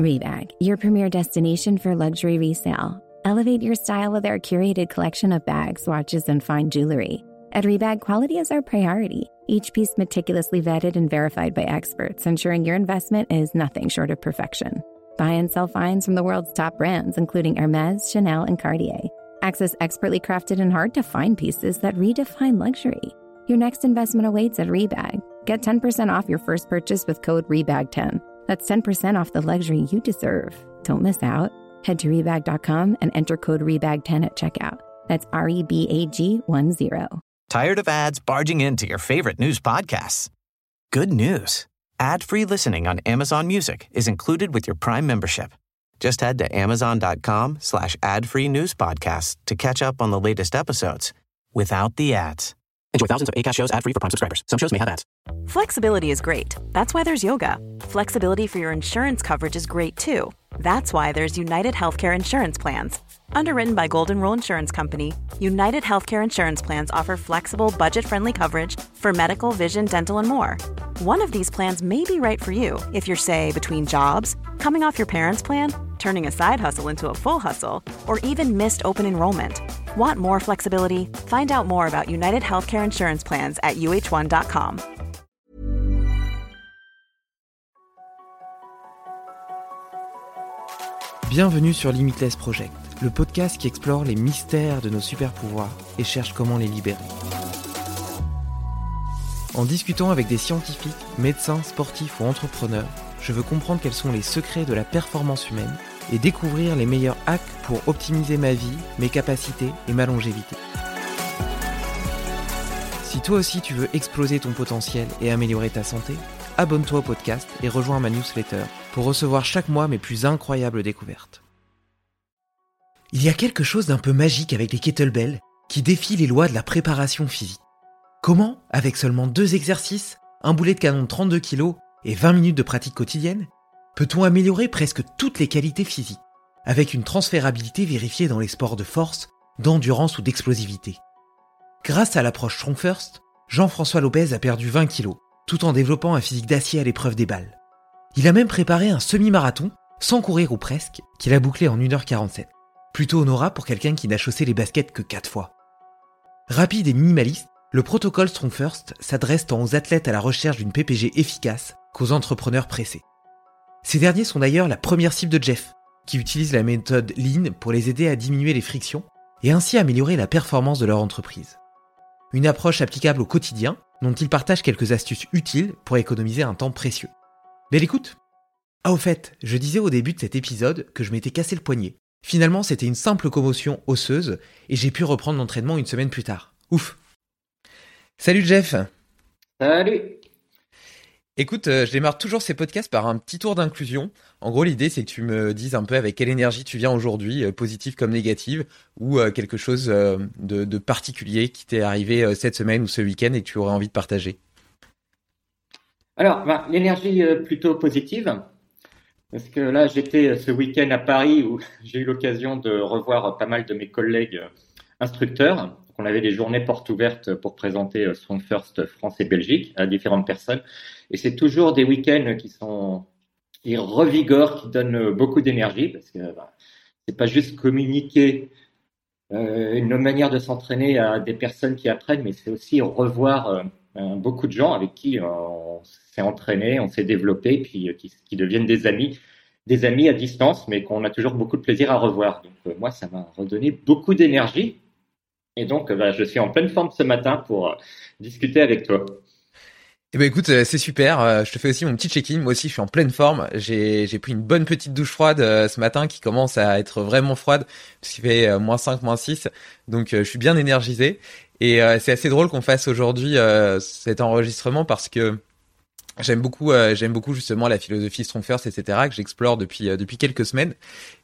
Rebag, your premier destination for luxury resale. Elevate your style with our curated collection of bags, watches, and fine jewelry. At Rebag, quality is our priority. Each piece meticulously vetted and verified by experts, ensuring your investment is nothing short of perfection. Buy and sell finds from the world's top brands, including Hermes, Chanel, and Cartier. Access expertly crafted and hard to find pieces that redefine luxury. Your next investment awaits at Rebag. Get 10% off your first purchase with code REBAG10. That's 10% off the luxury you deserve. Don't miss out. Head to Rebag.com and enter code REBAG10 at checkout. That's R E B A G 1 0. Tired of ads barging into your favorite news podcasts? Good news. Ad-free listening on Amazon Music is included with your Prime membership. Just head to amazon.com slash ad-free news podcasts to catch up on the latest episodes without the ads. Enjoy thousands of ACAST shows ad-free for Prime subscribers. Some shows may have ads. Flexibility is great. That's why there's yoga. Flexibility for your insurance coverage is great too. That's why there's United Healthcare Insurance Plans. Underwritten by Golden Rule Insurance Company, United Healthcare Insurance Plans offer flexible, budget friendly coverage for medical, vision, dental, and more. One of these plans may be right for you if you're, say, between jobs, coming off your parents' plan, turning a side hustle into a full hustle, or even missed open enrollment. Want more flexibility? Find out more about United Healthcare Insurance Plans at uh1.com. Bienvenue sur Limitless Project, le podcast qui explore les mystères de nos super pouvoirs et cherche comment les libérer. En discutant avec des scientifiques, médecins, sportifs ou entrepreneurs, je veux comprendre quels sont les secrets de la performance humaine et découvrir les meilleurs hacks pour optimiser ma vie, mes capacités et ma longévité. Si toi aussi tu veux exploser ton potentiel et améliorer ta santé, abonne-toi au podcast et rejoins ma newsletter pour recevoir chaque mois mes plus incroyables découvertes. Il y a quelque chose d'un peu magique avec les kettlebells qui défie les lois de la préparation physique. Comment, avec seulement deux exercices, un boulet de canon de 32 kg et 20 minutes de pratique quotidienne, peut-on améliorer presque toutes les qualités physiques, avec une transférabilité vérifiée dans les sports de force, d'endurance ou d'explosivité? Grâce à l'approche Strong First, Jean-François Lopez a perdu 20 kg, tout en développant un physique d'acier à l'épreuve des balles. Il a même préparé un semi-marathon, sans courir ou presque, qu'il a bouclé en 1h47. Plutôt honorable pour quelqu'un qui n'a chaussé les baskets que 4 fois. Rapide et minimaliste, le protocole Strong First s'adresse tant aux athlètes à la recherche d'une PPG efficace qu'aux entrepreneurs pressés. Ces derniers sont d'ailleurs la première cible de Jeff, qui utilise la méthode Lean pour les aider à diminuer les frictions et ainsi améliorer la performance de leur entreprise. Une approche applicable au quotidien dont il partage quelques astuces utiles pour économiser un temps précieux. Belle écoute Ah au fait, je disais au début de cet épisode que je m'étais cassé le poignet. Finalement, c'était une simple commotion osseuse et j'ai pu reprendre l'entraînement une semaine plus tard. Ouf Salut Jeff Salut Écoute, euh, je démarre toujours ces podcasts par un petit tour d'inclusion. En gros, l'idée, c'est que tu me dises un peu avec quelle énergie tu viens aujourd'hui, euh, positive comme négative, ou euh, quelque chose de, de, particulier qui t'est arrivé cette semaine ou ce week-end et que tu aurais envie de partager. Alors, bah, l'énergie plutôt positive, parce que là, j'étais ce week-end à Paris où j'ai eu l'occasion de revoir pas mal de mes collègues instructeurs on avait des journées portes ouvertes pour présenter son First France et Belgique à différentes personnes. Et c'est toujours des week-ends qui sont qui revigorent, qui donnent beaucoup d'énergie parce que bah, c'est pas juste communiquer euh, une manière de s'entraîner à des personnes qui apprennent, mais c'est aussi revoir euh, beaucoup de gens avec qui on s'est entraîné, on s'est développé, puis euh, qui, qui, deviennent des amis, des amis à distance, mais qu'on a toujours beaucoup de plaisir à revoir. Donc moi, ça m'a redonné beaucoup d'énergie. Et donc, bah, je suis en pleine forme ce matin pour discuter avec toi. Eh ben écoute, euh, c'est super. Euh, je te fais aussi mon petit check-in. Moi aussi, je suis en pleine forme. J'ai pris une bonne petite douche froide euh, ce matin qui commence à être vraiment froide parce qu'il fait moins 5, moins 6. Donc je suis bien énergisé. Et c'est assez drôle qu'on fasse aujourd'hui cet enregistrement parce que j'aime beaucoup j'aime beaucoup justement la philosophie Strong First, etc. que j'explore depuis depuis quelques semaines.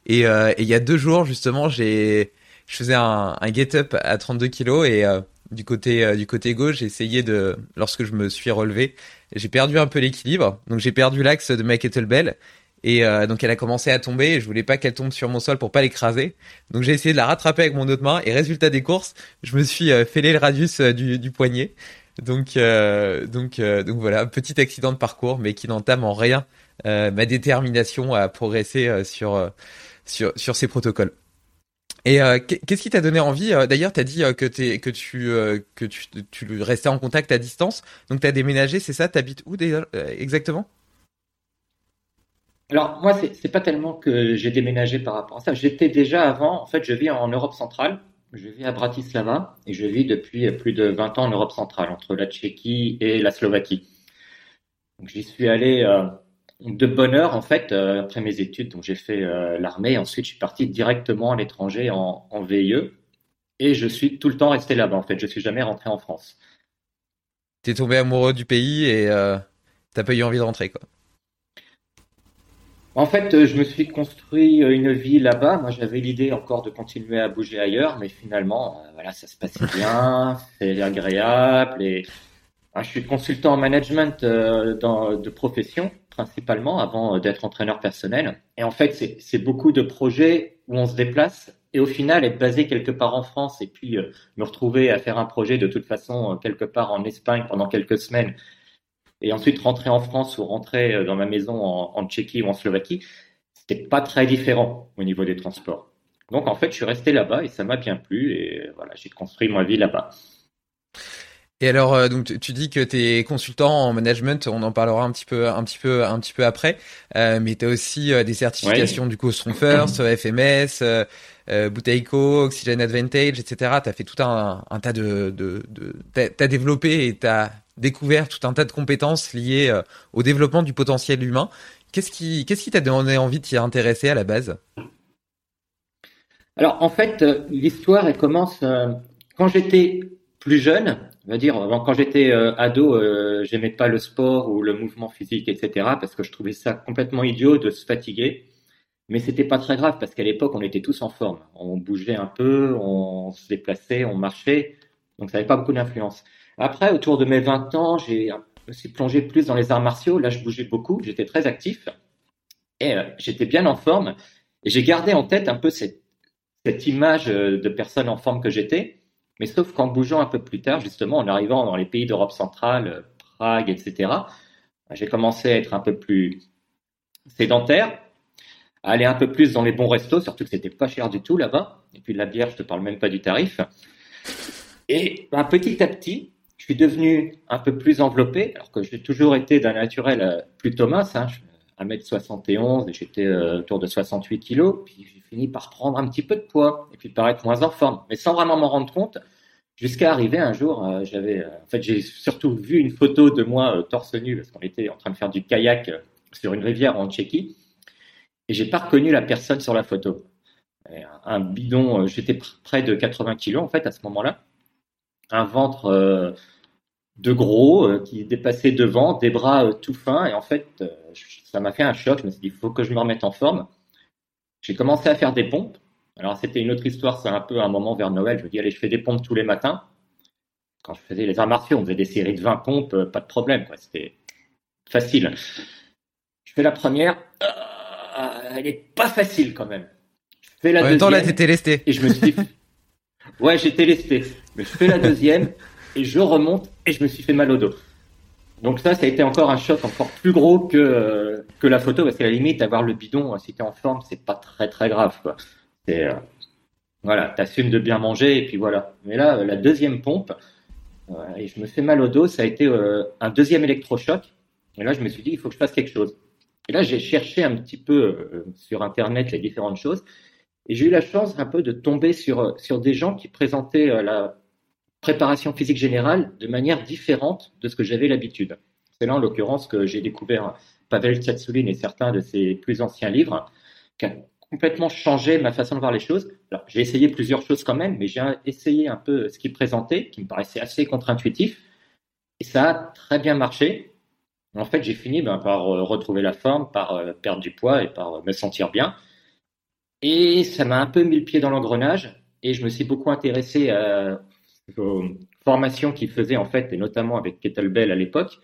Et il y a deux jours justement, j'ai je faisais un, un get up à 32 kilos et du côté euh, du côté gauche, j'ai essayé de lorsque je me suis relevé, j'ai perdu un peu l'équilibre. Donc j'ai perdu l'axe de ma kettlebell et euh, donc elle a commencé à tomber et je voulais pas qu'elle tombe sur mon sol pour pas l'écraser. Donc j'ai essayé de la rattraper avec mon autre main et résultat des courses, je me suis euh, fêlé le radius du, du poignet. Donc, euh, donc, euh, donc voilà, petit accident de parcours, mais qui n'entame en rien euh, ma détermination à progresser sur sur sur ces protocoles. Et qu'est-ce qui t'a donné envie D'ailleurs, t'as dit que t'es que tu que tu, tu restais en contact à distance. Donc t'as déménagé, c'est ça? T'habites où exactement? Alors moi, c'est pas tellement que j'ai déménagé par rapport à ça. J'étais déjà avant. En fait, je vis en Europe centrale. Je vis à Bratislava et je vis depuis plus de 20 ans en Europe centrale, entre la Tchéquie et la Slovaquie. J'y suis allé euh, de bonne heure, en fait, euh, après mes études. Donc, j'ai fait euh, l'armée. Ensuite, je suis parti directement à l'étranger en, en VIE. Et je suis tout le temps resté là-bas, en fait. Je suis jamais rentré en France. T'es tombé amoureux du pays et t'as pas eu envie de rentrer, quoi. En fait, euh, je me suis construit euh, une vie là-bas. Moi, j'avais l'idée encore de continuer à bouger ailleurs, mais finalement, euh, voilà, ça se passait bien, c'est agréable. Et je suis consultant en management dans, de profession principalement avant d'être entraîneur personnel. Et en fait, c'est beaucoup de projets où on se déplace et au final être basé quelque part en France et puis me retrouver à faire un projet de toute façon quelque part en Espagne pendant quelques semaines et ensuite rentrer en France ou rentrer euh, dans ma maison en, Tchéquie ou en Slovaquie, c'était pas très différent au niveau des transports. Donc en fait, je suis resté là-bas et ça m'a bien plu et voilà, j'ai construit ma vie là-bas. Et alors, euh, donc tu dis que tu es consultant en management, on en parlera un petit peu, un petit peu, un petit peu après. Euh, mais tu as aussi des certifications du coup Strong First, FMS, euh, Oxygen Advantage, etc. Tu as fait tout un, un tas de, de, de t'as développé et t'as découvert tout un tas de compétences liées euh, au développement du potentiel humain. Qu'est-ce qui qu'est-ce qui t'a donné envie de t'y intéresser à la base? Alors en fait, euh, l'histoire elle commence euh, quand j'étais plus jeune. On va dire quand j'étais ado, j'aimais pas le sport ou le mouvement physique, etc. Parce que je trouvais ça complètement idiot de se fatiguer. Mais c'était pas très grave parce qu'à l'époque on était tous en forme. On bougeait un peu, on se déplaçait, on marchait, donc ça n'avait pas beaucoup d'influence. Après, autour de mes 20 ans, j'ai aussi plongé plus dans les arts martiaux. Là, je bougeais beaucoup, j'étais très actif et euh, j'étais bien en forme. Et j'ai gardé en tête un peu cette, cette image euh, de personne en forme que j'étais. Mais sauf qu'en bougeant un peu plus tard, justement, en arrivant dans les pays d'Europe centrale, Prague, etc., j'ai commencé à être un peu plus sédentaire, à aller un peu plus dans les bons restos, surtout que c'était pas cher du tout là-bas. Et puis la bière, je te parle même pas du tarif. Et ben, petit à petit, je suis devenu un peu plus enveloppé, alors que j'ai toujours été d'un naturel euh, plutôt mince, hein, 1m71 et j'étais euh, autour de 68 kilos, puis j'ai fini par prendre un petit peu de poids et puis paraître moins en forme, mais sans vraiment m'en rendre compte, jusqu'à arriver un jour, euh, j'avais, en fait, j'ai surtout vu une photo de moi torse nu parce qu'on était en train de faire du kayak sur une rivière en Tchéquie, et j'ai pas reconnu la personne sur la photo. Un bidon, j'étais près de 80 kilos en fait à ce moment-là, un ventre de gros euh, qui dépassait devant, des bras euh, tout fins. Et en fait, euh, ça m'a fait un choc. Je me suis dit, il faut que je me remette en forme. J'ai commencé à faire des pompes. Alors, c'était une autre histoire. C'est un peu un moment vers Noël. Je me dis, allez, je fais des pompes tous les matins. Quand je faisais les arts martiaux, on faisait des séries de 20 pompes, pas de problème. C'était facile. Je fais la première. elle est pas facile quand même. Je fais la en même temps, là, t'étais lesté. Et je me suis dit, ouais, j'étais lesté. Mais je fais la deuxième et je remonte et je me suis fait mal au dos. Donc ça, ça a été encore un choc encore plus gros que euh, que la photo parce qu'à la limite, avoir le bidon, si t'es en forme, c'est pas très très grave quoi. C'est euh, voilà, t'assumes de bien manger et puis voilà. Mais là, euh, la deuxième pompe euh, et je me fais mal au dos, ça a été un deuxième électrochoc. Et là, je me suis dit, il faut que je fasse quelque chose. Et là, j'ai cherché un petit peu sur internet les différentes choses et j'ai eu la chance un peu de tomber sur sur des gens qui présentaient la préparation physique générale de manière différente de ce que j'avais l'habitude. C'est là, en l'occurrence, que j'ai découvert Pavel Tsatsouline et certains de ses plus anciens livres, qui a complètement changé ma façon de voir les choses. Alors, j'ai essayé plusieurs choses quand même, mais j'ai essayé un peu ce qu'il présentait, qui me paraissait assez contre-intuitif, et ça a très bien marché. En fait, j'ai fini ben, par euh, retrouver la forme, par euh, perdre du poids et par euh, me sentir bien. Et ça m'a un peu mis le pied dans l'engrenage, et je me suis beaucoup intéressé à formations qu'il faisait en fait, et notamment avec Kettlebell à l'époque,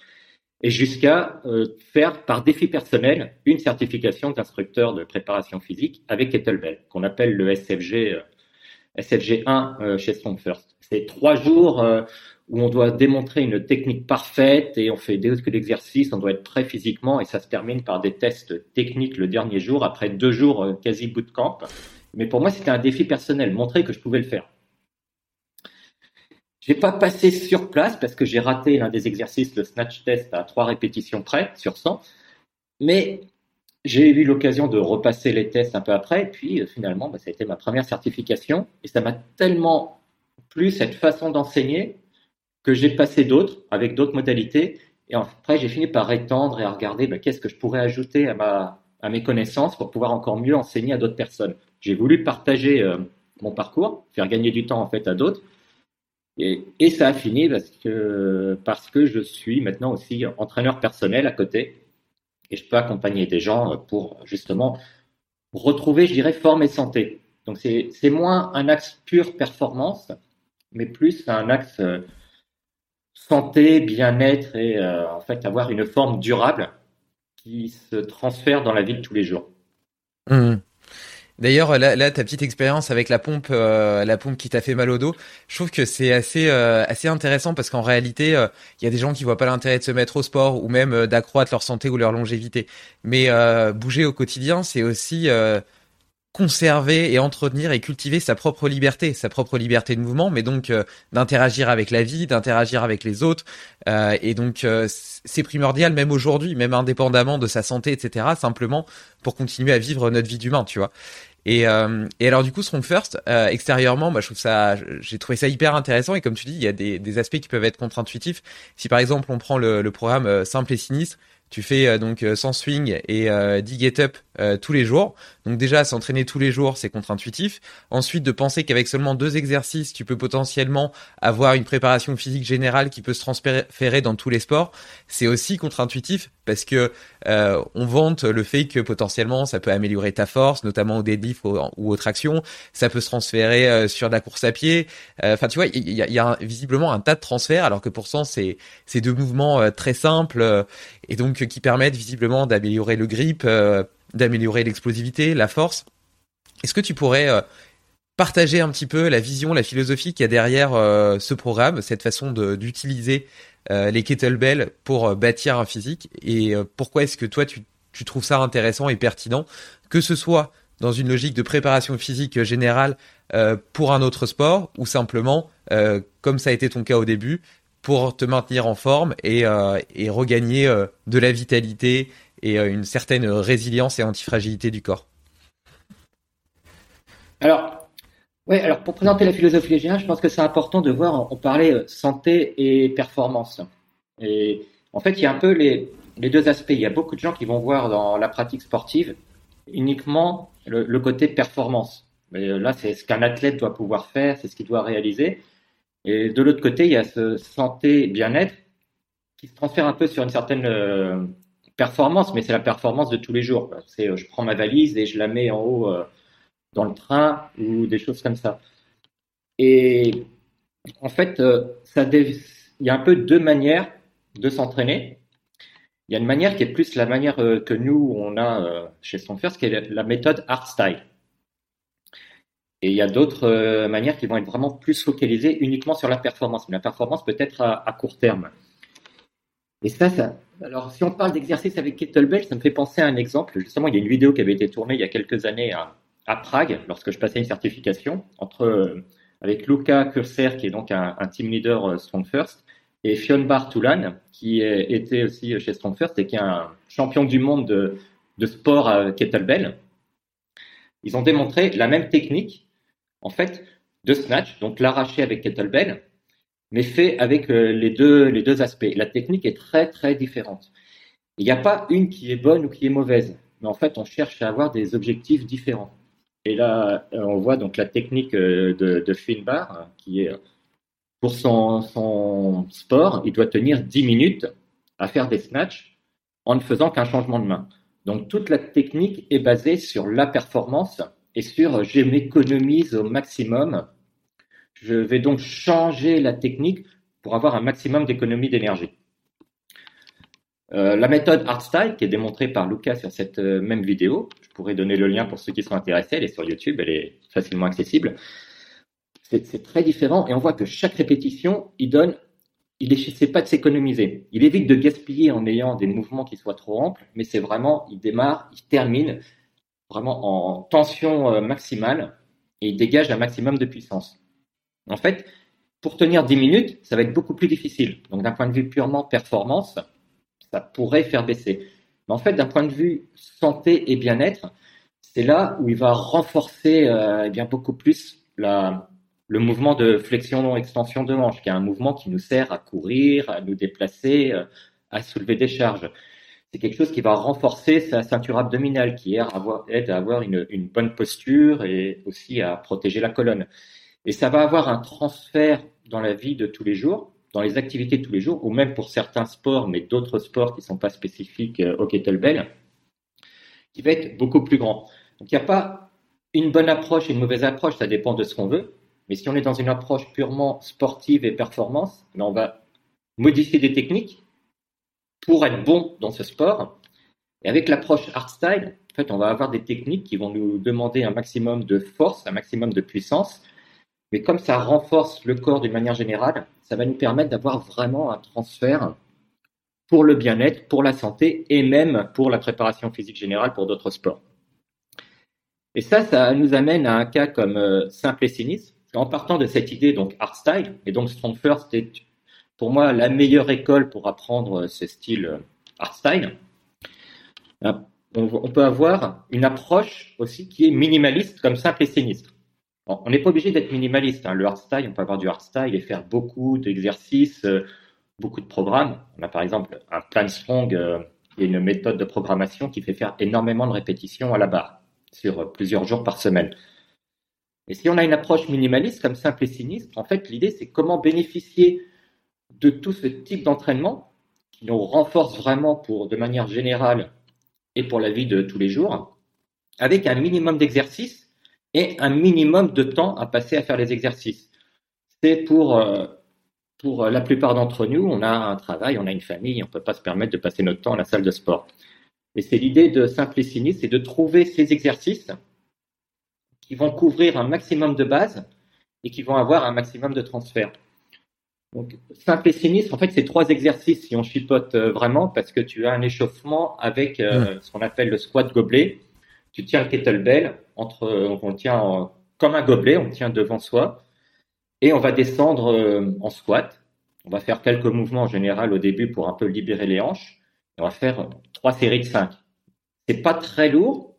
et jusqu'à euh, faire par défi personnel une certification d'instructeur de préparation physique avec Kettlebell, qu'on appelle le SFG, euh, SFG 1 euh, chez Strong First. C'est trois jours où on doit démontrer une technique parfaite et on fait des exercices, on doit être prêt physiquement et ça se termine par des tests techniques le dernier jour après deux jours euh, quasi bootcamp. Mais pour moi, c'était un défi personnel, montrer que je pouvais le faire. J'ai pas passé sur place parce que j'ai raté l'un des exercices, le snatch test à trois répétitions près sur 100. Mais j'ai eu l'occasion de repasser les tests un peu après, et puis euh, finalement, bah, ça a été ma première certification, et ça m'a tellement plu cette façon d'enseigner que j'ai passé d'autres avec d'autres modalités. Et après, j'ai fini par étendre et à regarder ben, qu'est-ce que je pourrais ajouter à, ma, à mes connaissances pour pouvoir encore mieux enseigner à d'autres personnes. J'ai voulu partager euh, mon parcours, faire gagner du temps en fait à d'autres. Et, ça a fini parce que, parce que je suis maintenant aussi entraîneur personnel à côté. Et je peux accompagner des gens pour justement retrouver, je dirais, forme et santé. Donc c'est moins un axe pur performance, mais plus un axe euh, santé, bien-être et euh, en fait avoir une forme durable qui se transfère dans la vie de tous les jours. Mmh. D'ailleurs, là, ta petite expérience avec la pompe, euh, la pompe qui t'a fait mal au dos, je trouve que c'est assez, euh, assez intéressant parce qu'en réalité, il y a des gens qui voient pas l'intérêt de se mettre au sport ou même d'accroître leur santé ou leur longévité. Mais bouger au quotidien, c'est aussi conserver et entretenir et cultiver sa propre liberté, sa propre liberté de mouvement, mais donc euh, d'interagir avec la vie, d'interagir avec les autres. Euh, et donc euh, c'est primordial même aujourd'hui, même indépendamment de sa santé, etc. Simplement pour continuer à vivre notre vie d'humain, tu vois. Et, et alors du coup, Strong First, extérieurement, bah, je trouve ça, j'ai trouvé ça hyper intéressant. Et comme tu dis, il y a des, aspects qui peuvent être contre-intuitifs. Si par exemple on prend le, programme simple et sinistre, tu fais donc 100 swing et 10 get up tous les jours. Donc déjà, s'entraîner tous les jours, c'est contre-intuitif. Ensuite, de penser qu'avec seulement deux exercices, tu peux potentiellement avoir une préparation physique générale qui peut se transférer dans tous les sports, c'est aussi contre-intuitif parce que euh, on vante le fait que potentiellement ça peut améliorer ta force, notamment au deadlift ou, aux tractions. Ça peut se transférer euh, sur la course à pied. Euh, enfin, tu vois, il y a, y a visiblement un tas de transferts, alors que pourtant c'est c'est deux mouvements très simples et donc qui permettent visiblement d'améliorer le grip d'améliorer l'explosivité, la force. Est-ce que tu pourrais euh, partager un petit peu la vision, la philosophie qu'il y a derrière euh, ce programme, cette façon d'utiliser euh, les kettlebells pour bâtir un physique? Et pourquoi est-ce que toi tu, trouves ça intéressant et pertinent, que ce soit dans une logique de préparation physique générale pour un autre sport ou simplement, comme ça a été ton cas au début, pour te maintenir en forme et regagner de la vitalité et euh, une certaine résilience et antifragilité du corps. Alors, ouais, alors pour présenter la philosophie générale, je pense que c'est important de voir, on parlait euh, santé et performance. Et en fait, il y a un peu les, deux aspects. Il y a beaucoup de gens qui vont voir dans la pratique sportive uniquement le, côté performance. Mais euh, là, c'est ce qu'un athlète doit pouvoir faire, c'est ce qu'il doit réaliser. Et de l'autre côté, il y a ce santé bien-être qui se transfère un peu sur une certaine performance, mais c'est la performance de tous les jours. C'est, euh, je prends ma valise et je la mets en haut euh, dans le train ou des choses comme ça. Et en fait, euh, il y a un peu deux manières de s'entraîner. Il y a une manière qui est plus la manière que nous, on a chez Strongfirst, qui est la méthode art style. Et il y a d'autres manières qui vont être vraiment plus focalisées uniquement sur la performance. Mais la performance peut être à court terme. Et ça, ça, alors si on parle d'exercice avec kettlebell, ça me fait penser à un exemple. Justement, il y a une vidéo qui avait été tournée il y a quelques années à, Prague, lorsque je passais une certification, entre euh, avec Luca Kurser, qui est donc un, team leader euh, Strong First, et Fionn Bartoulan, qui était aussi chez Strong First et qui est un champion du monde de, sport à kettlebell. Ils ont démontré la même technique, en fait, de snatch, donc l'arracher avec kettlebell, mais fait avec euh, les deux, les deux aspects. La technique est très, très différente. Il n'y a pas une qui est bonne ou qui est mauvaise, mais en fait, on cherche à avoir des objectifs différents. Et là, euh, on voit donc la technique euh, de, de Finbar, qui est pour son, son sport, il doit tenir 10 minutes à faire des snatchs en ne faisant qu'un changement de main. Donc toute la technique est basée sur la performance et sur je m'économise au maximum je vais donc changer la technique pour avoir un maximum d'économie d'énergie. Euh, la méthode ArtStyle, qui est démontrée par Lucas sur cette euh, même vidéo, je pourrais donner le lien pour ceux qui sont intéressés, elle est sur YouTube, elle est facilement accessible. C'est très différent et on voit que chaque répétition, il donne il pas de s'économiser. Il évite de gaspiller en ayant des mouvements qui soient trop amples, mais c'est vraiment, il démarre, il termine vraiment en tension euh, maximale et il dégage un maximum de puissance. En fait, pour tenir 10 minutes, ça va être beaucoup plus difficile. Donc d'un point de vue purement performance, ça pourrait faire baisser. Mais en fait, d'un point de vue santé et bien-être, c'est là où il va renforcer euh, eh bien beaucoup plus le mouvement de flexion-extension de hanche, qui est un mouvement qui nous sert à courir, à nous déplacer, euh, à soulever des charges. C'est quelque chose qui va renforcer sa ceinture abdominale, qui aide à avoir une bonne posture et aussi à protéger la colonne. Et ça va avoir un transfert dans la vie de tous les jours, dans les activités de tous les jours, ou même pour certains sports, mais d'autres sports qui ne sont pas spécifiques euh, au kettlebell, qui va être beaucoup plus grand. Donc il n'y a pas une bonne approche et une mauvaise approche, ça dépend de ce qu'on veut. Mais si on est dans une approche purement sportive et performance, ben, on va modifier des techniques pour être bon dans ce sport. Et avec l'approche hardstyle, en fait, on va avoir des techniques qui vont nous demander un maximum de force, un maximum de puissance. Mais comme ça renforce le corps d'une manière générale, ça va nous permettre d'avoir vraiment un transfert pour le bien-être, pour la santé et même pour la préparation physique générale pour d'autres sports. Et ça, ça nous amène à un cas comme euh, simple et sinistre. En partant de cette idée, donc art style, et donc Strong First est pour moi la meilleure école pour apprendre ce style euh, art style. Euh, on peut avoir une approche aussi qui est minimaliste comme simple et sinistre. On n'est pas obligé d'être minimaliste. Hein. Le art style, on peut avoir du art style et faire beaucoup d'exercices, beaucoup de programmes. On a par exemple un plan strong et une méthode de programmation qui fait faire énormément de répétitions à la barre sur plusieurs jours par semaine. Et si on a une approche minimaliste comme simple et sinistre, en fait, l'idée, c'est comment bénéficier de tout ce type d'entraînement qui nous renforce vraiment pour, de manière générale et pour la vie de tous les jours, avec un minimum d'exercice et un minimum de temps à passer à faire les exercices. C'est pour, euh, pour la plupart d'entre nous, on a un travail, on a une famille, on ne peut pas se permettre de passer notre temps à la salle de sport. Et c'est l'idée de Simplicini, c'est de trouver ces exercices qui vont couvrir un maximum de bases et qui vont avoir un maximum de transferts. Donc, simple et sinistre, en fait, c'est trois exercices si on chipote euh, vraiment parce que tu as un échauffement avec euh, mmh. ce qu'on appelle le squat gobelet. Tu tiens le kettlebell entre, on tient comme un gobelet, on tient devant soi et on va descendre euh, en squat. On va faire quelques mouvements en général au début pour un peu libérer les hanches. On va faire trois séries de cinq. C'est pas très lourd,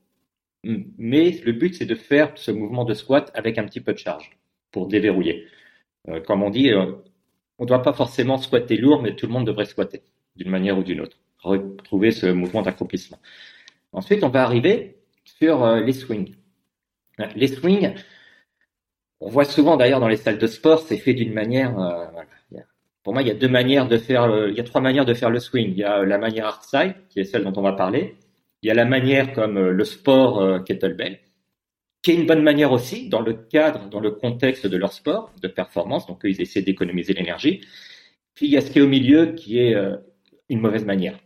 mais le but c'est de faire ce mouvement de squat avec un petit peu de charge pour déverrouiller. Euh, comme on dit, euh, on ne doit pas forcément squatter lourd, mais tout le monde devrait squatter d'une manière ou d'une autre. Retrouver ce mouvement d'accomplissement. Ensuite, on va arriver sur euh, les swings. Les swings, on voit souvent d'ailleurs dans les salles de sport, c'est fait d'une manière, pour moi, il y a deux manières de faire, il y a trois manières de faire le swing. Il y a la manière hardstyle, qui est celle dont on va parler. Il y a la manière comme euh, le sport euh, kettlebell, qui est une bonne manière aussi dans le cadre, dans le contexte de leur sport de performance. Donc, ils essaient d'économiser l'énergie. Puis, il y a ce qui est au milieu, qui est euh, une mauvaise manière.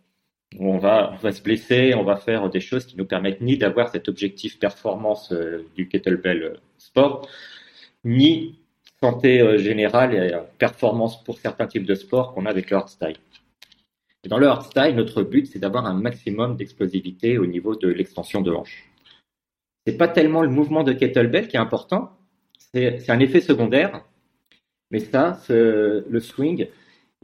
On va, se blesser, on va faire des choses qui nous permettent ni d'avoir cet objectif performance du kettlebell sport, ni santé euh, générale et euh, performance pour certains types de sports qu'on a avec le hardstyle. Dans le hardstyle, notre but, c'est d'avoir un maximum d'explosivité au niveau de l'extension de hanche. C'est pas tellement le mouvement de kettlebell qui est important, c'est un effet secondaire, mais ça, le swing,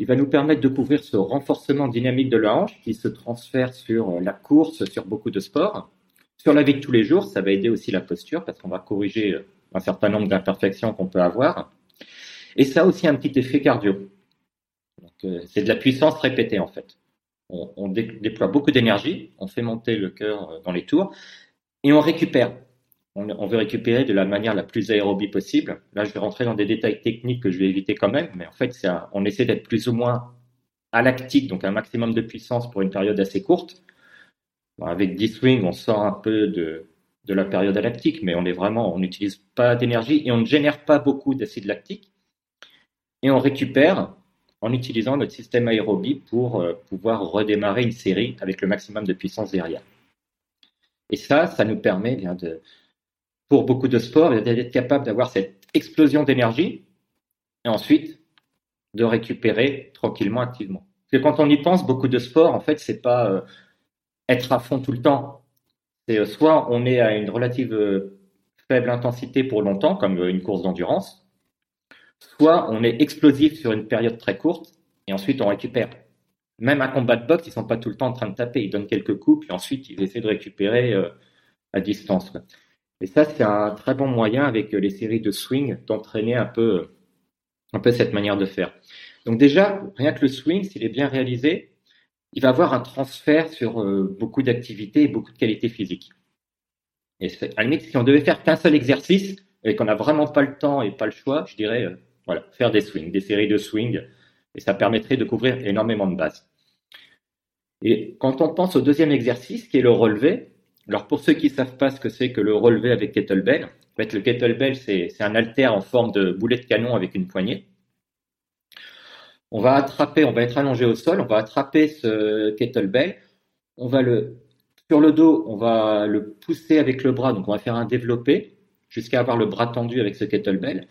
il va nous permettre de couvrir ce renforcement dynamique de la hanche qui se transfère sur euh, la course, sur beaucoup de sports. Sur la vie de tous les jours, ça va aider aussi la posture parce qu'on va corriger un certain nombre d'imperfections qu'on peut avoir. Et ça a aussi un petit effet cardio. Euh, c'est de la puissance répétée en fait. On, déploie beaucoup d'énergie, on fait monter le cœur euh, dans les tours et on récupère. On, veut récupérer de la manière la plus aérobie possible. Là, je vais rentrer dans des détails techniques que je vais éviter quand même, mais en fait, on essaie d'être plus ou moins à lactique, donc un maximum de puissance pour une période assez courte. avec 10 swings, on sort un peu de, la période lactique, mais on est vraiment, on n'utilise pas d'énergie et on ne génère pas beaucoup d'acide lactique. Et on récupère en utilisant notre système aérobie pour euh, pouvoir redémarrer une série avec le maximum de puissance derrière. Et ça, ça nous permet bien de, pour beaucoup de sports, d'être capable d'avoir cette explosion d'énergie et ensuite de récupérer tranquillement, activement. Parce que quand on y pense, beaucoup de sports, en fait, c'est pas euh, être à fond tout le temps. C'est euh, soit on est à une relative euh, faible intensité pour longtemps, comme une course d'endurance, soit on est explosif sur une période très courte et ensuite on récupère. Même un combat de boxe, ils sont pas tout le temps en train de taper, ils donnent quelques coups puis ensuite ils essaient de récupérer à distance. Et ça, c'est un très bon moyen avec les séries de swing d'entraîner un peu un peu cette manière de faire. Donc déjà, rien que le swing, s'il est bien réalisé, il va avoir un transfert sur euh, beaucoup d'activités et beaucoup de qualités physiques. Et à la limite, si on devait faire qu'un seul exercice et qu'on n'a vraiment pas le temps et pas le choix, je dirais, euh, voilà, faire des swings, des séries de swings, et ça permettrait de couvrir énormément de bases. Et quand on pense au deuxième exercice, qui est le relevé, alors pour ceux qui ne savent pas ce que c'est que le relevé avec kettlebell, en le kettlebell, c'est un haltère en forme de boulet de canon avec une poignée. On va attraper, on va être allongé au sol, on va attraper ce kettlebell, on va le sur le dos, on va le pousser avec le bras, donc on va faire un développé jusqu'à avoir le bras tendu avec ce kettlebell,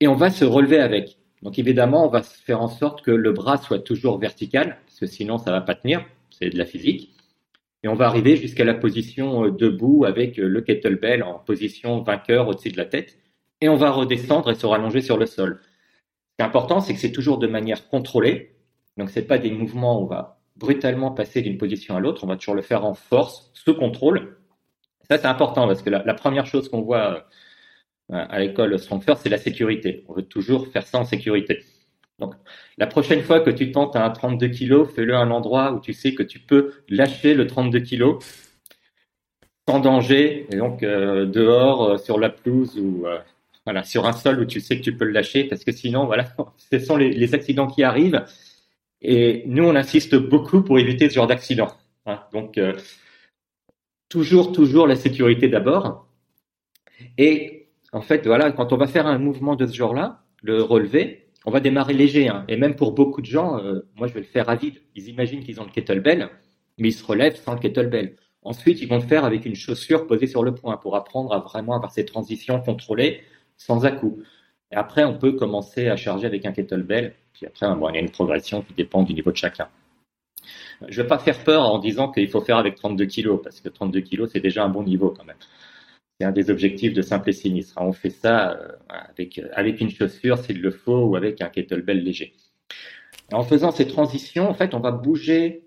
et on va se relever avec. Donc évidemment, on va faire en sorte que le bras soit toujours vertical, parce que sinon ça va pas tenir, c'est de la physique. Et on va arriver jusqu'à la position euh, debout avec euh, le kettlebell en position vainqueur au-dessus de la tête. Et on va redescendre et se rallonger sur le sol. Ce qui est important, c'est que c'est toujours de manière contrôlée. Donc c'est pas des mouvements où on va brutalement passer d'une position à l'autre. On va toujours le faire en force, sous contrôle. Ça c'est important parce que la, première chose qu'on voit euh, à l'école Strong First, c'est la sécurité. On veut toujours faire ça en sécurité. Donc, la prochaine fois que tu tentes un 32 kg, fais-le à un endroit où tu sais que tu peux lâcher le 32 kg sans danger, donc euh, dehors, euh, sur la pelouse ou euh, voilà, sur un sol où tu sais que tu peux le lâcher, parce que sinon, voilà, ce sont les, accidents qui arrivent. Et nous, on insiste beaucoup pour éviter ce genre d'accident. Hein. Donc, toujours, toujours la sécurité d'abord. Et en fait, voilà, quand on va faire un mouvement de ce genre-là, le relever, on va démarrer léger. Hein. Et même pour beaucoup de gens, euh, moi je vais le faire à vide. Ils imaginent qu'ils ont le kettlebell, mais ils se relèvent sans le kettlebell. Ensuite, ils vont le faire avec une chaussure posée sur le point pour apprendre à vraiment avoir ces transitions contrôlées sans à-coup. Et après, on peut commencer à charger avec un kettlebell. Puis après, bon, il y a une progression qui dépend du niveau de chacun. Je ne vais pas faire peur en disant qu'il faut faire avec 32 kilos, parce que 32 kilos, c'est déjà un bon niveau quand même. C'est un des objectifs de Simple et Sinistre. On fait ça euh, avec, euh, avec une chaussure s'il le faut ou avec un kettlebell léger. en faisant ces transitions, en fait, on va bouger.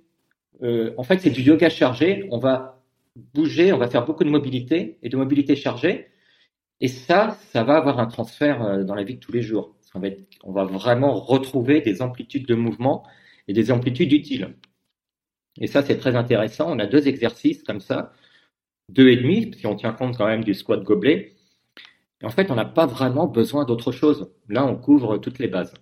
Euh, en fait, c'est du yoga chargé. On va bouger, on va faire beaucoup de mobilité et de mobilité chargée. Et ça, ça va avoir un transfert dans la vie de tous les jours. On va vraiment retrouver des amplitudes de mouvement et des amplitudes utiles. Et ça, c'est très intéressant. On a deux exercices comme ça deux et demi, si on tient compte quand même du squat gobelet. Et en fait, on n'a pas vraiment besoin d'autre chose. Là, on couvre toutes les bases.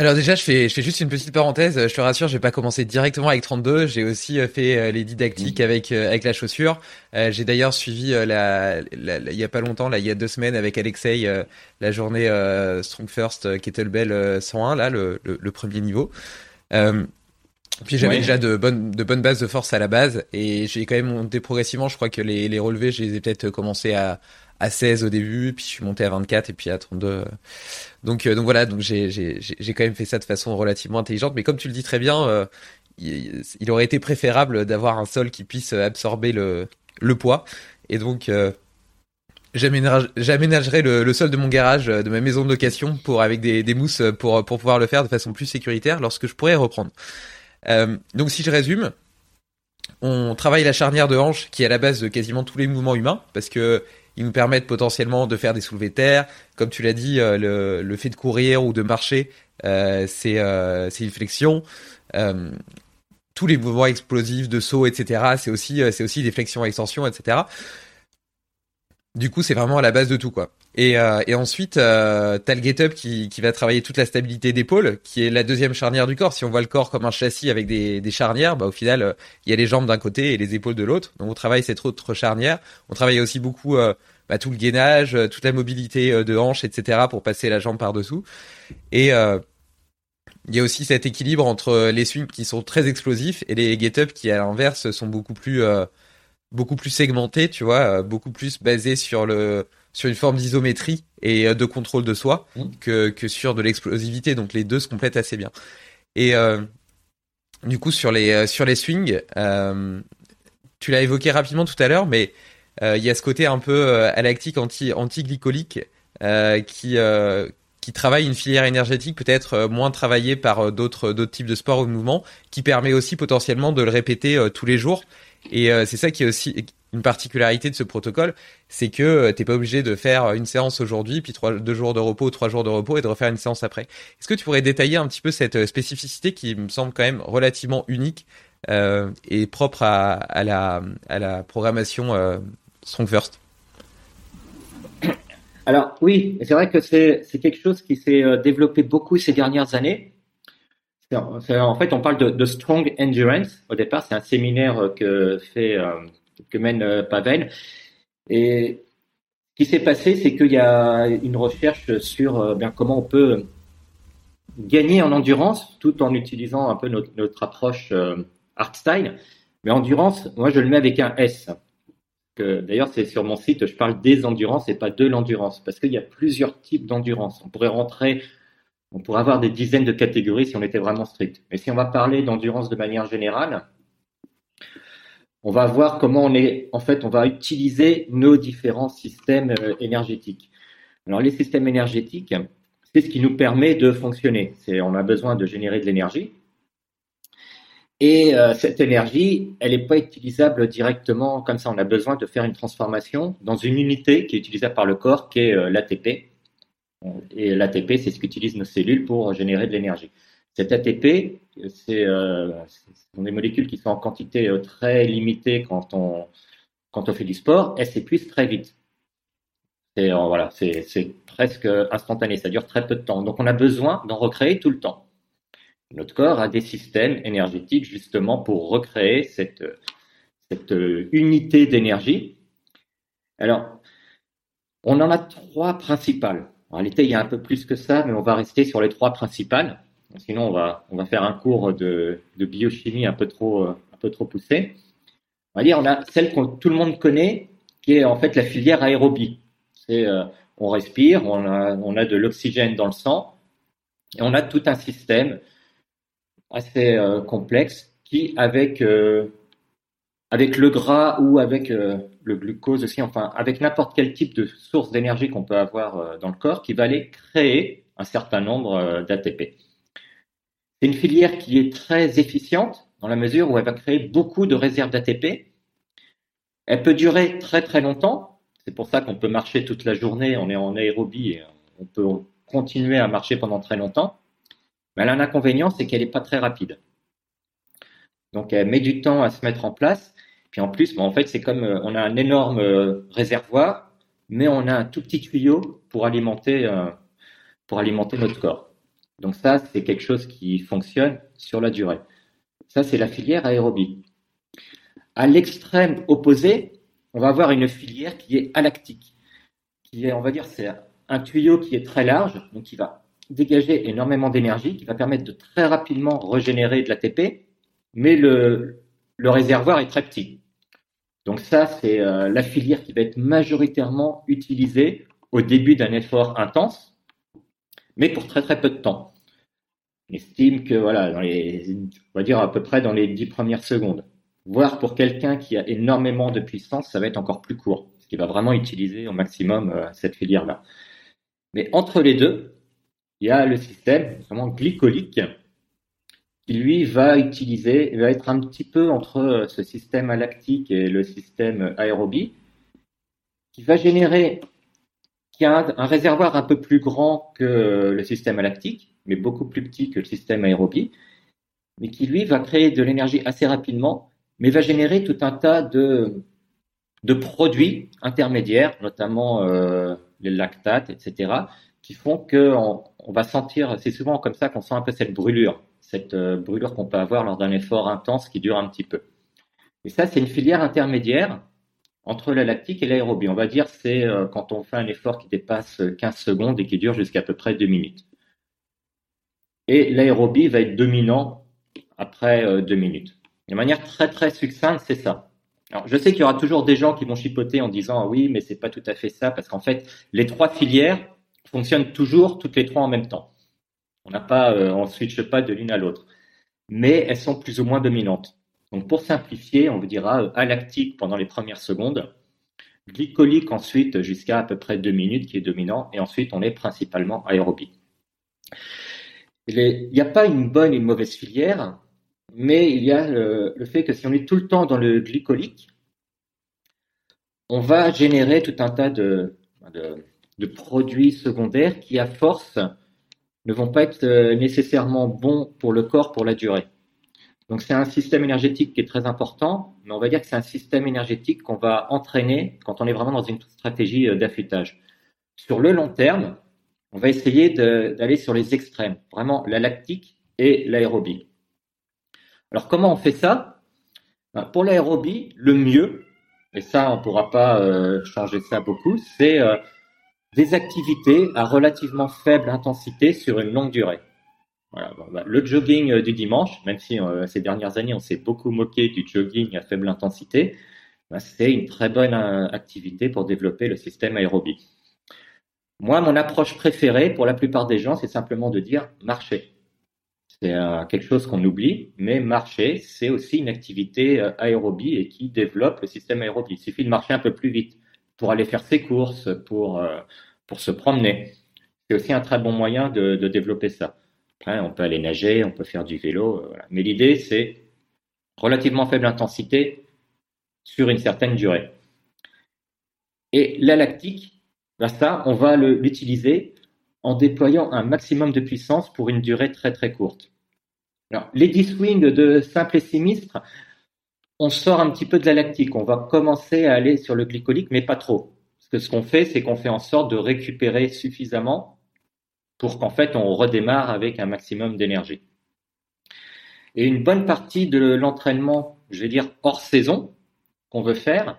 Alors déjà, je fais, je fais juste une petite parenthèse. Je te rassure, j'ai pas commencé directement avec 32. J'ai aussi euh, fait euh, les didactiques avec euh, avec la chaussure. j'ai d'ailleurs suivi la, il y a pas longtemps, là, il y a deux semaines, avec Alexei, la journée Strong First Kettlebell 101, là, le, le, premier niveau. Puis j'avais déjà de bonnes de bonnes bases de force à la base et j'ai quand même monté progressivement. Je crois que les, les relevés, je les ai peut-être commencé à à 16 au début, puis je suis monté à 24 et puis à 32. Donc euh, donc voilà, donc j'ai j'ai j'ai quand même fait ça de façon relativement intelligente. Mais comme tu le dis très bien, euh, il, il, aurait été préférable d'avoir un sol qui puisse absorber le le poids et donc euh, J'aménagerai le, le, sol de mon garage, de ma maison de location, pour avec des, des mousses pour pour pouvoir le faire de façon plus sécuritaire lorsque je pourrais reprendre. Euh, donc si je résume, on travaille la charnière de hanche qui est à la base de quasiment tous les mouvements humains parce que ils nous permettent potentiellement de faire des soulevés de terre. Comme tu l'as dit, euh, le, fait de courir ou de marcher, euh, c'est une flexion. Tous les mouvements explosifs de saut, etc. C'est aussi c'est aussi des flexions, extensions, etc. Du coup, c'est vraiment à la base de tout, quoi. Et, euh, et ensuite, euh, t'as le get-up qui, qui va travailler toute la stabilité d'épaule, qui est la deuxième charnière du corps. Si on voit le corps comme un châssis avec des, charnières, bah, au final, euh, il y a les jambes d'un côté et les épaules de l'autre. Donc on travaille cette autre charnière. On travaille aussi beaucoup euh, bah, tout le gainage, toute la mobilité de hanche, etc. pour passer la jambe par-dessous. Et il y a aussi cet équilibre entre les swings qui sont très explosifs et les get-up qui, à l'inverse, sont beaucoup plus beaucoup plus segmenté, tu vois, beaucoup plus basé sur le sur une forme d'isométrie et de contrôle de soi mmh. que que sur de l'explosivité. Donc les deux se complètent assez bien. Et du coup sur les sur les swings, tu l'as évoqué rapidement tout à l'heure, mais il y a ce côté un peu lactique anti anti-glycolique qui qui travaille une filière énergétique peut-être euh, moins travaillée par euh, d'autres d'autres types de sports ou de mouvements, qui permet aussi potentiellement de le répéter euh, tous les jours. Et c'est ça qui est aussi une particularité de ce protocole, c'est que t'es pas obligé de faire une séance aujourd'hui, puis trois, deux jours de repos, trois jours de repos et de refaire une séance après. Est-ce que tu pourrais détailler un petit peu cette spécificité qui me semble quand même relativement unique euh, et propre à, la, programmation euh, Strong First alors oui, c'est vrai que c'est quelque chose qui s'est euh, développé beaucoup ces dernières années. En fait, on parle de, strong endurance. Au départ, c'est un séminaire euh, que fait euh, que mène Pavel. Et ce qui s'est passé, c'est qu'il y a une recherche sur bien comment on peut gagner en endurance tout en utilisant un peu notre, notre approche art style. Mais endurance, moi, je le mets avec un S. D'ailleurs, c'est sur mon site, je parle des endurances et pas de l'endurance, parce qu'il y a plusieurs types d'endurance. On pourrait rentrer, on pourrait avoir des dizaines de catégories si on était vraiment strict. Mais si on va parler d'endurance de manière générale, on va voir comment on est, en fait, on va utiliser nos différents systèmes euh, énergétiques. Alors, les systèmes énergétiques, c'est ce qui nous permet de fonctionner. On a besoin de générer de l'énergie. Et euh, cette énergie, elle n'est pas utilisable directement comme ça. On a besoin de faire une transformation dans une unité qui est utilisable par le corps, qui est euh, l'ATP. Et l'ATP, c'est ce qu'utilisent nos cellules pour générer de l'énergie. Cet ATP, c'est euh, sont des molécules qui sont en quantité euh, très limitée quand on, quand on fait du sport. Elles s'épuisent très vite. C'est voilà, c'est presque instantané. Ça dure très peu de temps. Donc on a besoin d'en recréer tout le temps. Notre corps a des systèmes énergétiques justement pour recréer cette, cette unité d'énergie. Alors, on en a trois principales. En réalité, il y a un peu plus que ça, mais on va rester sur les trois principales. Sinon, on va, on va faire un cours de, de biochimie un peu trop, un peu trop poussé. On va dire, on a celle que tout le monde connaît, qui est en fait la filière aérobie. C'est, euh, on respire, on a, on a de l'oxygène dans le sang, et on a tout un système assez euh, complexe qui, avec euh, avec le gras ou avec euh, le glucose aussi, enfin avec n'importe quel type de source d'énergie qu'on peut avoir dans le corps, qui va aller créer un certain nombre d'ATP. C'est une filière qui est très efficiente dans la mesure où elle va créer beaucoup de réserves d'ATP. Elle peut durer très très longtemps. C'est pour ça qu'on peut marcher toute la journée. On est en aérobie et on peut continuer à marcher pendant très longtemps. Mais elle a un inconvénient, c'est qu'elle n'est pas très rapide. Donc elle met du temps à se mettre en place. Puis en plus, en fait, c'est comme euh, on a un énorme euh, réservoir, mais on a un tout petit tuyau pour alimenter, euh, pour alimenter notre corps. Donc ça, c'est quelque chose qui fonctionne sur la durée. Ça, c'est la filière aérobie. À l'extrême opposé, on va avoir une filière qui est alactique, qui est, on va dire, c'est un tuyau qui est très large, donc qui va dégager énormément d'énergie qui va permettre de très rapidement régénérer de l'ATP, mais le réservoir est très petit. Donc ça, c'est euh, la filière qui va être majoritairement utilisée au début d'un effort intense, mais pour très très peu de temps. On estime que voilà, dans les, on va dire à peu près dans les dix premières secondes. Voire pour quelqu'un qui a énormément de puissance, ça va être encore plus court, ce qui va vraiment utiliser au maximum euh, cette filière-là. Mais entre les deux, il y a le système vraiment glycolique qui lui va utiliser, va être un petit peu entre ce système lactique et le système aérobie, qui va générer, qui a un, réservoir un peu plus grand que le système lactique, mais beaucoup plus petit que le système aérobie, mais qui lui va créer de l'énergie assez rapidement, mais va générer tout un tas de, de produits intermédiaires, notamment euh, les lactates, etc., qui font qu'on on va sentir, c'est souvent comme ça qu'on sent un peu cette brûlure, cette euh, brûlure qu'on peut avoir lors d'un effort intense qui dure un petit peu. Et ça, c'est une filière intermédiaire entre la lactique et l'aérobie. On va dire c'est euh, quand on fait un effort qui dépasse 15 secondes et qui dure jusqu'à peu près 2 minutes. Et l'aérobie va être dominant après 2 euh, minutes. De manière très très succincte, c'est ça. Alors, je sais qu'il y aura toujours des gens qui vont chipoter en disant oui, mais c'est pas tout à fait ça, parce qu'en fait, les trois filières fonctionnent toujours toutes les trois en même temps. On n'a pas, euh, pas de l'une à l'autre, mais elles sont plus ou moins dominantes. Donc, pour simplifier, on vous dira euh, alactique pendant les premières secondes, glycolique ensuite jusqu'à à peu près deux minutes qui est dominant, et ensuite on est principalement aérobie. Il n'y a pas une bonne et une mauvaise filière, mais il y a le, fait que si on est tout le temps dans le glycolique, on va générer tout un tas de, produits secondaires qui, à force, ne vont pas être euh, nécessairement bons pour le corps pour la durée. Donc c'est un système énergétique qui est très important, mais on va dire que c'est un système énergétique qu'on va entraîner quand on est vraiment dans une stratégie euh, d'affûtage. Sur le long terme, on va essayer d'aller sur les extrêmes, vraiment la lactique et l'aérobie. Alors comment on fait ça? Ben, Pour l'aérobie, le mieux, et ça on ne pourra pas euh, changer ça beaucoup, c'est des activités à relativement faible intensité sur une longue durée. Ben, le jogging euh, du dimanche, même si ces dernières années on s'est beaucoup moqué du jogging à faible intensité, ben, c'est une très bonne activité pour développer le système aérobie. Moi, mon approche préférée pour la plupart des gens, c'est simplement de dire marcher. C'est euh, quelque chose qu'on oublie, mais marcher, c'est aussi une activité euh, aérobie et qui développe le système aérobie. Il suffit de marcher un peu plus vite pour aller faire ses courses, pour, euh, pour se promener. C'est aussi un très bon moyen de, de, développer ça. Après, on peut aller nager, on peut faire du vélo, voilà. mais l'idée, c'est relativement faible intensité sur une certaine durée. Et la lactique, ben ça, on va l'utiliser en déployant un maximum de puissance pour une durée très très courte. Les D-swing de simple et sinistre, on sort un petit peu de la lactique. On va commencer à aller sur le glycolique, mais pas trop. Parce que ce qu'on fait, c'est qu'on fait en sorte de récupérer suffisamment pour qu'en fait on redémarre avec un maximum d'énergie. Et une bonne partie de l'entraînement, je vais dire hors saison, qu'on veut faire,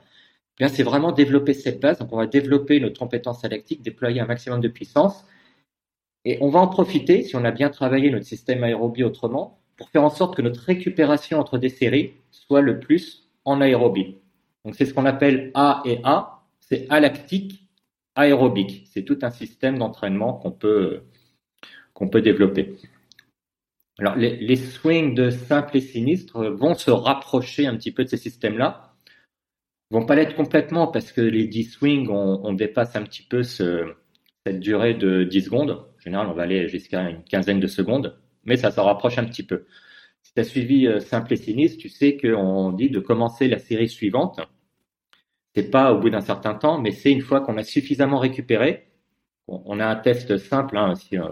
c'est vraiment développer cette base. Donc, on va développer notre compétence lactique, déployer un maximum de puissance. Et on va en profiter, si on a bien travaillé notre système aérobie autrement, pour faire en sorte que notre récupération entre des séries soit le plus en aérobie. Donc, c'est ce qu'on appelle A et A. C'est alactique aérobique. C'est tout un système d'entraînement qu'on peut, qu'on peut développer. Alors, les, swings de simple et sinistre vont se rapprocher un petit peu de ces systèmes-là vont pas l'être complètement parce que les 10 swings, on, dépasse un petit peu ce, cette durée de 10 secondes. En général, on va aller jusqu'à une quinzaine de secondes, mais ça s'en rapproche un petit peu. Si tu as suivi euh, Simple et Sinistre, tu sais qu'on dit de commencer la série suivante. C'est pas au bout d'un certain temps, mais c'est une fois qu'on a suffisamment récupéré. On a un test simple. Hein, si, euh,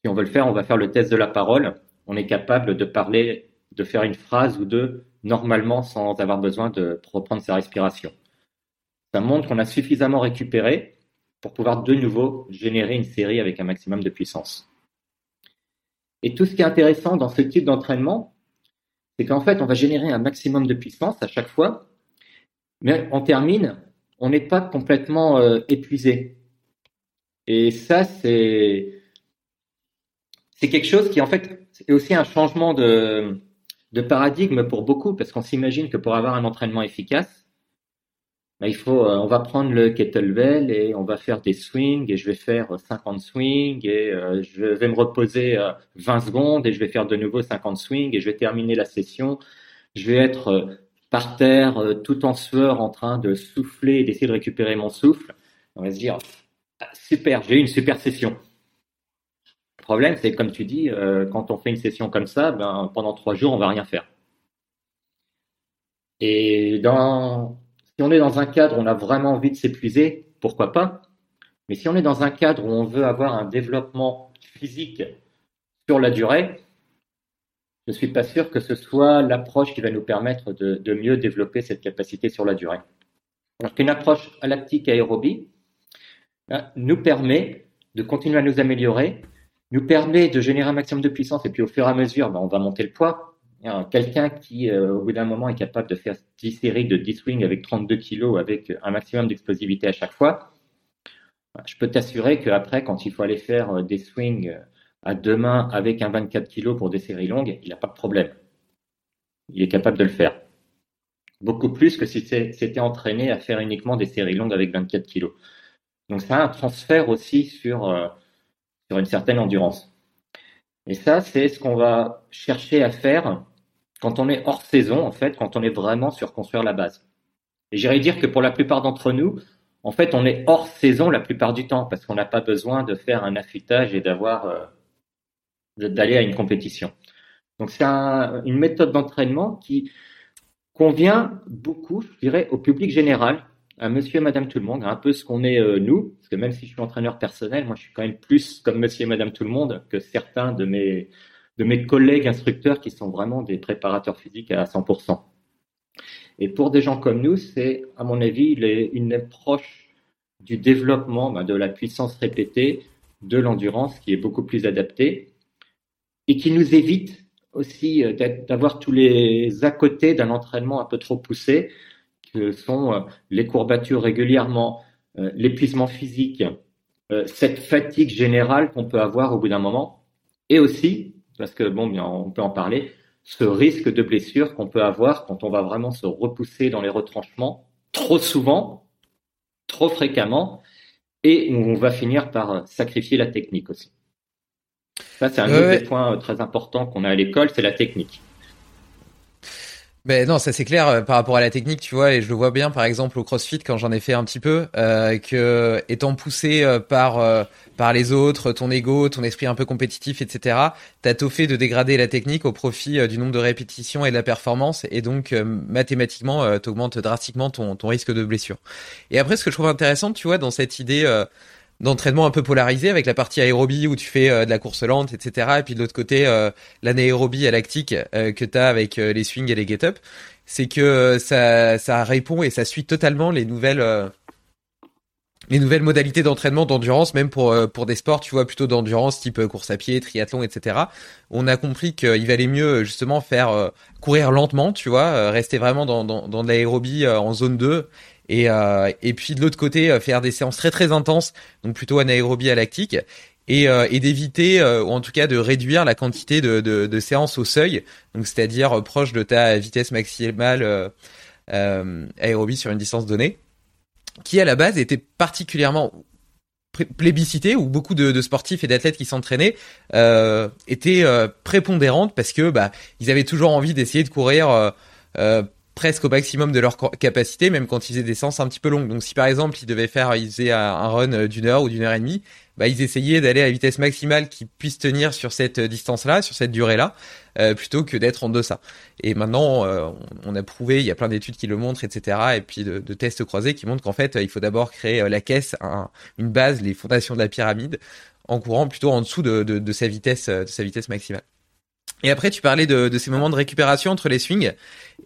si on veut le faire, on va faire le test de la parole. On est capable de parler, de faire une phrase ou deux normalement sans avoir besoin de reprendre sa respiration. Ça montre qu'on a suffisamment récupéré pour pouvoir de nouveau générer une série avec un maximum de puissance. Et tout ce qui est intéressant dans ce type d'entraînement, c'est qu'en fait, on va générer un maximum de puissance à chaque fois, mais on termine, on n'est pas complètement euh, épuisé. Et ça, c'est quelque chose qui en fait est aussi un changement de paradigme pour beaucoup, parce qu'on s'imagine que pour avoir un entraînement efficace, faut, euh, on va prendre le kettlebell et on va faire des swings et je vais faire 50 swings et euh, je vais me reposer 20 euh, secondes et je vais faire de nouveau 50 swings et je vais terminer la session. Je vais être par terre tout en sueur en train de souffler et d'essayer de récupérer mon souffle. On va se dire, ah, super, j'ai eu une super session. Le problème, c'est comme tu dis, euh, quand on fait une session comme ça, ben, pendant trois jours, on va rien faire. Et dans, si on est dans un cadre où on a vraiment envie de s'épuiser, pourquoi pas? Mais si on est dans un cadre où on veut avoir un développement physique sur la durée, je ne suis pas sûr que ce soit l'approche qui va nous permettre de, mieux développer cette capacité sur la durée. Alors qu'une approche lactique aérobie ben, nous permet de continuer à nous améliorer nous permet de générer un maximum de puissance et puis au fur et à mesure, ben, on va monter le poids. Quelqu'un qui, euh, au bout d'un moment, est capable de faire 10 séries de 10 swings avec 32 kilos, avec un maximum d'explosivité à chaque fois, ben, je peux t'assurer qu'après, quand il faut aller faire euh, des swings euh, à deux mains avec un 24 kilos pour des séries longues, il n'a pas de problème. Il est capable de le faire. beaucoup plus que si c'était entraîné à faire uniquement des séries longues avec 24 kilos. Donc ça a un transfert aussi sur, euh, sur une certaine endurance. Et ça, c'est ce qu'on va chercher à faire quand on est hors saison, en fait, quand on est vraiment sur construire la base. Et j'irais dire que pour la plupart d'entre nous, en fait, on est hors saison la plupart du temps parce qu'on n'a pas besoin de faire un affûtage et d'avoir euh, d'aller à une compétition. Donc c'est une méthode d'entraînement qui convient beaucoup, je dirais, au public général, à monsieur et madame tout le monde, un peu ce qu'on est euh, nous, parce que même si je suis entraîneur personnel, moi je suis quand même plus comme monsieur et madame tout le monde que certains de mes, de mes collègues instructeurs qui sont vraiment des préparateurs physiques à 100%. Et pour des gens comme nous, c'est, à mon avis, une approche du développement ben, de la puissance répétée, de l'endurance qui est beaucoup plus adaptée et qui nous évite aussi euh, d'avoir tous les à côté d'un entraînement un peu trop poussé, que sont euh, les courbatures régulièrement, euh, l'épuisement physique, cette fatigue générale qu'on peut avoir au bout d'un moment, et aussi, parce que bon, bien, on peut en parler, ce risque de blessure qu'on peut avoir quand on va vraiment se repousser dans les retranchements trop souvent, trop fréquemment, et où on va finir par sacrifier la technique aussi. Ça, c'est un autre des points euh, très importants qu'on a à l'école, c'est la technique. Ben non, ça c'est clair euh, par rapport à la technique, tu vois, et je le vois bien par exemple au CrossFit quand j'en ai fait un petit peu, euh, que étant poussé euh, par par les autres, ton ego, ton esprit un peu compétitif, etc. T'as tout fait de dégrader la technique au profit du nombre de répétitions et de la performance, et donc mathématiquement t'augmentes drastiquement ton ton risque de blessure. Et après, ce que je trouve intéressant, tu vois, dans cette idée d'entraînement un peu polarisé avec la partie aérobie où tu fais euh, de la course lente, etc. Et puis de l'autre côté, euh, l'anaérobie à lactique euh, que tu as avec euh, les swings et les get-up. C'est que ça, ça répond et ça suit totalement les nouvelles les nouvelles modalités d'entraînement d'endurance, même pour pour des sports, tu vois, plutôt d'endurance type course à pied, triathlon, etc. On a compris qu'il valait mieux justement faire courir lentement, tu vois, rester vraiment dans dans, dans de l'aérobie en zone 2 et, euh, et puis de l'autre côté, euh, faire des séances très très intenses, donc plutôt anaérobie à lactique, et, euh, d'éviter, ou en tout cas de réduire la quantité de, séances au seuil, donc c'est-à-dire proche de ta vitesse maximale aérobie sur une distance donnée, qui à la base était particulièrement plébiscité où beaucoup de, sportifs et d'athlètes qui s'entraînaient étaient prépondérantes parce que bah ils avaient toujours envie d'essayer de courir presque au maximum de leur capacité, même quand ils faisaient des séances un petit peu longues. Donc si par exemple ils devaient faire, ils faisaient un run euh, d'une heure ou d'une heure et demie, bah ils essayaient d'aller à la vitesse maximale qu'ils puissent tenir sur cette euh, distance-là, sur cette durée-là, euh, plutôt que d'être en deçà. Et maintenant, on a prouvé, il y a plein d'études qui le montrent, etc. Et puis de, tests croisés qui montrent qu'en fait, il faut d'abord créer la caisse, une base, les fondations de la pyramide, en courant plutôt en dessous de, de sa vitesse, de sa vitesse maximale. Et après, tu parlais de, ces moments de récupération entre les swings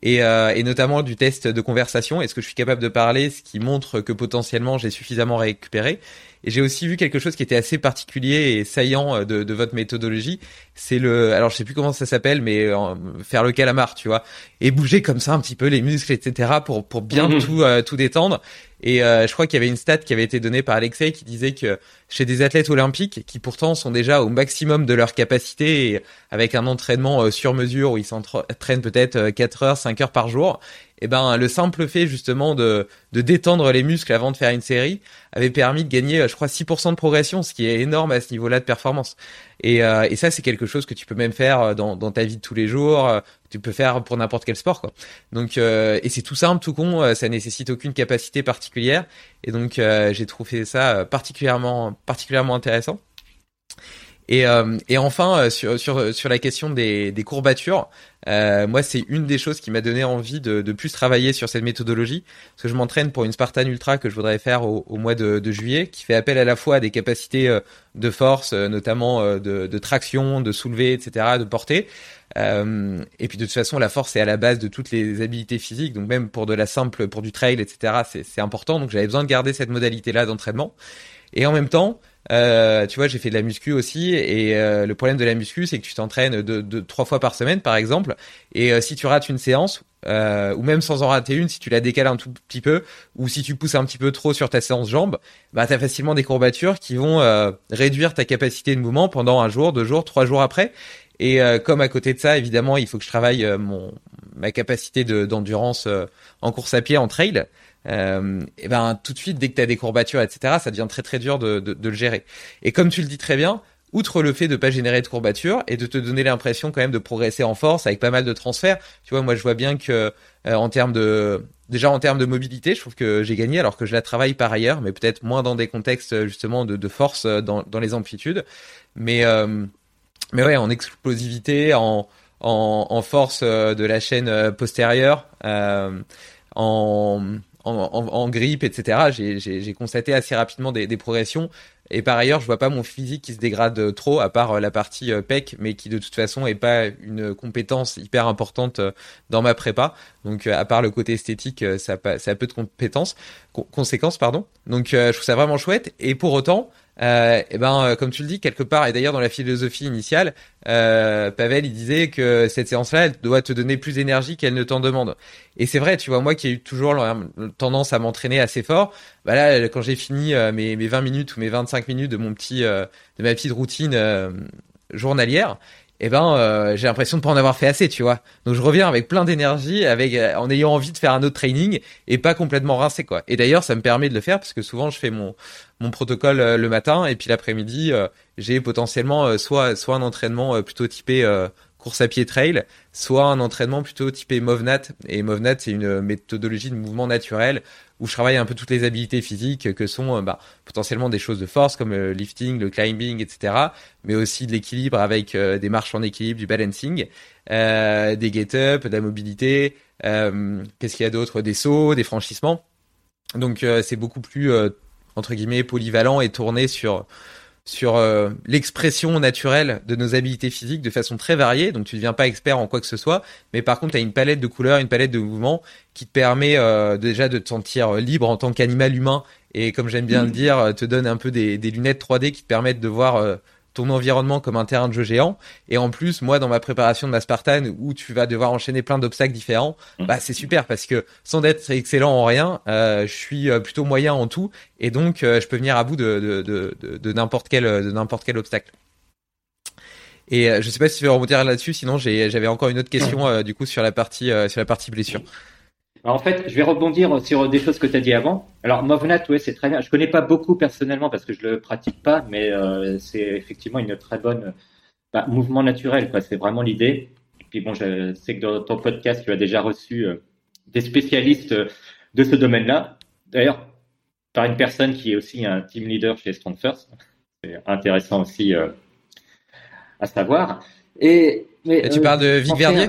et, euh, et, notamment du test de conversation. Est-ce que je suis capable de parler, ce qui montre que potentiellement j'ai suffisamment récupéré? Et j'ai aussi vu quelque chose qui était assez particulier et saillant euh, de, de votre méthodologie. C'est le, alors je sais plus comment ça s'appelle, mais euh, faire le calamar, tu vois, et bouger comme ça un petit peu les muscles, etc. pour pour bien mmh. tout tout détendre. Et euh, je crois qu'il y avait une stat qui avait été donnée par Alexei qui disait que chez des athlètes olympiques qui pourtant sont déjà au maximum de leur capacité et avec un entraînement euh, sur mesure où ils s'entraînent peut-être 4 euh, heures, 5 heures par jour, eh ben le simple fait justement de, de détendre les muscles avant de faire une série avait permis de gagner, je crois, 6% de progression, ce qui est énorme à ce niveau-là de performance. Et, euh, et ça, c'est quelque chose que tu peux même faire dans, dans ta vie de tous les jours. Tu peux faire pour n'importe quel sport, quoi. Donc, euh, et c'est tout simple, tout con. Ça nécessite aucune capacité particulière. Et donc, euh, j'ai trouvé ça particulièrement, particulièrement intéressant. Et, euh, et enfin, euh, sur, sur, sur la question des, des courbatures, euh, moi, c'est une des choses qui m'a donné envie de, de, plus travailler sur cette méthodologie, parce que je m'entraîne pour une Spartan Ultra que je voudrais faire au, au mois de, de, juillet, qui fait appel à la fois à des capacités euh, de force, notamment de, de, traction, de soulever, etc., de portée. Euh, et puis de toute façon, la force est à la base de toutes les habiletés physiques, donc même pour de la simple, pour du trail, etc., c'est important. Donc j'avais besoin de garder cette modalité-là d'entraînement. Et en même temps, euh, tu vois, j'ai fait de la muscu aussi, et euh, le problème de la muscu, c'est que tu t'entraînes de, trois fois par semaine, par exemple, et euh, si tu rates une séance, euh, ou même sans en rater une, si tu la décales un tout petit peu, ou si tu pousses un petit peu trop sur ta séance jambes, bah t'as facilement des courbatures qui vont réduire ta capacité de mouvement pendant un jour, deux jours, trois jours après. Et comme à côté de ça, évidemment, il faut que je travaille mon ma capacité d'endurance en course à pied, en trail. Et ben tout de suite, dès que tu as des courbatures, etc., ça devient très très dur de, de, le gérer. Et comme tu le dis très bien, outre le fait de pas générer de courbatures et de te donner l'impression quand même de progresser en force avec pas mal de transferts. Tu vois, moi je vois bien que euh, en termes de déjà en termes de mobilité, je trouve que j'ai gagné alors que je la travaille par ailleurs, mais peut-être moins dans des contextes euh, justement de, de force euh, dans, dans les amplitudes. Mais mais ouais, en explosivité, en, en force de la chaîne postérieure, en en, en, grippe, etc. J'ai constaté assez rapidement des, des progressions et par ailleurs, je vois pas mon physique qui se dégrade trop, à part euh, la partie euh, PEC, mais qui de toute façon est pas une compétence hyper importante euh, dans ma prépa. Donc, à part le côté esthétique, ça a, ça a peu de compétences, conséquences, pardon. Donc, je trouve ça vraiment chouette. Et pour autant, euh, et ben euh, comme tu le dis quelque part et d'ailleurs dans la philosophie initiale euh, Pavel il disait que cette séance là elle doit te donner plus d'énergie qu'elle ne t'en demande. Et c'est vrai tu vois moi qui ai eu toujours tendance à m'entraîner assez fort bah là quand j'ai fini euh, mes, mes 20 minutes ou mes 25 minutes de mon petit de ma petite routine journalière eh ben euh, j'ai l'impression de pas en avoir fait assez, tu vois. Donc je reviens avec plein d'énergie, avec euh, en ayant envie de faire un autre training et pas complètement rincé quoi. Et d'ailleurs ça me permet de le faire parce que souvent je fais mon mon protocole euh, le matin et puis l'après-midi j'ai potentiellement soit soit un entraînement plutôt typé course à pied trail, soit un entraînement plutôt typé MovNat. Et MovNat, c'est une méthodologie de mouvement naturel où je travaille un peu toutes les habiletés physiques que sont euh, bah, potentiellement des choses de force comme le lifting, le climbing, etc. Mais aussi de l'équilibre avec euh, des marches en équilibre, du balancing, euh, des get-up, de la mobilité. Qu'est-ce qu'il y a d'autre Des sauts, des franchissements. Donc c'est beaucoup plus entre guillemets polyvalent et tourné sur sur euh, l'expression naturelle de nos habiletés physiques de façon très variée. Donc tu ne deviens pas expert en quoi que ce soit, mais par contre tu as une palette de couleurs, une palette de mouvements qui te permet euh, déjà de te sentir libre en tant qu'animal humain. Et comme j'aime bien le dire, te donne un peu des, des, lunettes 3D qui te permettent de voir euh, ton environnement comme un terrain de jeu géant. Et en plus, moi, dans ma préparation de ma Spartan, où tu vas devoir enchaîner plein d'obstacles différents, mmh. bah c'est super parce que sans être excellent en rien, euh, je suis euh, plutôt moyen en tout, et donc euh, je peux venir à bout de, de, de, de n'importe quel de n'importe quel obstacle. Et je sais pas si tu veux rebondir là-dessus, sinon j'avais encore une autre question du coup sur la partie sur la partie blessure en fait, je vais rebondir sur des choses que tu as dit avant. Alors, Movnat, ouais, c'est très bien. Je connais pas beaucoup personnellement parce que je le pratique pas, mais euh, c'est effectivement une très bonne bah, mouvement naturel. C'est vraiment l'idée. Et puis bon, je sais que dans ton podcast, tu as déjà reçu euh, des spécialistes de ce domaine-là. D'ailleurs, par une personne qui est aussi un team leader chez Strong First. C'est intéressant aussi euh, à savoir. Et, mais, tu parles de Vic Verdier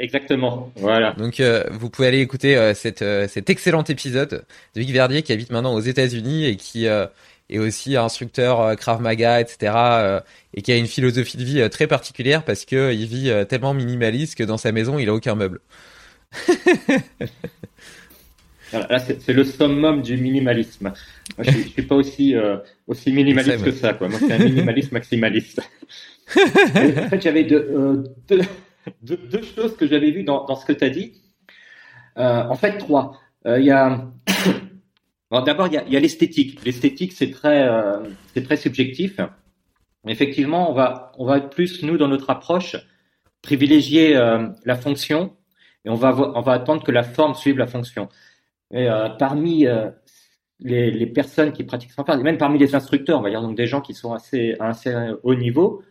Exactement, voilà. Donc euh, vous pouvez aller écouter euh, cette, euh, cet excellent épisode de Vic Verdier qui habite maintenant aux États-Unis et qui est aussi instructeur Krav Maga, etc. et qui a une philosophie de vie très particulière parce que il vit tellement minimaliste que dans sa maison il a aucun meuble. là c'est le summum du minimalisme. Moi, je, je suis pas aussi aussi minimaliste que ça quoi. Moi c'est un minimaliste maximaliste. en fait j'avais deux, deux deux, choses que j'avais vues dans, ce que tu as dit. Euh, en fait, trois. Euh, il a d'abord il y a, l'esthétique. L'esthétique c'est très euh, très subjectif. Effectivement, on va on va être plus nous dans notre approche privilégier la fonction et on va on va attendre que la forme suive la fonction. Et parmi les, personnes qui pratiquent sans faire, même parmi les instructeurs, on va dire donc des gens qui sont assez à assez haut niveau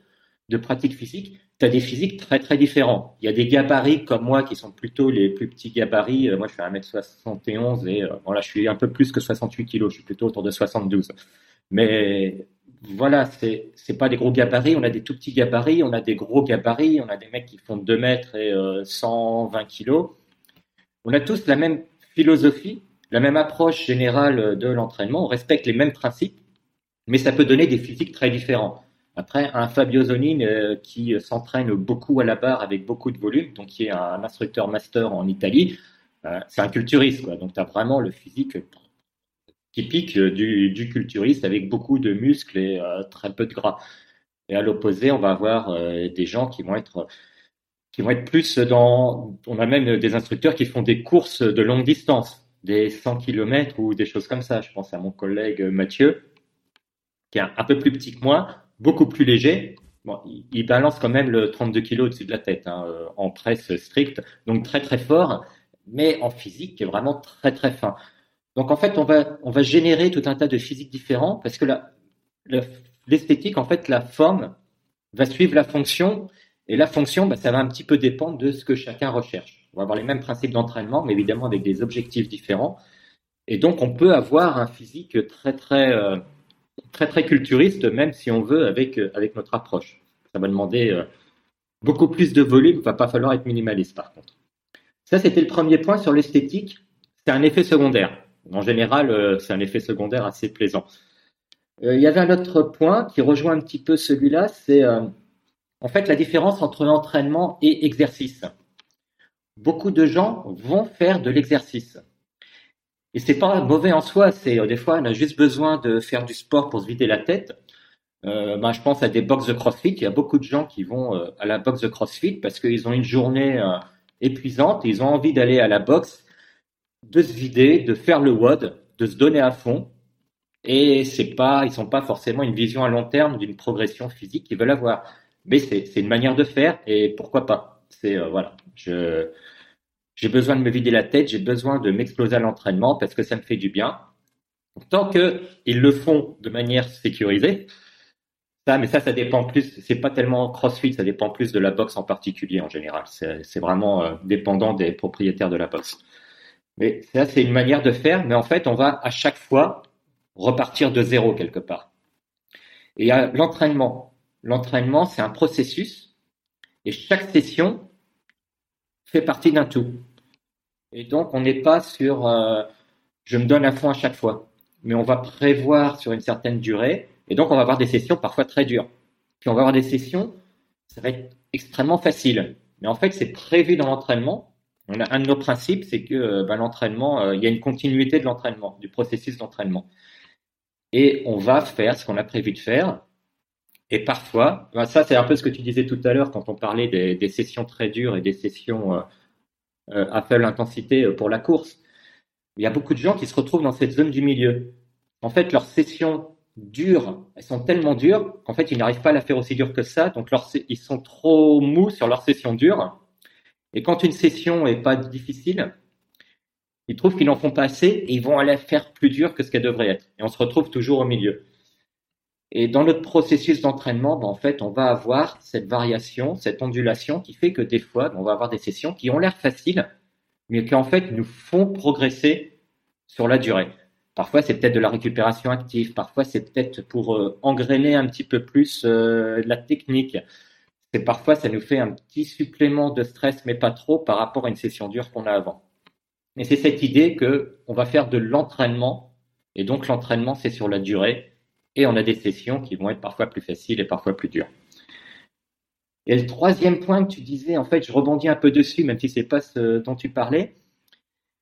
de pratique physique, tu as des physiques très très différents. Il y a des gabarits comme moi qui sont plutôt les plus petits gabarits. Euh, moi, je fais 1m71 et voilà, je suis un peu plus que 68 kg. Je suis plutôt autour de 72. Mais voilà, c'est c'est pas des gros gabarits. On a des tout petits gabarits, on a des gros gabarits, on a des mecs qui font 2 mètres et 120 euh, kg. On a tous la même philosophie, la même approche générale de l'entraînement. On respecte les mêmes principes, mais ça peut donner des physiques très différents. Après, un Fabio Zonin euh, qui s'entraîne beaucoup à la barre avec beaucoup de volume, donc qui est un instructeur master en Italie, euh, c'est un culturiste. Donc, tu as vraiment le physique typique du, culturiste avec beaucoup de muscles et euh, très peu de gras. Et à l'opposé, on va avoir des gens qui vont être qui vont être plus dans. On a même des instructeurs qui font des courses de longue distance, des 100 km ou des choses comme ça. Je pense à mon collègue Mathieu, qui est un peu plus petit que moi, beaucoup plus léger, il, balance quand même le 32 kg au-dessus de la tête hein, euh, en presse stricte, donc très très fort, mais en physique qui est vraiment très très fin. Donc en fait, on va on va générer tout un tas de physiques différents parce que l'esthétique, en fait, la forme va suivre la fonction et la fonction, bah, ça va un petit peu dépendre de ce que chacun recherche. On va avoir les mêmes principes d'entraînement, mais évidemment avec des objectifs différents. Et donc, on peut avoir un physique très très euh, très très culturiste, même si on veut avec euh, avec notre approche. Ça va demander euh, beaucoup plus de volume. Il va pas falloir être minimaliste, par contre. Ça, c'était le premier point sur l'esthétique. C'est un effet secondaire. En général, c'est un effet secondaire assez plaisant. il y avait un autre point qui rejoint un petit peu celui-là, c'est en fait la différence entre entraînement et exercice. Beaucoup de gens vont faire de l'exercice. Et c'est pas mauvais en soi, c'est euh, des fois on a juste besoin de faire du sport pour se vider la tête. Ben, je pense à des box de CrossFit. Il y a beaucoup de gens qui vont euh, à la box de CrossFit parce qu'ils ont une journée épuisante ils ont envie d'aller à la boxe, de se vider, de faire le WOD, de se donner à fond. Et c'est pas, ils sont pas forcément une vision à long terme d'une progression physique qu'ils veulent avoir. Mais c'est une manière de faire et pourquoi pas. C'est voilà. Je j'ai besoin de me vider la tête, j'ai besoin de m'exploser à l'entraînement parce que ça me fait du bien. Tant que ils le font de manière sécurisée, ça, mais ça, ça dépend plus. C'est pas tellement CrossFit, ça dépend plus de la boxe en particulier en général. C'est vraiment euh, dépendant des propriétaires de la boxe. Mais ça, c'est une manière de faire. Mais en fait, on va à chaque fois repartir de zéro quelque part. Et l'entraînement. L'entraînement, c'est un processus. Et chaque session, fait partie d'un tout. Et donc, on n'est pas sur euh, je me donne à fond à chaque fois, mais on va prévoir sur une certaine durée. Et donc, on va avoir des sessions parfois très dures. Puis, on va avoir des sessions, ça va être extrêmement facile. Mais en fait, c'est prévu dans l'entraînement. On un de nos principes, c'est que euh, ben, l'entraînement, euh, il y a une continuité de l'entraînement, du processus d'entraînement. Et on va faire ce qu'on a prévu de faire. Et parfois, ben, ça c'est un peu ce que tu disais tout à l'heure quand on parlait des, sessions très dures et des sessions euh, euh, à faible intensité euh, pour la course. Il y a beaucoup de gens qui se retrouvent dans cette zone du milieu. En fait, leurs sessions dures, elles sont tellement dures qu'en fait, ils n'arrivent pas à la faire aussi dure que ça. Donc, ils sont trop mous sur leur session dure. Et quand une session est pas difficile, ils trouvent qu'ils n'en font pas assez et ils vont aller faire plus dur que ce qu'elle devrait être. Et on se retrouve toujours au milieu. Et dans notre processus d'entraînement, ben, en fait, on va avoir cette variation, cette ondulation qui fait que des fois, ben, on va avoir des sessions qui ont l'air faciles, mais qui en fait nous font progresser sur la durée. Parfois, c'est peut-être de la récupération active, parfois c'est peut-être pour euh, engrainer un petit peu plus euh, la technique. Et parfois, ça nous fait un petit supplément de stress, mais pas trop par rapport à une session dure qu'on a avant. Et c'est cette idée que on va faire de l'entraînement, et donc l'entraînement, c'est sur la durée et on a des sessions qui vont être parfois plus faciles et parfois plus dures. Et le troisième point que tu disais, en fait, je rebondis un peu dessus, même si c'est pas ce dont tu parlais,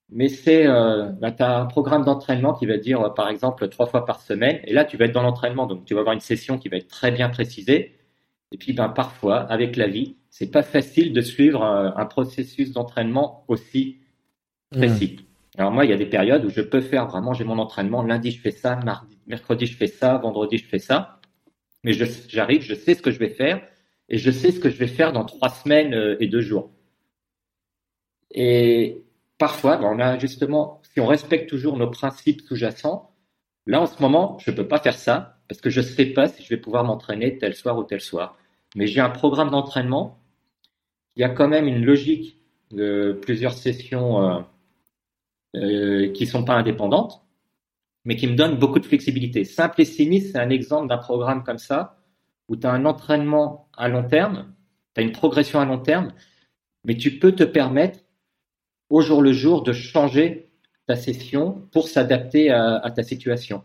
mais c'est, euh, bah, tu as un programme d'entraînement qui va dire, euh, par exemple, trois fois par semaine, et là, tu vas être dans l'entraînement, donc tu vas avoir une session qui va être très bien précisée, et puis, ben, parfois, avec la vie, c'est pas facile de suivre un, processus d'entraînement aussi précis. Mmh. Alors moi, il y a des périodes où je peux faire vraiment, j'ai mon entraînement, lundi je fais ça, mardi, mercredi je fais ça, vendredi je fais ça, mais j'arrive, je, sais ce que je vais faire et je sais ce que je vais faire dans trois semaines euh, et deux jours. Et parfois, ben, on a justement, si on respecte toujours nos principes sous-jacents, là en ce moment, je ne peux pas faire ça parce que je ne sais pas si je vais pouvoir m'entraîner tel soir ou tel soir. Mais j'ai un programme d'entraînement qui a quand même une logique de plusieurs sessions. Euh, euh, qui sont pas indépendantes, mais qui me donnent beaucoup de flexibilité. Simple et c'est un exemple d'un programme comme ça, où tu as un entraînement à long terme, tu as une progression à long terme, mais tu peux te permettre au jour le jour de changer ta session pour s'adapter à, ta situation.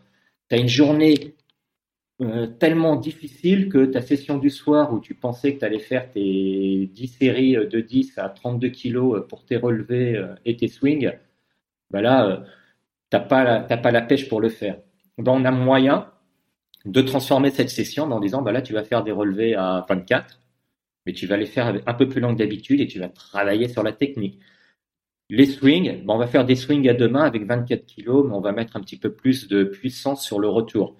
Tu as une journée euh, tellement difficile que ta session du soir où tu pensais que tu allais faire tes 10 séries de 10 à 32 kilos pour tes relevés euh, et tes swings, ben là, euh, t'as pas pas la pêche pour le faire. On a moyen de transformer cette session en disant, ben là, tu vas faire des relevés à 24, mais tu vas les faire un peu plus long que d'habitude et tu vas travailler sur la technique. Les swings, ben on va faire des swings à deux mains avec 24 kilos, mais on va mettre un petit peu plus de puissance sur le retour.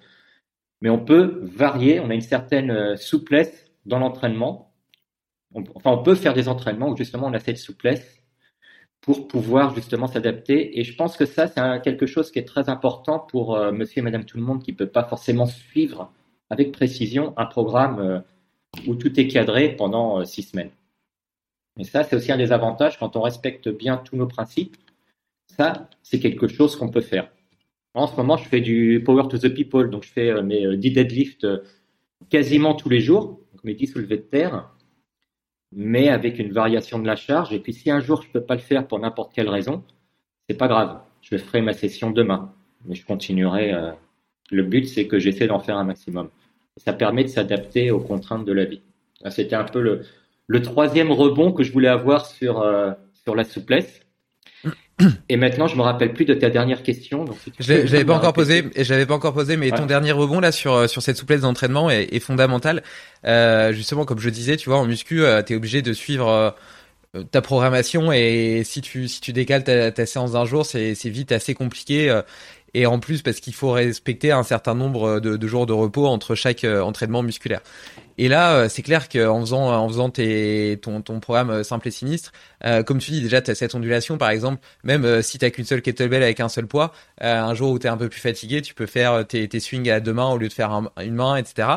Mais on peut varier, on a une certaine euh, souplesse dans l'entraînement. Enfin, on peut faire des entraînements où justement on a cette souplesse pour pouvoir justement s'adapter. Et je pense que ça, c'est quelque chose qui est très important pour euh, monsieur et madame tout le monde qui ne peut pas forcément suivre avec précision un programme euh, où tout est cadré pendant euh, six semaines. Et ça, c'est aussi un des avantages quand on respecte bien tous nos principes. Ça, c'est quelque chose qu'on peut faire. En ce moment, je fais du power to the people, donc je fais mes 10 deadlifts quasiment tous les jours, mes 10 soulevés de terre mais avec une variation de la charge. Et puis si un jour je peux pas le faire pour n'importe quelle raison, c'est pas grave. Je ferai ma session demain, mais je continuerai. Euh, le but c'est que j'essaie d'en faire un maximum. Ça permet de s'adapter aux contraintes de la vie. C'était un peu le, le troisième rebond que je voulais avoir sur euh, sur la souplesse. Et maintenant, je me rappelle plus de ta dernière question. Donc je l'avais pas encore posé, et je l'avais pas encore posé, mais ton dernier rebond là sur euh, sur cette souplesse d'entraînement est, est fondamental. Euh, justement, comme je disais, tu vois, en muscu, euh, tu es obligé de suivre euh, ta programmation et si tu si tu décales ta, ta séance d'un jour, c'est c'est vite assez compliqué. et en plus parce qu'il faut respecter un certain nombre de, de, jours de repos entre chaque entraînement musculaire. Et là, euh, c'est clair qu'en faisant, en faisant tes, ton, ton programme euh, simple et sinistre, euh, comme tu dis déjà, tu as cette ondulation, par exemple, même si tu qu'une seule kettlebell avec un seul poids, un jour où tu es un peu plus fatigué, tu peux faire tes, tes swings à deux mains au lieu de faire une main, etc.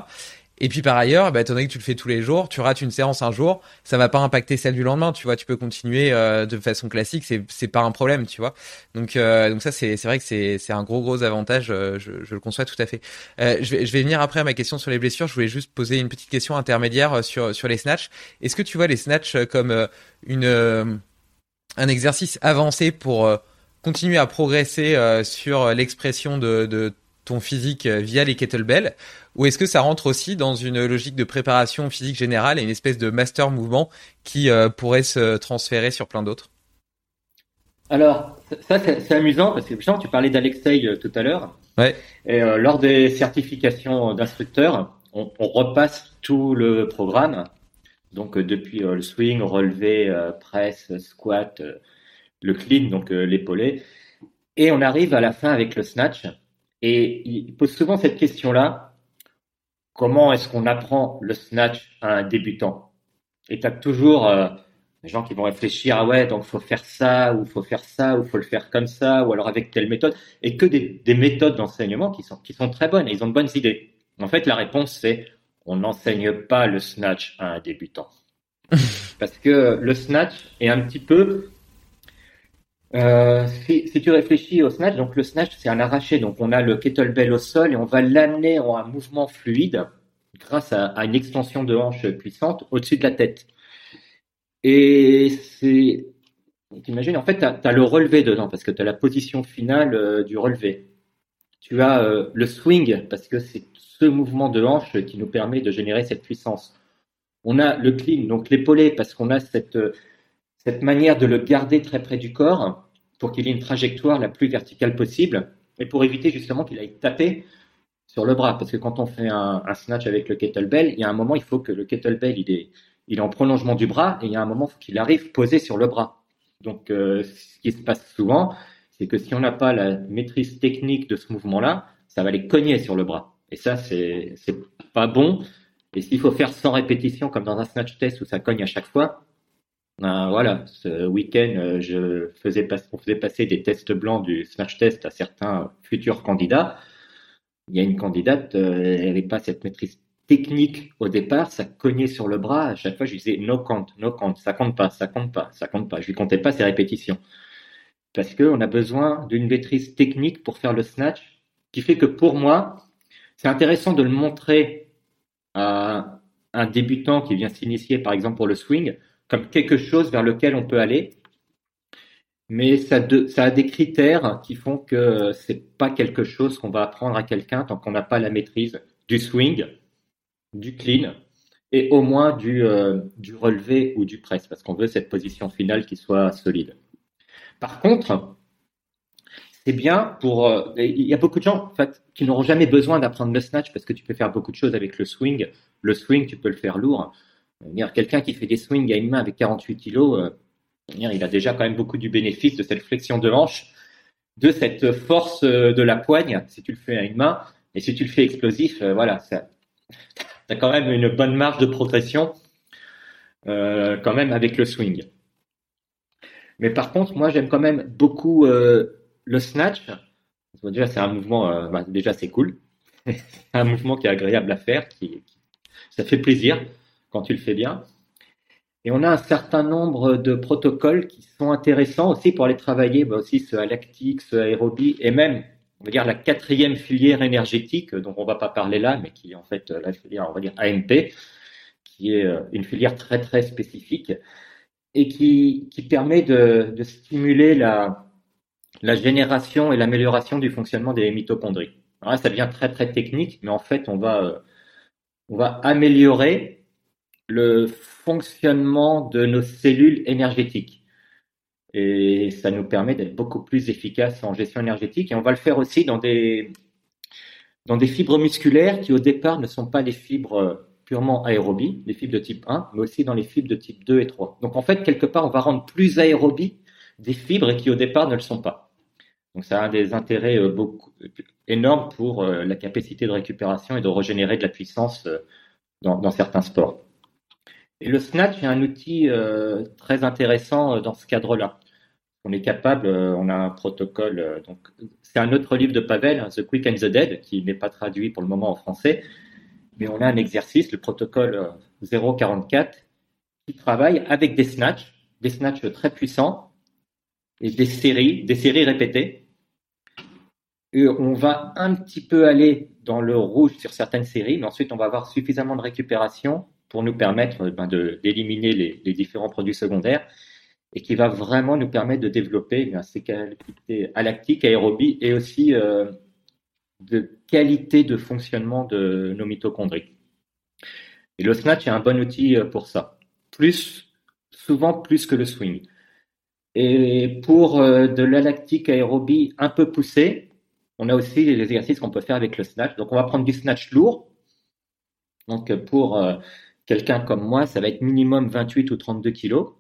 Et puis par ailleurs, bah, étant donné que tu le fais tous les jours, tu rates une séance un jour, ça va pas impacter celle du lendemain, tu vois, tu peux continuer euh, de façon classique, c'est c'est pas un problème, tu vois. Donc euh, donc ça c'est vrai que c'est un gros gros avantage, euh, je, le conçois tout à fait. je vais je vais venir après à ma question sur les blessures, je voulais juste poser une petite question intermédiaire sur sur les snatchs. Est-ce que tu vois les snatchs comme une un exercice avancé pour continuer à progresser sur l'expression de, de ton physique via les kettlebells ou est-ce que ça rentre aussi dans une logique de préparation physique générale et une espèce de master mouvement qui euh, pourrait se transférer sur plein d'autres? Alors, ça c'est amusant parce que tu parlais d'Alexei euh, tout à l'heure. Ouais. Et euh, lors des certifications d'instructeurs, on, on, repasse tout le programme. Donc depuis le swing, relevé, presse, squat, le clean, donc l'épaulé. Et on arrive à la fin avec le snatch. Et il pose souvent cette question-là comment est-ce qu'on apprend le snatch à un débutant? Et tu as toujours euh, des gens qui vont réfléchir, ah ouais, donc faut faire ça, ou faut faire ça, ou faut le faire comme ça, ou alors avec telle méthode, et que des, des méthodes d'enseignement qui sont, qui sont très bonnes, et ils ont de bonnes idées. En fait, la réponse, c'est on n'enseigne pas le snatch à un débutant. Parce que le snatch est un petit peu euh, si, tu réfléchis au snatch, donc le snatch c'est un arraché, donc on a le kettlebell au sol et on va l'amener en un mouvement fluide grâce à, à une extension de hanche puissante au-dessus de la tête. Et c'est, t'imagines, en fait, tu as, le relevé dedans parce que tu as la position finale euh, du relevé. Tu as euh, le swing parce que c'est ce mouvement de hanche qui nous permet de générer cette puissance. On a le clean, donc l'épaulé parce qu'on a cette cette manière de le garder très près du corps pour qu'il ait une trajectoire la plus verticale possible et pour éviter justement qu'il aille taper sur le bras. Parce que quand on fait un, snatch avec le kettlebell, il y a un moment, il faut que le kettlebell, il est, il est en prolongement du bras et il y a un moment, qu'il arrive posé sur le bras. Donc, euh, ce qui se passe souvent, c'est que si on n'a pas la maîtrise technique de ce mouvement-là, ça va les cogner sur le bras. Et ça, c'est pas bon. Et s'il faut faire 100 répétitions comme dans un snatch test où ça cogne à chaque fois, ben, voilà, ce week-end, euh, je faisais on faisait passer des tests blancs du Snatch Test à certains futurs candidats. Il y a une candidate, euh, elle n'avait pas cette maîtrise technique au départ, ça cognait sur le bras. À chaque fois, je lui disais no count, no count, ça compte pas, ça compte pas, ça compte pas. Je lui comptais pas ses répétitions. Parce qu'on a besoin d'une maîtrise technique pour faire le snatch, qui fait que pour moi, c'est intéressant de le montrer à un débutant qui vient s'initier, par exemple, pour le swing, comme quelque chose vers lequel on peut aller. Mais ça, a des critères qui font que c'est pas quelque chose qu'on va apprendre à quelqu'un tant qu'on n'a pas la maîtrise du swing, du clean et au moins du, euh, du relevé ou du press parce qu'on veut cette position finale qui soit solide. Par contre, c'est bien pour. Euh, il y a beaucoup de gens en fait qui n'auront jamais besoin d'apprendre le snatch parce que tu peux faire beaucoup de choses avec le swing. Le swing, tu peux le faire lourd. Quelqu'un qui fait des swings à une main avec 48 kilos, euh, il a déjà quand même beaucoup du bénéfice de cette flexion de hanche, de cette force euh, de la poigne, si tu le fais à une main, et si tu le fais explosif, euh, voilà, tu as quand même une bonne marge de progression euh, quand même avec le swing. Mais par contre, moi j'aime quand même beaucoup euh, le snatch. Déjà c'est un mouvement, euh, bah, déjà c'est cool, c'est un mouvement qui est agréable à faire, qui, ça fait plaisir quand tu le fais bien. Et on a un certain nombre de protocoles qui sont intéressants aussi pour aller travailler, bah aussi ce lactique, ce aérobie, et même, on va dire, la quatrième filière énergétique, dont on va pas parler là, mais qui est en fait la filière, on va dire, AMP, qui est euh, une filière très très spécifique et qui, qui permet de, de stimuler la, la génération et l'amélioration du fonctionnement des mitochondries. Alors ça devient très très technique, mais en fait, on va, euh, on va améliorer le fonctionnement de nos cellules énergétiques. Et ça nous permet d'être beaucoup plus efficaces en gestion énergétique. Et on va le faire aussi dans des, dans des fibres musculaires qui au départ ne sont pas des fibres purement aérobie, les fibres de type 1, mais aussi dans les fibres de type 2 et 3. Donc en fait, quelque part, on va rendre plus aérobie des fibres qui au départ ne le sont pas. Donc ça a des intérêts euh, beaucoup, énormes pour euh, la capacité de récupération et de régénérer de la puissance euh, dans certains sports. Et le snatch est un outil très intéressant dans ce cadre-là. On est capable, on a un protocole, donc c'est un autre livre de Pavel, hein, The Quick and the Dead, qui n'est pas traduit pour le moment en français, mais on a un exercice, le protocole 044, euh, qui travaille avec des snatchs, des snatchs très puissants et des séries, des séries répétées. Et on va un petit peu aller dans le rouge sur certaines séries, mais ensuite on va avoir suffisamment de récupération pour nous permettre ben, d'éliminer les, différents produits secondaires et qui va vraiment nous permettre de développer ben, ces qualités lactique, aérobie et aussi euh, de qualité de fonctionnement de nos mitochondries. Et le snatch est un bon outil euh, pour ça. Plus, souvent plus que le swing. Et pour euh, de la lactique aérobie un peu poussée, on a aussi les exercices qu'on peut faire avec le snatch. Donc on va prendre du snatch lourd. Donc pour euh, quelqu'un comme moi, ça va être minimum 28 ou 32 kilos.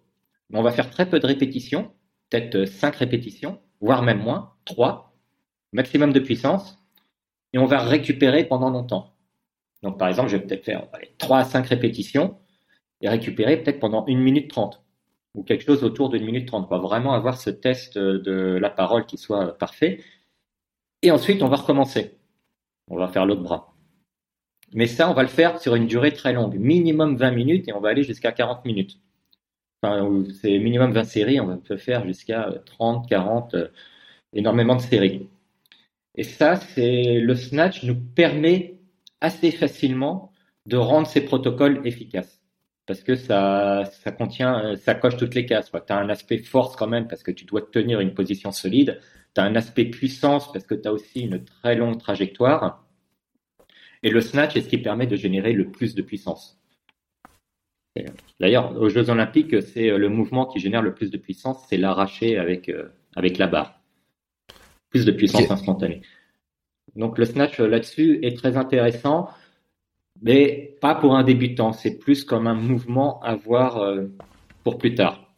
On va faire très peu de répétitions, peut-être 5 répétitions, voire même moins, 3, maximum de puissance et on va récupérer pendant longtemps. Donc, par exemple, je vais peut-être faire 3 à 5 répétitions et récupérer peut-être pendant 1 minute 30 ou quelque chose autour d'une minute 30. On va vraiment avoir ce test de la parole qui soit parfait. Et ensuite, on va recommencer. On va faire l'autre bras. Mais ça, on va le faire sur une durée très longue, minimum 20 minutes et on va aller jusqu'à 40 minutes. Enfin, c'est minimum 20 séries, on peut faire jusqu'à 30, 40, euh, énormément de séries. Et ça, c'est le snatch nous permet assez facilement de rendre ces protocoles efficaces. Parce que ça, ça contient, ça coche toutes les cases. Tu as un aspect force quand même parce que tu dois tenir une position solide. Tu as un aspect puissance parce que tu as aussi une très longue trajectoire. Et le snatch est ce qui permet de générer le plus de puissance. D'ailleurs, aux Jeux Olympiques, c'est le mouvement qui génère le plus de puissance, c'est l'arracher avec, euh, avec la barre plus de puissance instantanée. Donc le snatch euh, là-dessus est très intéressant, mais pas pour un débutant. C'est plus comme un mouvement à voir euh, pour plus tard.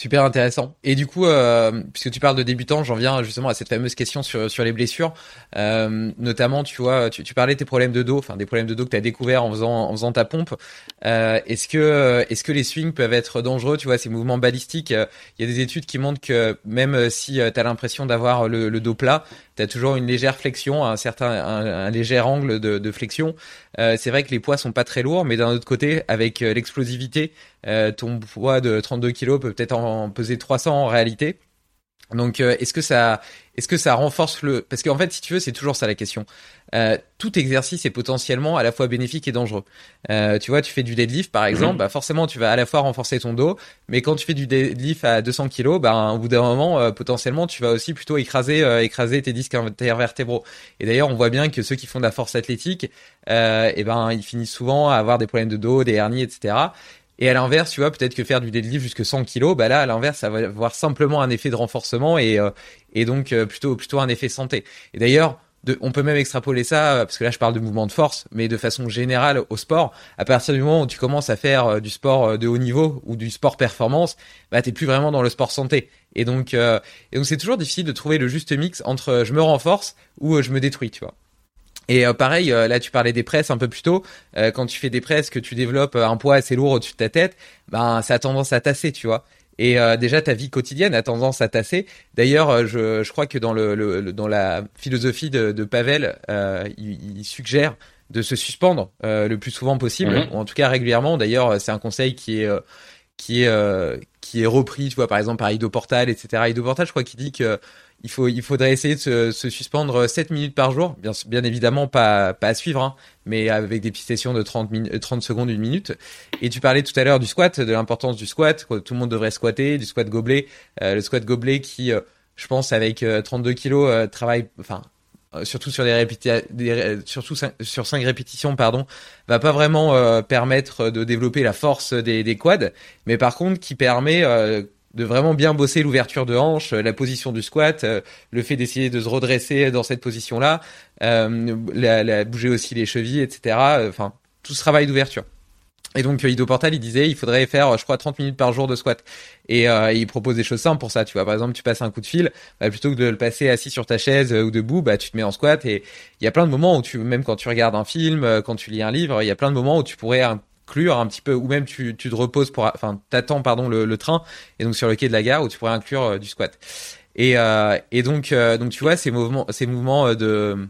Super intéressant. Et du coup, euh, puisque tu parles de débutants, j'en viens justement à cette fameuse question sur, sur les blessures. Euh, notamment, tu vois, tu, tu, parlais de tes problèmes de dos, enfin des problèmes de dos que tu as découvert en faisant, en faisant ta pompe. Euh, est-ce que, est-ce que les swings peuvent être dangereux Tu vois, ces mouvements balistiques, il y a des études qui montrent que même si tu as l'impression d'avoir le, dos plat, tu as toujours une légère flexion, un certain, un, léger angle de, de flexion. C'est vrai que les poids sont pas très lourds, mais d'un autre côté, avec l'explosivité, ton poids de 32 kg peut peut-être en peser 300 en réalité. Donc, euh, est-ce que ça, est-ce que ça renforce le Parce qu'en fait, si tu veux, c'est toujours ça la question. Euh, tout exercice est potentiellement à la fois bénéfique et dangereux. Euh, tu vois, tu fais du deadlift par exemple, bah forcément tu vas à la fois renforcer ton dos, mais quand tu fais du deadlift à 200 kg, bah au bout d'un moment, potentiellement, tu vas aussi plutôt écraser, écraser tes disques intervertébraux. Et d'ailleurs, on voit bien que ceux qui font de la force athlétique, et eh ben, ils finissent souvent à avoir des problèmes de dos, des hernies, etc. Et à l'inverse, tu vois, peut-être que faire du deadlift jusque 100 kg, bah là, à l'inverse, ça va avoir simplement un effet de renforcement et, euh, et donc euh, plutôt, plutôt un effet santé. Et d'ailleurs, de, on peut même extrapoler ça, euh, parce que là je parle de mouvement de force, mais de façon générale au sport. À partir du moment où tu commences à faire du sport de haut niveau ou du sport performance, bah t'es plus vraiment dans le sport santé. Et donc, et donc c'est toujours difficile de trouver le juste mix entre je me renforce ou je me détruis, tu vois. Et pareil, là tu parlais des presses un peu plus tôt. quand tu fais des presses, que tu développes un poids assez lourd au-dessus de ta tête, ben ça a tendance à tasser, tu vois. Et déjà ta vie quotidienne a tendance à tasser. D'ailleurs, je, je crois que dans le, dans la philosophie de, de Pavel, il, il, suggère de se suspendre euh, le plus souvent possible, mhm. ou en tout cas régulièrement. D'ailleurs, c'est un conseil qui est euh, qui est euh, qui est repris, tu vois, par exemple par Ido Portal, etc. Ido Portal, je crois qu'il dit que il faut il faudrait essayer de se, suspendre 7 minutes par jour, bien évidemment pas pas à suivre, hein, mais avec des petites sessions de 30 30 secondes, une minute. Et tu parlais tout à l'heure du squat, de l'importance du squat, tout le monde devrait squatter, du squat gobelet, le squat gobelet qui je pense avec 32 kilos travaille enfin euh, surtout sur des, répétitions, surtout sur cinq répétitions pardon va pas vraiment euh, permettre de développer la force des, des, quads. Mais par contre qui permet euh, de vraiment bien bosser l'ouverture de hanche, la position du squat, le fait d'essayer de se redresser dans cette position-là, la, la, bouger aussi les chevilles, etc. Enfin, tout ce travail d'ouverture. Et donc Ido Portal, il disait, il faudrait faire, je crois, 30 minutes par jour de squat. Et euh, il propose des choses simples pour ça. Tu vois, par exemple, tu passes un coup de fil, bah, plutôt que de le passer assis sur ta chaise euh, ou debout, bah tu te mets en squat. Et il y a plein de moments où tu, même quand tu regardes un film, euh, quand tu lis un livre, il y a plein de moments où tu pourrais inclure un petit peu, ou même tu, te reposes pour, enfin, t'attends pardon le, train, et donc sur le quai de la gare où tu pourrais inclure du squat. Et, et donc, donc tu vois ces mouvements, ces mouvements de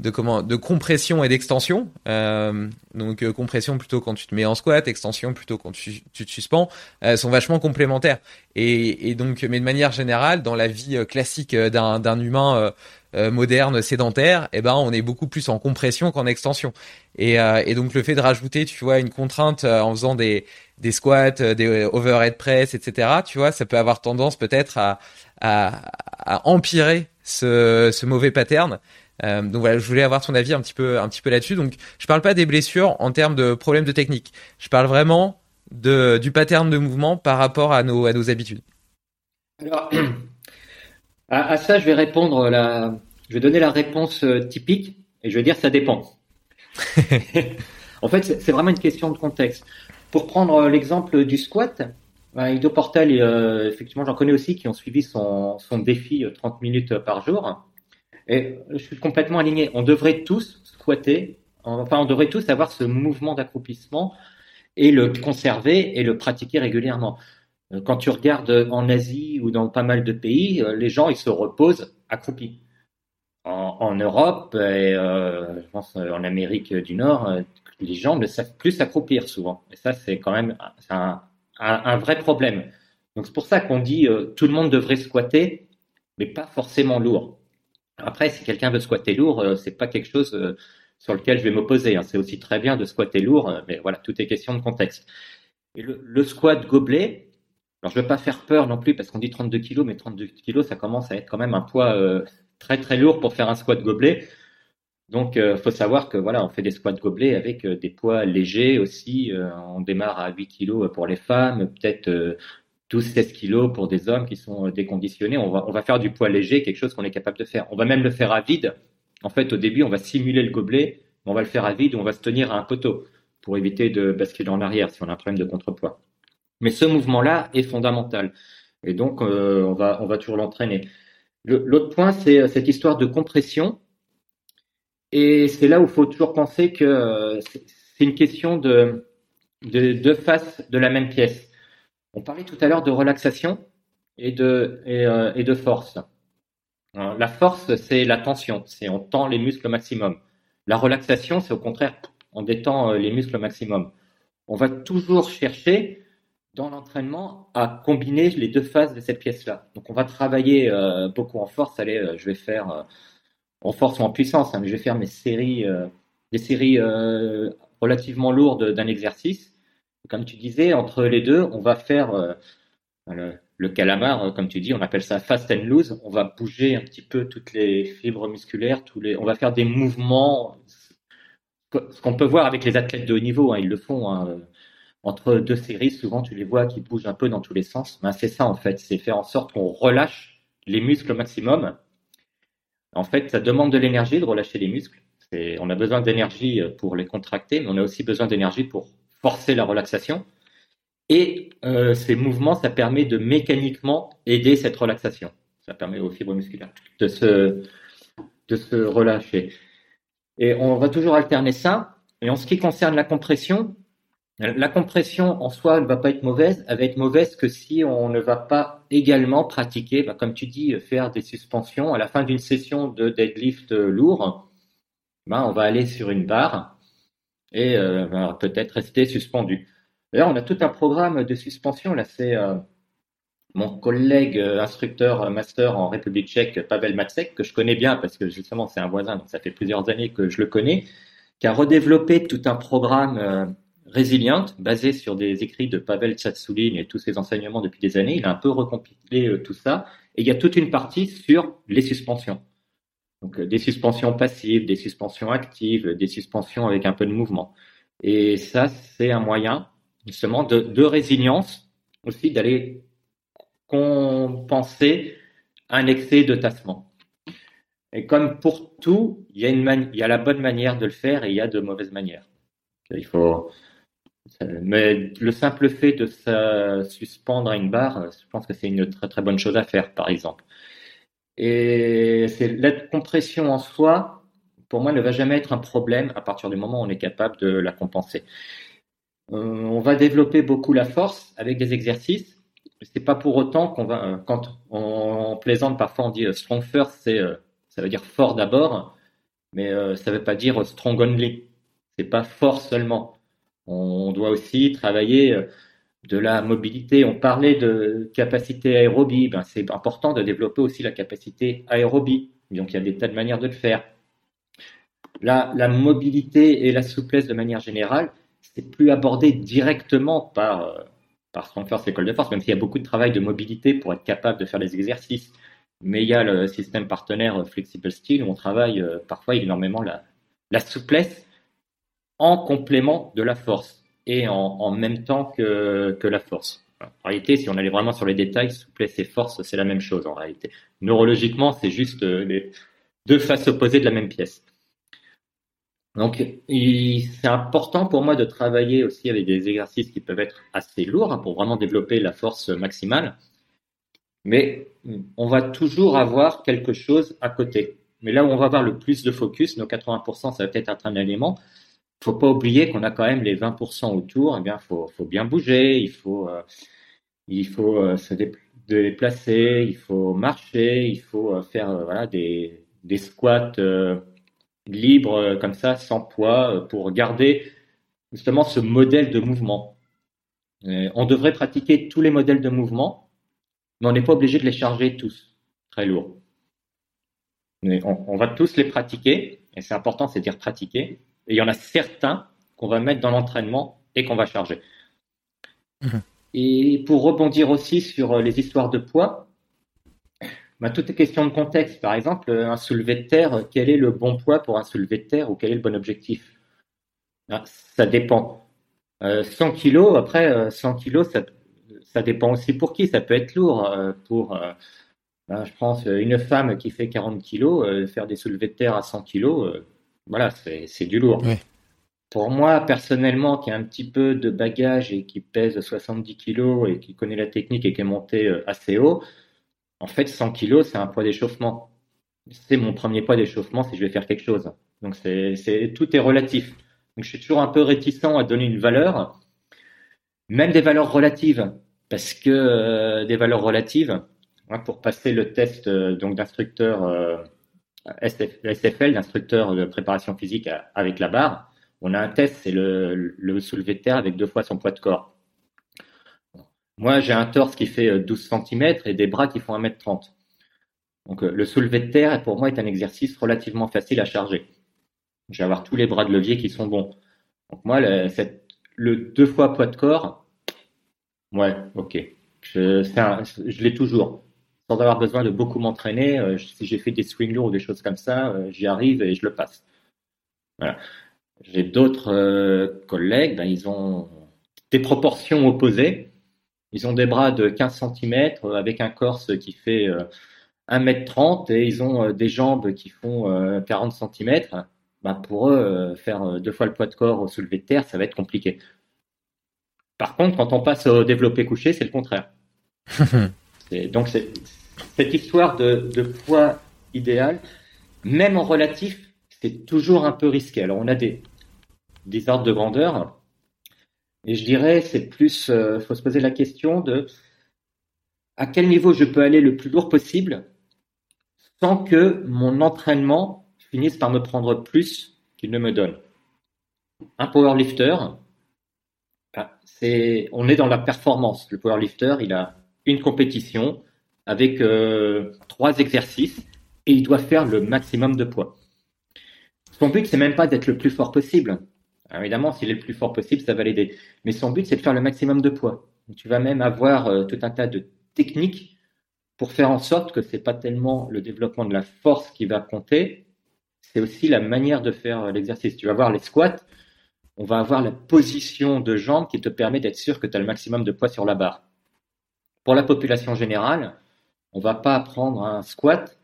de comment de compression et d'extension. Euh, donc euh, compression plutôt quand tu te mets en squat, extension plutôt quand tu, tu te suspends, euh, sont vachement complémentaires. Et, et, donc, mais de manière générale, dans la vie euh, classique d'un, d'un humain moderne sédentaire, eh ben on est beaucoup plus en compression qu'en extension. Et, et donc le fait de rajouter, tu vois, une contrainte en faisant des des squats, des overhead press, etc. Tu vois, ça peut avoir tendance peut-être à, à, à empirer ce, ce mauvais pattern. Euh, donc voilà, je voulais avoir ton avis un petit peu, un petit peu là-dessus. Donc, je parle pas des blessures en termes de problèmes de technique. Je parle vraiment de, du pattern de mouvement par rapport à nos, à nos habitudes. Alors, à, ça, je vais répondre la, je vais donner la réponse euh, typique et je vais dire ça dépend. en fait, c'est vraiment une question de contexte. Pour prendre euh, l'exemple du squat, bah, Ido Portal, effectivement, j'en connais aussi qui ont suivi son, son défi 30 minutes par jour. Et je suis complètement aligné. On devrait tous squatter, enfin, on devrait tous avoir ce mouvement d'accroupissement et le conserver et le pratiquer régulièrement. Euh, quand tu regardes en Asie ou dans pas mal de pays, euh, les gens ils se reposent accroupis. En, Europe et euh, je pense en Amérique du Nord, les gens ne savent plus s'accroupir souvent. Et ça, c'est quand même un, vrai problème. Donc c'est pour ça qu'on dit tout le monde devrait squatter, mais pas forcément lourd. Après, si quelqu'un veut squatter lourd, euh, c'est pas quelque chose sur lequel je vais m'opposer. Hein. C'est aussi très bien de squatter lourd, mais voilà, tout est question de contexte. Et le squat gobelet, alors je veux pas faire peur non plus parce qu'on dit 32 kilos, mais 32 kilos, ça commence à être quand même un poids très très lourd pour faire un squat gobelet. Donc, il faut savoir que voilà, on fait des squats gobelets avec des poids légers aussi. on démarre à 8 kilos pour les femmes, peut-être 12-16 kilos pour des hommes qui sont euh, déconditionnés. On va, on va faire du poids léger, quelque chose qu'on est capable de faire. On va même le faire à vide. En fait, au début, on va simuler le gobelet, mais on va le faire à vide on va se tenir à un poteau pour éviter de basculer en arrière si on a un problème de contrepoids. Mais ce mouvement-là est fondamental. Et donc, euh, on, va, on toujours l'entraîner. L'autre point, c'est euh, cette histoire de compression. Et c'est là où il faut toujours penser que c'est une question de, de deux faces de la même pièce. On parlait tout à l'heure de relaxation et de, euh, force. Euh, la force, c'est la tension, c'est on tend les muscles au maximum. La relaxation, c'est au contraire, on détend euh, les muscles au maximum. On va toujours chercher dans l'entraînement à combiner les deux phases de cette pièce-là. Donc on va travailler beaucoup en force. Allez, je vais faire en force ou en puissance, hein, mais je vais faire mes séries, des séries relativement lourdes d'un exercice comme tu disais, entre les deux, on va faire euh, le, calamar, euh, comme tu dis, on appelle ça fast and loose. On va bouger un petit peu toutes les fibres musculaires, tous les, on va faire des mouvements. Ce qu'on peut voir avec les athlètes de haut niveau, hein, ils le font. Hein, entre deux séries, souvent tu les vois qui bougent un peu dans tous les sens. Ben, c'est ça en fait, c'est faire en sorte qu'on relâche les muscles au maximum. En fait, ça demande de l'énergie de relâcher les muscles. On a besoin d'énergie pour les contracter, mais on a aussi besoin d'énergie pour forcer la relaxation. Et euh, ces mouvements, ça permet de mécaniquement aider cette relaxation. Ça permet aux fibres musculaires de se, de se relâcher. Et on va toujours alterner ça. Et en ce qui concerne la compression, la compression en soi ne va pas être mauvaise, elle va être mauvaise que si on ne va pas également pratiquer, bah, comme tu dis, faire des suspensions. À la fin d'une session de deadlift lourd, bah, on va aller sur une barre et euh, bah, peut-être rester suspendu. D'ailleurs, on a tout un programme de suspension. Là, c'est euh, mon collègue euh, instructeur master en République tchèque, Pavel Matsek, que je connais bien parce que justement c'est un voisin, donc ça fait plusieurs années que je le connais, qui a redéveloppé tout un programme résiliente, basée sur des écrits de Pavel Tsatsouline et tous ses enseignements depuis des années. Il a un peu recompilé euh, tout ça. Et il y a toute une partie sur les suspensions. Donc, euh, des suspensions passives, des suspensions actives, des suspensions avec un peu de mouvement. Et ça, c'est un moyen, justement, de, résilience, aussi d'aller compenser un excès de tassement. Et comme pour tout, il y a la bonne manière de le faire et il y a de mauvaises manières. Il faut, mais le simple fait de se suspendre à une barre, je pense que c'est une très très bonne chose à faire, par exemple. Et c'est la compression en soi, pour moi, ne va jamais être un problème à partir du moment où on est capable de la compenser. Euh, on va développer beaucoup la force avec des exercices. C'est pas pour autant qu'on va, euh, quand on, plaisante parfois, on dit euh, strong first, c'est, ça veut dire fort d'abord, mais ça veut pas dire strong only. C'est pas fort seulement on doit aussi travailler euh, de la mobilité. On parlait de capacité aérobie. Ben, c'est important de développer aussi la capacité aérobie. Donc, il y a des tas de manières de le faire. La, la mobilité et la souplesse de manière générale, c'est plus abordé directement par, euh, par Strongforce École de Force, même s'il y a beaucoup de travail de mobilité pour être capable de faire les exercices. Mais il y a le système partenaire Flexible Steel où on travaille euh, parfois énormément la souplesse en complément de la force et en, même temps que, la force. En réalité, si on allait vraiment sur les détails, souplesse et force, c'est la même chose en réalité. Neurologiquement, c'est juste euh, les deux faces opposées de la même pièce. Donc, c'est important pour moi de travailler aussi avec des exercices qui peuvent être assez lourds hein, pour vraiment développer la force maximale. Mais on va toujours avoir quelque chose à côté. Mais là où on va avoir le plus de focus, nos 80%, ça va peut-être être un élément, faut pas oublier qu'on a quand même les 20% autour. Eh bien, faut, faut bien bouger, il faut, euh, il faut euh, se déplacer, il faut marcher, il faut euh, faire voilà des, des squats libres comme ça, sans poids, pour garder justement ce modèle de mouvement. on devrait pratiquer tous les modèles de mouvement, mais on n'est pas obligé de les charger tous très lourds. On va tous les pratiquer, et c'est important, c'est dire pratiquer, et il y en a certains qu'on va mettre dans l'entraînement et qu'on va charger. Mhm. Et pour rebondir aussi sur euh, les histoires de poids, bah, tout est question de contexte. Par exemple, un soulevé de terre, quel est le bon poids pour un soulevé de terre ou quel est le bon objectif? Ah, Ça dépend. 100 euh, kilos, après, 100 euh, kilos, ça, ça, dépend aussi pour qui. Ça peut être lourd. pour, bah, je pense, une femme qui fait 40 kilos, faire des soulevés de terre à 100 kilos, voilà, c'est du lourd. Pour moi, personnellement, qui a un petit peu de bagage et qui pèse 70 kilos et qui connaît la technique et qui est monté euh, assez haut, en fait, 100 kilos, c'est un poids d'échauffement. C'est mon premier poids d'échauffement si je vais faire quelque chose. Donc, c'est tout est relatif. Donc, je suis toujours un peu réticent à donner une valeur, même des valeurs relatives, parce que euh, des valeurs relatives, pour passer le test euh, donc d'instructeur SFL, l'instructeur de préparation physique avec la barre, on a un test, c'est le, le soulevé de terre avec deux fois son poids de corps. Moi, j'ai un torse qui fait 12 euh, cm et des bras qui font 1m30. Donc, euh, le soulevé de terre, pour moi, est un exercice relativement facile à charger. Je vais avoir tous les bras de levier qui sont bons. Donc, moi, le, deux fois poids de corps, ouais, ok. Je l'ai toujours sans avoir besoin de beaucoup m'entraîner. Euh, si j'ai fait des swing lourds ou des choses comme ça, euh, j'y arrive et je le passe. Voilà. J'ai d'autres euh, collègues, ben, ils ont des proportions opposées. Ils ont des bras de 15 cm avec un corse qui fait 1m30 et ils ont des jambes qui font 40 cm. Ben, pour eux, faire deux fois le poids de corps au soulevé de terre, ça va être compliqué. Par contre, quand on passe au développé couché, c'est le contraire. donc, cette histoire de, poids idéal, même en relatif, c'est toujours un peu risqué. Alors, on a des, des ordres de grandeur, et je dirais, c'est plus, euh, faut se poser la question de à quel niveau je peux aller le plus lourd possible sans que mon entraînement finisse par me prendre plus qu'il ne me donne. Un powerlifter, ben, c'est, on est dans la performance. Le powerlifter, il a une compétition avec euh, trois exercices et il doit faire le maximum de poids. Son but, c'est même pas d'être le plus fort possible. évidemment, s'il est le plus fort possible, ça va l'aider. Mais son but, c'est de faire le maximum de poids. tu vas même avoir euh, tout un tas de techniques pour faire en sorte que c'est pas tellement le développement de la force qui va compter, c'est aussi la manière de faire euh, l'exercice. Tu vas voir les squats, on va avoir la position de jambe qui te permet d'être sûr que tu as le maximum de poids sur la barre. Pour la population générale, on va pas prendre un squat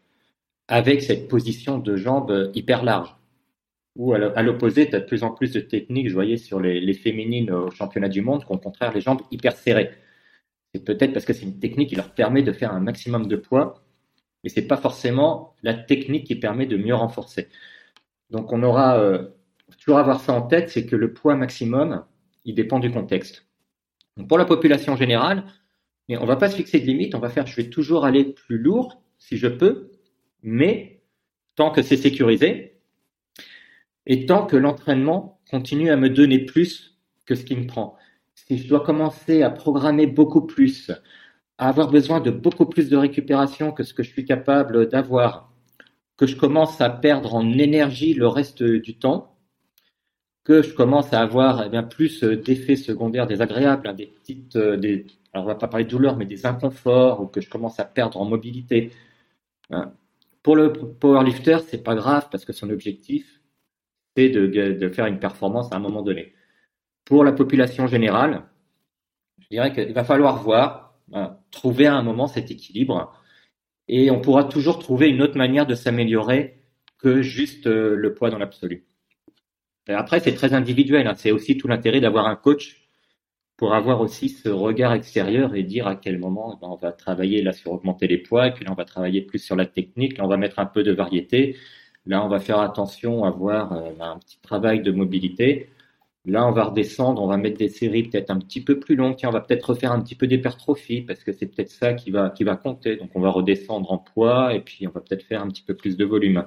avec cette position de jambe hyper large. Ou à l'opposé, tu as de plus en plus de techniques, je voyais sur les, féminines au championnat du monde, qu'au contraire les jambes hyper serrées. C'est peut-être parce que c'est une technique qui leur permet de faire un maximum de poids, mais c'est pas forcément la technique qui permet de mieux renforcer. Donc on aura euh, toujours avoir ça en tête, c'est que le poids maximum, il dépend du contexte. Pour la population générale, on on va pas se fixer de limite, on va faire, je vais toujours aller plus lourd si je peux, mais tant que c'est sécurisé et tant que l'entraînement continue à me donner plus que ce qu'il me prend. Si je dois commencer à programmer beaucoup plus, à avoir besoin de beaucoup plus de récupération que ce que je suis capable d'avoir, que je commence à perdre en énergie le reste du temps, que je commence à avoir eh bien, plus d'effets secondaires désagréables, hein, des petites, euh, alors on va pas parler de douleur, mais des inconforts, ou que je commence à perdre en mobilité. Hein. Pour le powerlifter, c'est pas grave parce que son objectif, c'est de, faire une performance à un moment donné. Pour la population générale, je dirais qu'il va falloir voir, euh, trouver à un moment cet équilibre et on pourra toujours trouver une autre manière de s'améliorer que juste euh, le poids dans l'absolu. Après, c'est très individuel. Hein. C'est aussi tout l'intérêt d'avoir un coach pour avoir aussi ce regard extérieur et dire à quel moment ben, on va travailler là sur augmenter les poids, et puis là on va travailler plus sur la technique, là on va mettre un peu de variété, là on va faire attention à avoir euh, un petit travail de mobilité. Là, on va redescendre, on va mettre des séries peut-être un petit peu plus longues. Tiens, on va peut-être refaire un petit peu d'hypertrophie parce que c'est peut-être ça qui va, qui va compter. Donc, on va redescendre en poids et puis on va peut-être faire un petit peu plus de volume.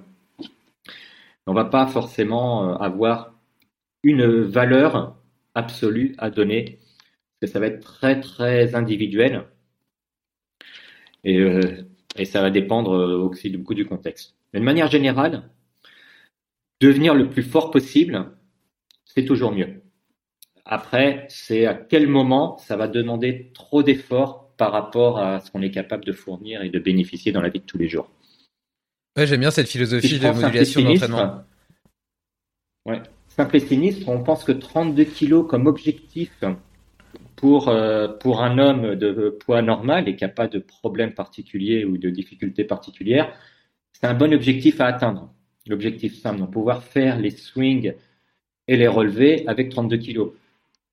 On va pas forcément euh, avoir une valeur absolue à donner que ça va être très, très individuel et, euh, et ça va dépendre euh, aussi beaucoup du contexte. Mais de manière générale, devenir le plus fort possible, c'est toujours mieux. Après, c'est à quel moment ça va demander trop d'efforts par rapport à ce qu'on est capable de fournir et de bénéficier dans la vie de tous les jours. Ouais, j'aime bien cette philosophie de modulation d'entraînement. Ouais. Simple et sinistre, on pense que 32 kilos comme objectif pour, euh, pour un homme de poids normal et qui n'a pas de problème particulier ou de difficulté particulière, c'est un bon objectif à atteindre. L'objectif simple, donc pouvoir faire les swings et les relever avec 32 kilos.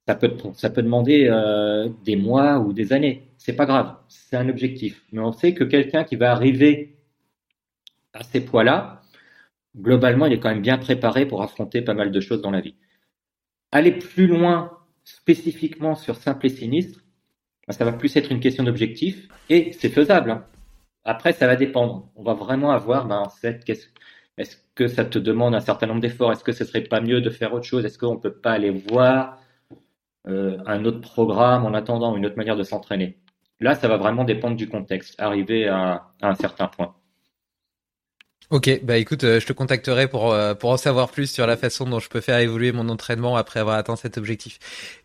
Ça peut, ça peut demander euh, des mois ou des années. C'est pas grave, c'est un objectif. Mais on sait que quelqu'un qui va arriver à ces poids-là, globalement, il est quand même bien préparé pour affronter pas mal de choses dans la vie. Aller plus loin spécifiquement sur simple et sinistre, ben, ça va plus être une question d'objectif et c'est faisable. Hein. Après, ça va dépendre. On va vraiment avoir ben, cette, est-ce que ça te demande un certain nombre d'efforts? Est-ce que ce serait pas mieux de faire autre chose? Est-ce qu'on peut pas aller voir euh, un autre programme en attendant, une autre manière de s'entraîner? Là, ça va vraiment dépendre du contexte, arriver à, un certain point. Ok, bah écoute, euh, je te contacterai pour euh, pour en savoir plus sur la façon dont je peux faire évoluer mon entraînement après avoir atteint cet objectif.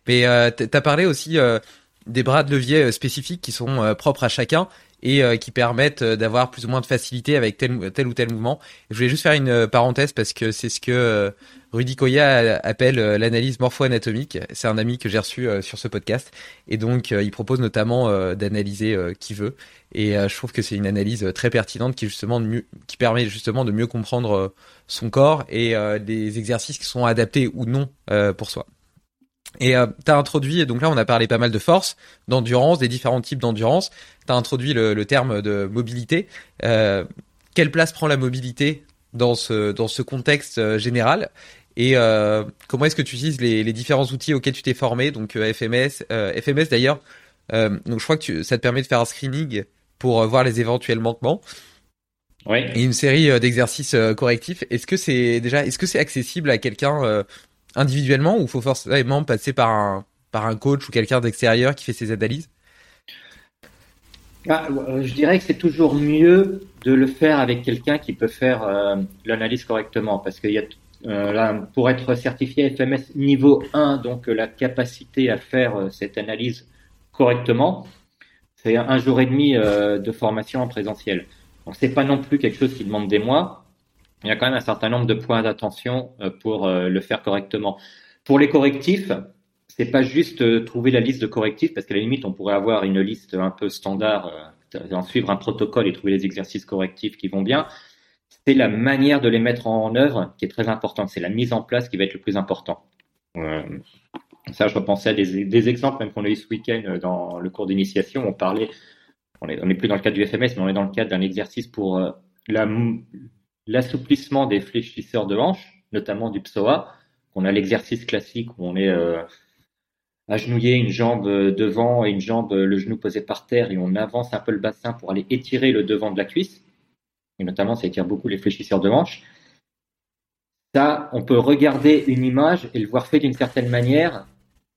Mais euh, tu as parlé aussi des bras de levier spécifiques qui sont propres à chacun et euh, qui permettent euh, d'avoir plus ou moins de facilité avec tel, ou tel mouvement. je voulais juste faire une euh, parenthèse parce que c'est ce que Rudy Koya appelle l'analyse morpho-anatomique. C'est un ami que j'ai reçu sur ce podcast et donc il propose notamment d'analyser qui veut. Et je trouve que c'est une analyse très pertinente qui justement qui permet justement de mieux comprendre son corps et des exercices qui sont adaptés ou non pour soi. Et euh, tu as introduit, donc là on a parlé pas mal de force, d'endurance, des différents types d'endurance. Tu as introduit le, terme de mobilité. Euh, quelle place prend la mobilité dans ce dans ce contexte général? Et comment est-ce que tu utilises les, les différents outils auxquels tu t'es formé? Donc FMS FMS d'ailleurs donc je crois que ça te permet de faire un screening pour voir les éventuels manquements oui. et une série d'exercices correctifs est-ce que c'est déjà est-ce que c'est accessible à quelqu'un individuellement ou faut forcément passer par un coach ou quelqu'un d'extérieur qui fait ses analyses? Ah, euh, Je dirais que c'est toujours mieux de le faire avec quelqu'un qui peut faire euh, l'analyse correctement parce qu'il y a euh, pour être certifié FMS niveau 1, donc la capacité à faire cette analyse correctement, c'est un jour et demi de formation en présentiel. Donc c'est pas non plus quelque chose qui demande des mois. Il y a quand même un certain nombre de points d'attention pour le faire correctement. Pour les correctifs, c'est pas juste euh, trouver la liste de correctifs, parce qu'à la limite, on pourrait avoir une liste un peu standard, euh, suivre un protocole et trouver les exercices correctifs qui vont bien. C'est la manière de les mettre en œuvre qui est très importante. C'est la mise en place qui va être le plus important. Euh, ça, je repensais à des, des exemples même qu'on a eu ce week-end euh, dans le cours d'initiation. On parlait, on n'est plus dans le cadre du FMS, mais on est dans le cadre d'un exercice pour euh, l'assouplissement des fléchisseurs de hanches, notamment du psoas. On a l'exercice classique où on est euh, agenouiller une jambe euh, devant et une jambe, euh, le genou posé par terre, et on avance un peu le bassin pour aller étirer le devant de la cuisse. Et notamment, ça étire beaucoup les fléchisseurs de hanche. Ça, on peut regarder une image et le voir fait d'une certaine manière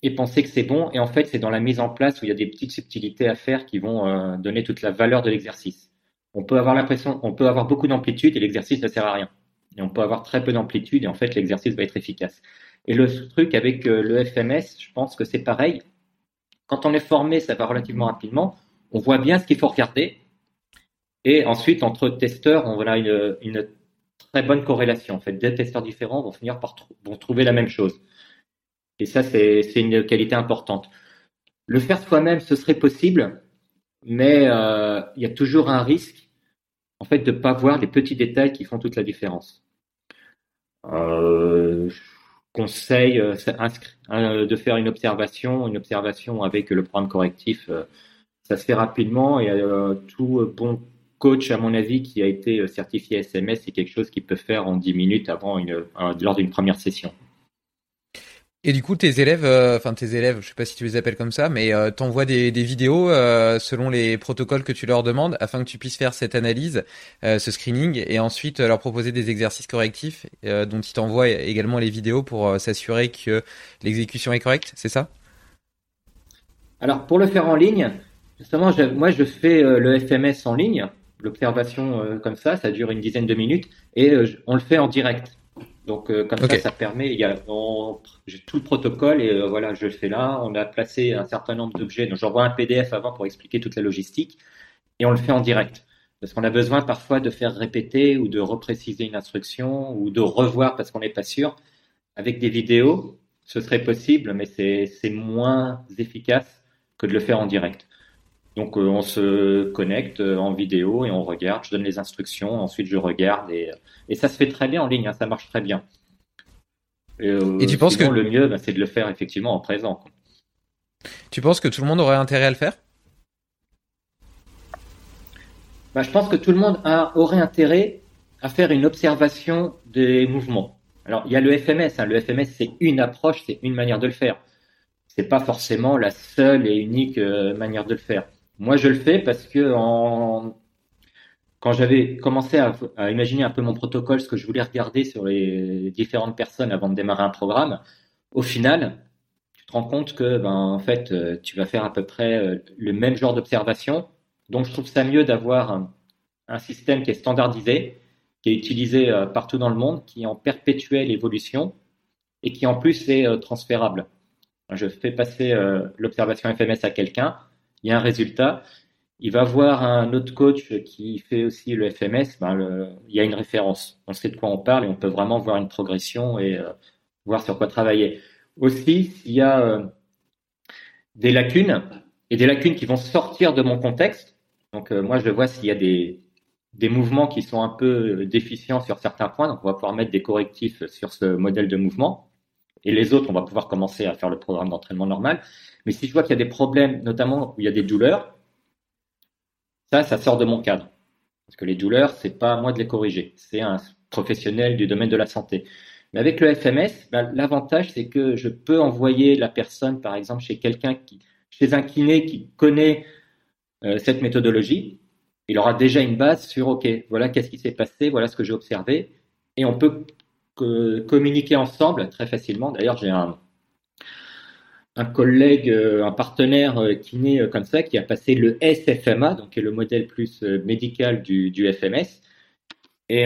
et penser que c'est bon. Et en fait, c'est dans la mise en place où il y a des petites subtilités à faire qui vont donner toute la valeur de l'exercice. On peut avoir l'impression, on peut avoir beaucoup d'amplitude et l'exercice ne sert à rien. Et on peut avoir très peu d'amplitude et en fait, l'exercice va être efficace. Et le truc avec euh, le FMS, je pense que c'est pareil. Quand on est formé, ça va relativement rapidement. On voit bien ce qu'il faut regarder. Et ensuite, entre testeurs, on a une, très bonne corrélation. En fait, deux testeurs différents vont finir par trouver la même chose. Et ça, c'est une qualité importante. Le faire soi-même, ce serait possible, mais euh, il y a toujours un risque, en fait, de ne pas voir les petits détails qui font toute la différence. Euh, conseille euh, hein, de faire une observation, une observation avec le programme correctif. Euh, ça se fait rapidement et euh, tout bon coach, à mon avis, qui a été certifié SMS, c'est quelque chose qu'il peut faire en 10 minutes avant une, lors d'une première session. Et du coup, tes élèves, euh, enfin tes élèves, je sais pas si tu les appelles comme ça, mais euh, t'envoies des, vidéos euh, selon les protocoles que tu leur demandes, afin que tu puisses faire cette analyse, ce screening, et ensuite leur proposer des exercices correctifs, dont ils t'envoient également les vidéos pour s'assurer que l'exécution est correcte, c'est ça? Alors pour le faire en ligne, justement, je, moi je fais le FMS en ligne, l'observation comme ça, ça dure une dizaine de minutes, et on le fait en direct. Donc euh, comme ça, ça permet. Il y a, j'ai tout le protocole et euh, voilà, je le fais là. On a placé un certain nombre d'objets. Donc j'envoie un PDF avant pour expliquer toute la logistique et on le fait en direct parce qu'on a besoin parfois de faire répéter ou de repréciser une instruction ou de revoir parce qu'on n'est pas sûr. Avec des vidéos, ce serait possible, mais c'est, c'est moins efficace que de le faire en direct. Donc euh, on se connecte euh, en vidéo et on regarde, je donne les instructions, ensuite je regarde et, et ça se fait très bien en ligne, hein, ça marche très bien. Et, euh, et tu penses que le mieux, bah, c'est de le faire effectivement en présent. Quoi. Tu penses que tout le monde aurait intérêt à le faire? Bah, Je pense que tout le monde a, aurait intérêt à faire une observation des mouvements. Alors il y a le FMS, hein. le FMS c'est une approche, c'est une manière de le faire. C'est pas forcément la seule et unique manière de le faire. Moi, je le fais parce que quand j'avais commencé à, imaginer un peu mon protocole, ce que je voulais regarder sur les différentes personnes avant de démarrer un programme, au final, tu te rends compte que, ben, en fait, euh, tu vas faire à peu près euh, le même genre d'observation. Donc, je trouve ça mieux d'avoir un, un, système qui est standardisé, qui est utilisé euh, partout dans le monde, qui est en perpétuelle évolution et qui en plus est transférable. Je fais passer l'observation FMS à quelqu'un il y a un résultat. Il va voir un autre coach qui fait aussi le FMS, ben il y a une référence. On sait de quoi on parle et on peut vraiment voir une progression et euh, voir sur quoi travailler. Aussi, s'il y a euh, des lacunes et des lacunes qui vont sortir de mon contexte, donc euh, moi je vois s'il y a des, des mouvements qui sont un peu déficients sur certains points, donc on va pouvoir mettre des correctifs sur ce modèle de mouvement. Et les autres, on va pouvoir commencer à faire le programme d'entraînement normal. Mais si je vois qu'il y a des problèmes, notamment où il y a des douleurs, ça, ça sort de mon cadre. Parce que les douleurs, c'est pas à moi de les corriger. C'est un professionnels du domaine de la santé. Mais avec le FMS, ben, l'avantage, c'est que je peux envoyer la personne, par exemple, chez quelqu'un qui, chez un kiné qui connaît euh, cette méthodologie. Il aura déjà une base sur, OK, voilà qu'est-ce qui s'est passé, voilà ce que j'ai observé. Et on peut communiquer ensemble très facilement. D'ailleurs, j'ai un, un collègue, euh, un partenaire euh, kiné comme ça, qui a passé le SFMA, donc qui est le modèle plus médical du, du FMS. Et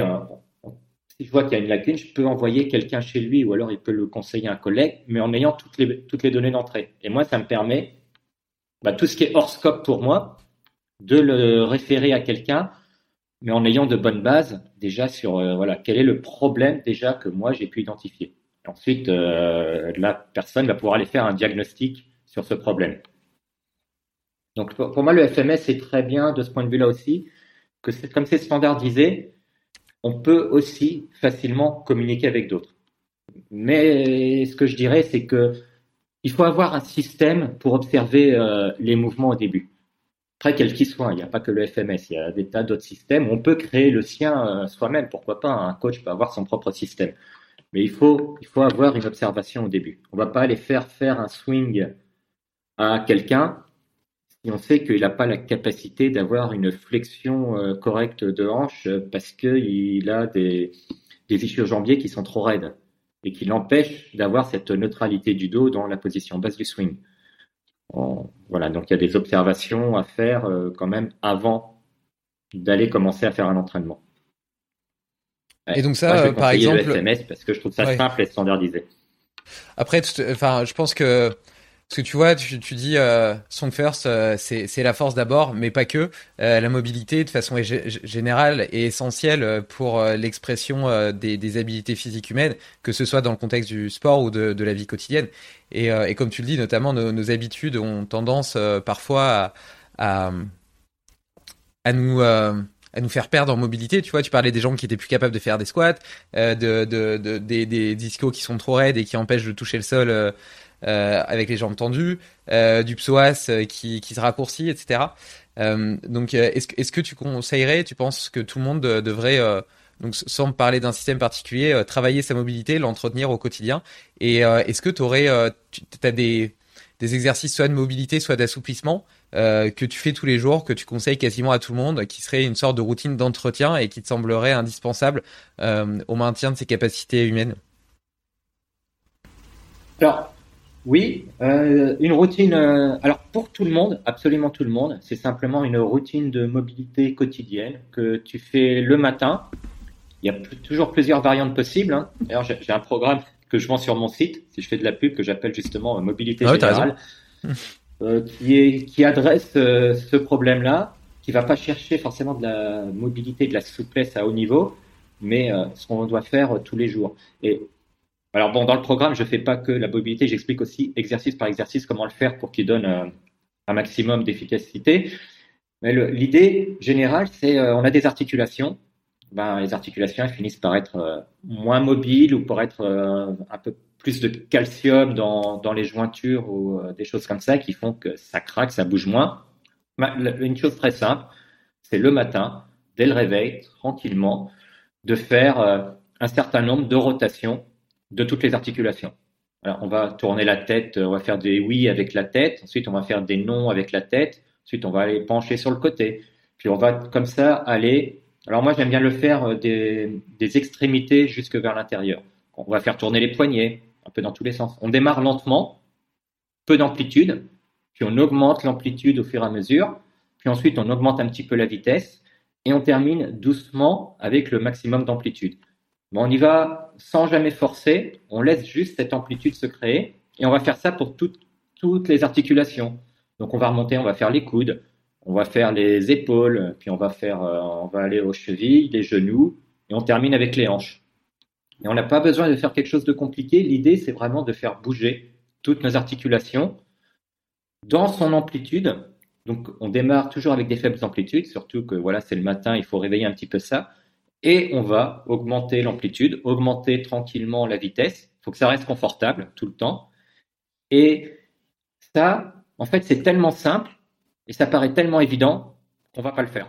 si je vois qu'il y a une lacune, je peux envoyer quelqu'un chez lui ou alors il peut le conseiller à un collègue, mais en ayant toutes les, toutes les données d'entrée. Et moi, ça me permet, bah, tout ce qui est hors scope pour moi, de le référer à quelqu'un, mais en ayant de bonnes bases déjà sur euh, voilà quel est le problème déjà que moi j'ai pu identifier. ensuite, euh, la personne va pouvoir aller faire un diagnostic sur ce problème. Donc pour, moi, le FMS est très bien de ce point de vue-là aussi, que comme c'est standardisé, on peut aussi facilement communiquer avec d'autres. Mais ce que je dirais, c'est que il faut avoir un système pour observer euh, les mouvements au début. Très quel qu'il soit, il n'y a pas que le FMS, il y a des tas d'autres systèmes. On peut créer le sien euh, soi-même, pourquoi pas Un coach peut avoir son propre système. Mais il faut, avoir une observation au début. On ne va pas aller faire faire un swing à quelqu'un et on sait qu'il n'a pas la capacité d'avoir une flexion euh, correcte de hanche parce qu'il a des, des ischios jambiers qui sont trop raides et qui l'empêchent d'avoir cette neutralité du dos dans la position basse du swing. Voilà, donc il y a des observations à faire euh, quand même avant d'aller commencer à faire un entraînement. et donc ça, par exemple, le SMS parce que je trouve ça simple et standardisé. Après, enfin, je pense que parce que tu vois, tu, dis euh, Song First, euh, c'est la force d'abord, mais pas que. Euh, la mobilité, de façon générale, est essentielle pour euh, l'expression des, des, habiletés physiques humaines, que ce soit dans le contexte du sport ou de, de la vie quotidienne. Et, et, comme tu le dis, notamment, nos, nos habitudes ont tendance parfois à, à, à nous à nous faire perdre en mobilité. Tu vois, tu parlais des gens qui étaient plus capables de faire des squats, de, de, de, des, des discos qui sont trop raides et qui empêchent de toucher le sol euh, avec les jambes tendues, euh, du psoas euh, qui, se raccourcit, etc. donc, est-ce, que tu conseillerais, tu penses que tout le monde devrait donc sans parler d'un système particulier, travailler sa mobilité, l'entretenir au quotidien? Et est-ce que aurais, tu as des, des exercices soit de mobilité, soit d'assouplissement que tu fais tous les jours, que tu conseilles quasiment à tout le monde, qui serait une sorte de routine d'entretien et qui te semblerait indispensable au maintien de ses capacités humaines? Alors, oui, euh, une routine. Euh, alors pour tout le monde, absolument tout le monde, c'est simplement une routine de mobilité quotidienne que tu fais le matin. Il y a toujours plusieurs variantes possibles. Hein. D'ailleurs, j'ai un programme que je vends sur mon site, si je fais de la pub, que j'appelle justement mobilité ah générale, euh, qui, est, qui adresse euh, ce problème-là, qui va pas chercher forcément de la mobilité, de la souplesse à haut niveau, mais euh, ce qu'on doit faire tous les jours. Et alors bon, dans le programme, je fais pas que la mobilité, j'explique aussi exercice par exercice comment le faire pour qu'il donne euh, un maximum d'efficacité. Mais l'idée générale, c'est euh, on a des articulations. Ben, les articulations finissent par être euh, moins mobiles ou par être un peu plus de calcium dans, dans les jointures ou des choses comme ça qui font que ça craque, ça bouge moins. Ben, une chose très simple, c'est le matin, dès le réveil, tranquillement, de faire un certain nombre de rotations de toutes les articulations. On va tourner la tête, on va faire des oui avec la tête, ensuite on va faire des non avec la tête, ensuite on va aller pencher sur le côté, puis on va comme ça aller. Alors moi j'aime bien le faire euh, des, des extrémités jusque vers l'intérieur. On va faire tourner les poignets, un peu dans tous les sens. On démarre lentement, peu d'amplitude, puis on augmente l'amplitude au fur et à mesure, puis ensuite on augmente un petit peu la vitesse, et on termine doucement avec le maximum d'amplitude on y va sans jamais forcer, on laisse juste cette amplitude se créer et on va faire ça pour toutes, les articulations. Donc on va remonter, on va faire les coudes, on va faire les épaules, puis on va faire, euh, on va aller aux chevilles, les genoux et on termine avec les hanches. Et on n'a pas besoin de faire quelque chose de compliqué. L'idée, c'est vraiment de faire bouger toutes nos articulations dans son amplitude. Donc, on démarre toujours avec des faibles amplitudes, surtout que voilà, c'est le matin, il faut réveiller un petit peu ça et on va augmenter l'amplitude, augmenter tranquillement la vitesse. Il faut que ça reste confortable tout le temps. Et ça, en fait, c'est tellement simple et ça paraît tellement évident qu'on va pas le faire.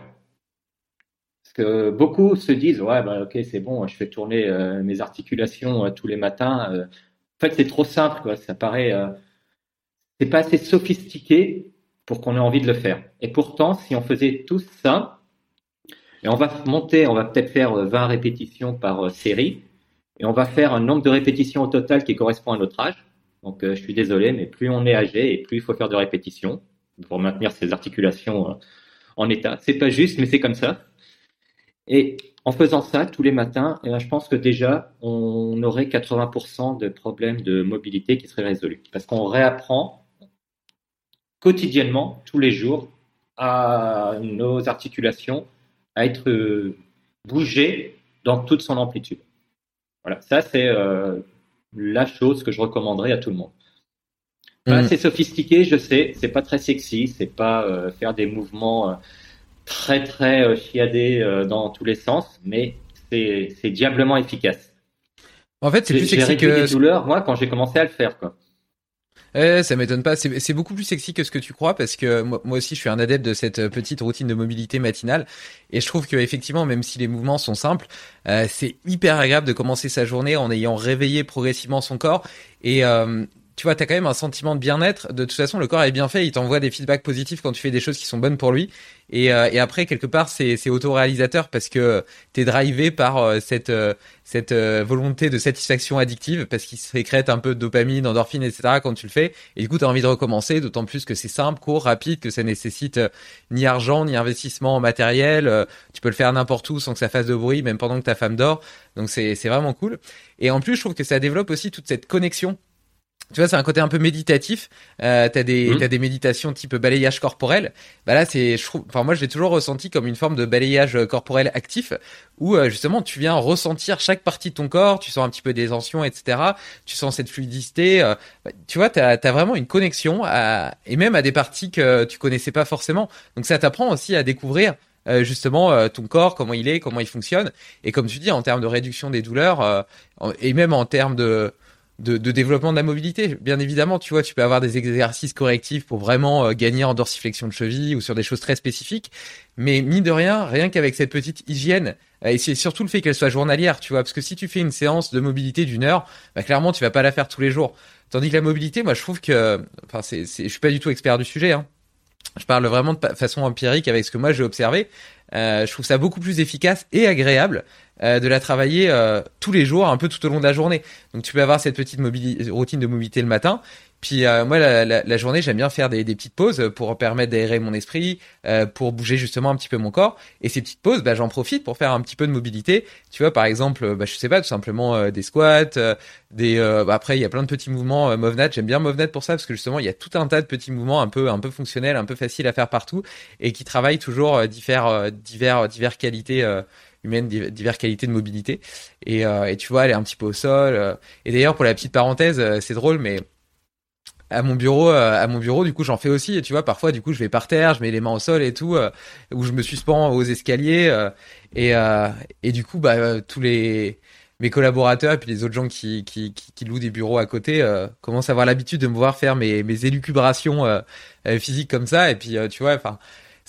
Parce que beaucoup se disent ouais bah ok c'est bon je fais tourner euh, mes articulations euh, tous les matins euh. en fait c'est trop simple quoi ça paraît c'est pas assez sophistiqué pour qu'on ait envie de le faire et pourtant si on faisait tout ça et on va monter on va peut-être faire 20 répétitions par série. Et on va faire un nombre de répétitions au total qui correspond à notre âge. Donc je suis désolé mais plus on est âgé et plus il faut faire de répétitions pour maintenir ses articulations en état. C'est pas juste mais c'est comme ça. Et en faisant ça tous les matins, eh ben, je pense que déjà, on aurait 80% de problèmes de mobilité qui seraient résolus. Parce qu'on réapprend quotidiennement, tous les jours, à nos articulations à être euh, bougées dans toute son amplitude. Voilà, ça c'est euh, la chose que je recommanderais à tout le monde. Pas assez mmh. sophistiqué, je sais, c'est pas très sexy, c'est pas euh, faire des mouvements très très chiadé euh, dans tous les sens, mais c'est diablement efficace. En fait, c'est plus sexy que. des douleurs, moi, quand j'ai commencé à le faire, quoi. Eh, ça m'étonne pas. C'est beaucoup plus sexy que ce que tu crois parce que moi, aussi, je suis un adepte de cette euh, petite routine de mobilité matinale et je trouve que effectivement, même si les mouvements sont simples, c'est hyper agréable de commencer sa journée en ayant réveillé progressivement son corps et tu vois, t'as quand même un sentiment de bien-être. De toute façon, le corps est bien fait, il t'envoie des feedbacks positifs quand tu fais des choses qui sont bonnes pour lui. Et, euh, après, quelque part, c'est, autoréalisateur parce que t'es drivé par euh, cette, euh, volonté de satisfaction addictive parce qu'il sécrète un peu de dopamine, endorphine, etc. quand tu le fais. Et du coup, t'as envie de recommencer, d'autant plus que c'est simple, court, rapide, que ça nécessite ni argent, ni investissement en matériel. tu peux le faire n'importe où sans que ça fasse de bruit, même pendant que ta femme dort. Donc c'est vraiment cool. Et en plus, je trouve que ça développe aussi toute cette connexion tu vois, c'est un côté un peu méditatif. Euh, t'as des, mmh. t'as des méditations type balayage corporel. Bah là, c'est, je trouve, enfin moi, je l'ai toujours ressenti comme une forme de balayage corporel actif, où euh, justement, tu viens ressentir chaque partie de ton corps, tu sens un petit peu des tensions, etc. Tu sens cette fluidité. Euh, bah, tu vois, t'as, as vraiment une connexion à, et même à des parties que tu connaissais pas forcément. Donc ça t'apprend aussi à découvrir euh, justement ton corps, comment il est, comment il fonctionne. Et comme tu dis, en termes de réduction des douleurs et même en termes de de, développement de la mobilité. Bien évidemment, tu vois, tu peux avoir des exercices correctifs pour vraiment euh, gagner en dorsiflexion de cheville ou sur des choses très spécifiques. Mais mine de rien, rien qu'avec cette petite hygiène, euh, et c'est surtout le fait qu'elle soit journalière, tu vois, parce que si tu fais une séance de mobilité d'une heure, bah, clairement, tu vas pas la faire tous les jours. Tandis que la mobilité, moi, je trouve que, enfin, c'est, je suis pas du tout expert du sujet, hein. Je parle vraiment de façon empirique avec ce que moi j'ai observé. Euh, je trouve ça beaucoup plus efficace et agréable euh, de la travailler euh, tous les jours, un peu tout au long de la journée. Donc tu peux avoir cette petite routine de mobilité le matin, puis euh, moi, la, la, la journée, j'aime bien faire des, des, petites pauses pour permettre d'aérer mon esprit, euh, pour bouger justement un petit peu mon corps. Et ces petites pauses, bah, j'en profite pour faire un petit peu de mobilité. Tu vois, par exemple, bah, je sais pas, tout simplement euh, des squats, des. Bah, après, il y a plein de petits mouvements. Movnat, j'aime bien Movnat pour ça parce que justement, il y a tout un tas de petits mouvements un peu, un peu fonctionnels, un peu faciles à faire partout et qui travaillent toujours divers, divers, divers qualités humaines, divers qualités de mobilité. Et, et tu vois, elle est un petit peu au sol. Et d'ailleurs, pour la petite parenthèse, c'est drôle, mais à mon bureau euh, à mon bureau du coup j'en fais aussi et tu vois parfois du coup je vais par terre je mets les mains au sol et tout euh, où je me suspends aux escaliers euh, et et du coup bah tous les mes collaborateurs et puis les autres gens qui qui, qui, louent des bureaux à côté commencent à avoir l'habitude de me voir faire mes mes élucubrations physiques comme ça et puis tu vois enfin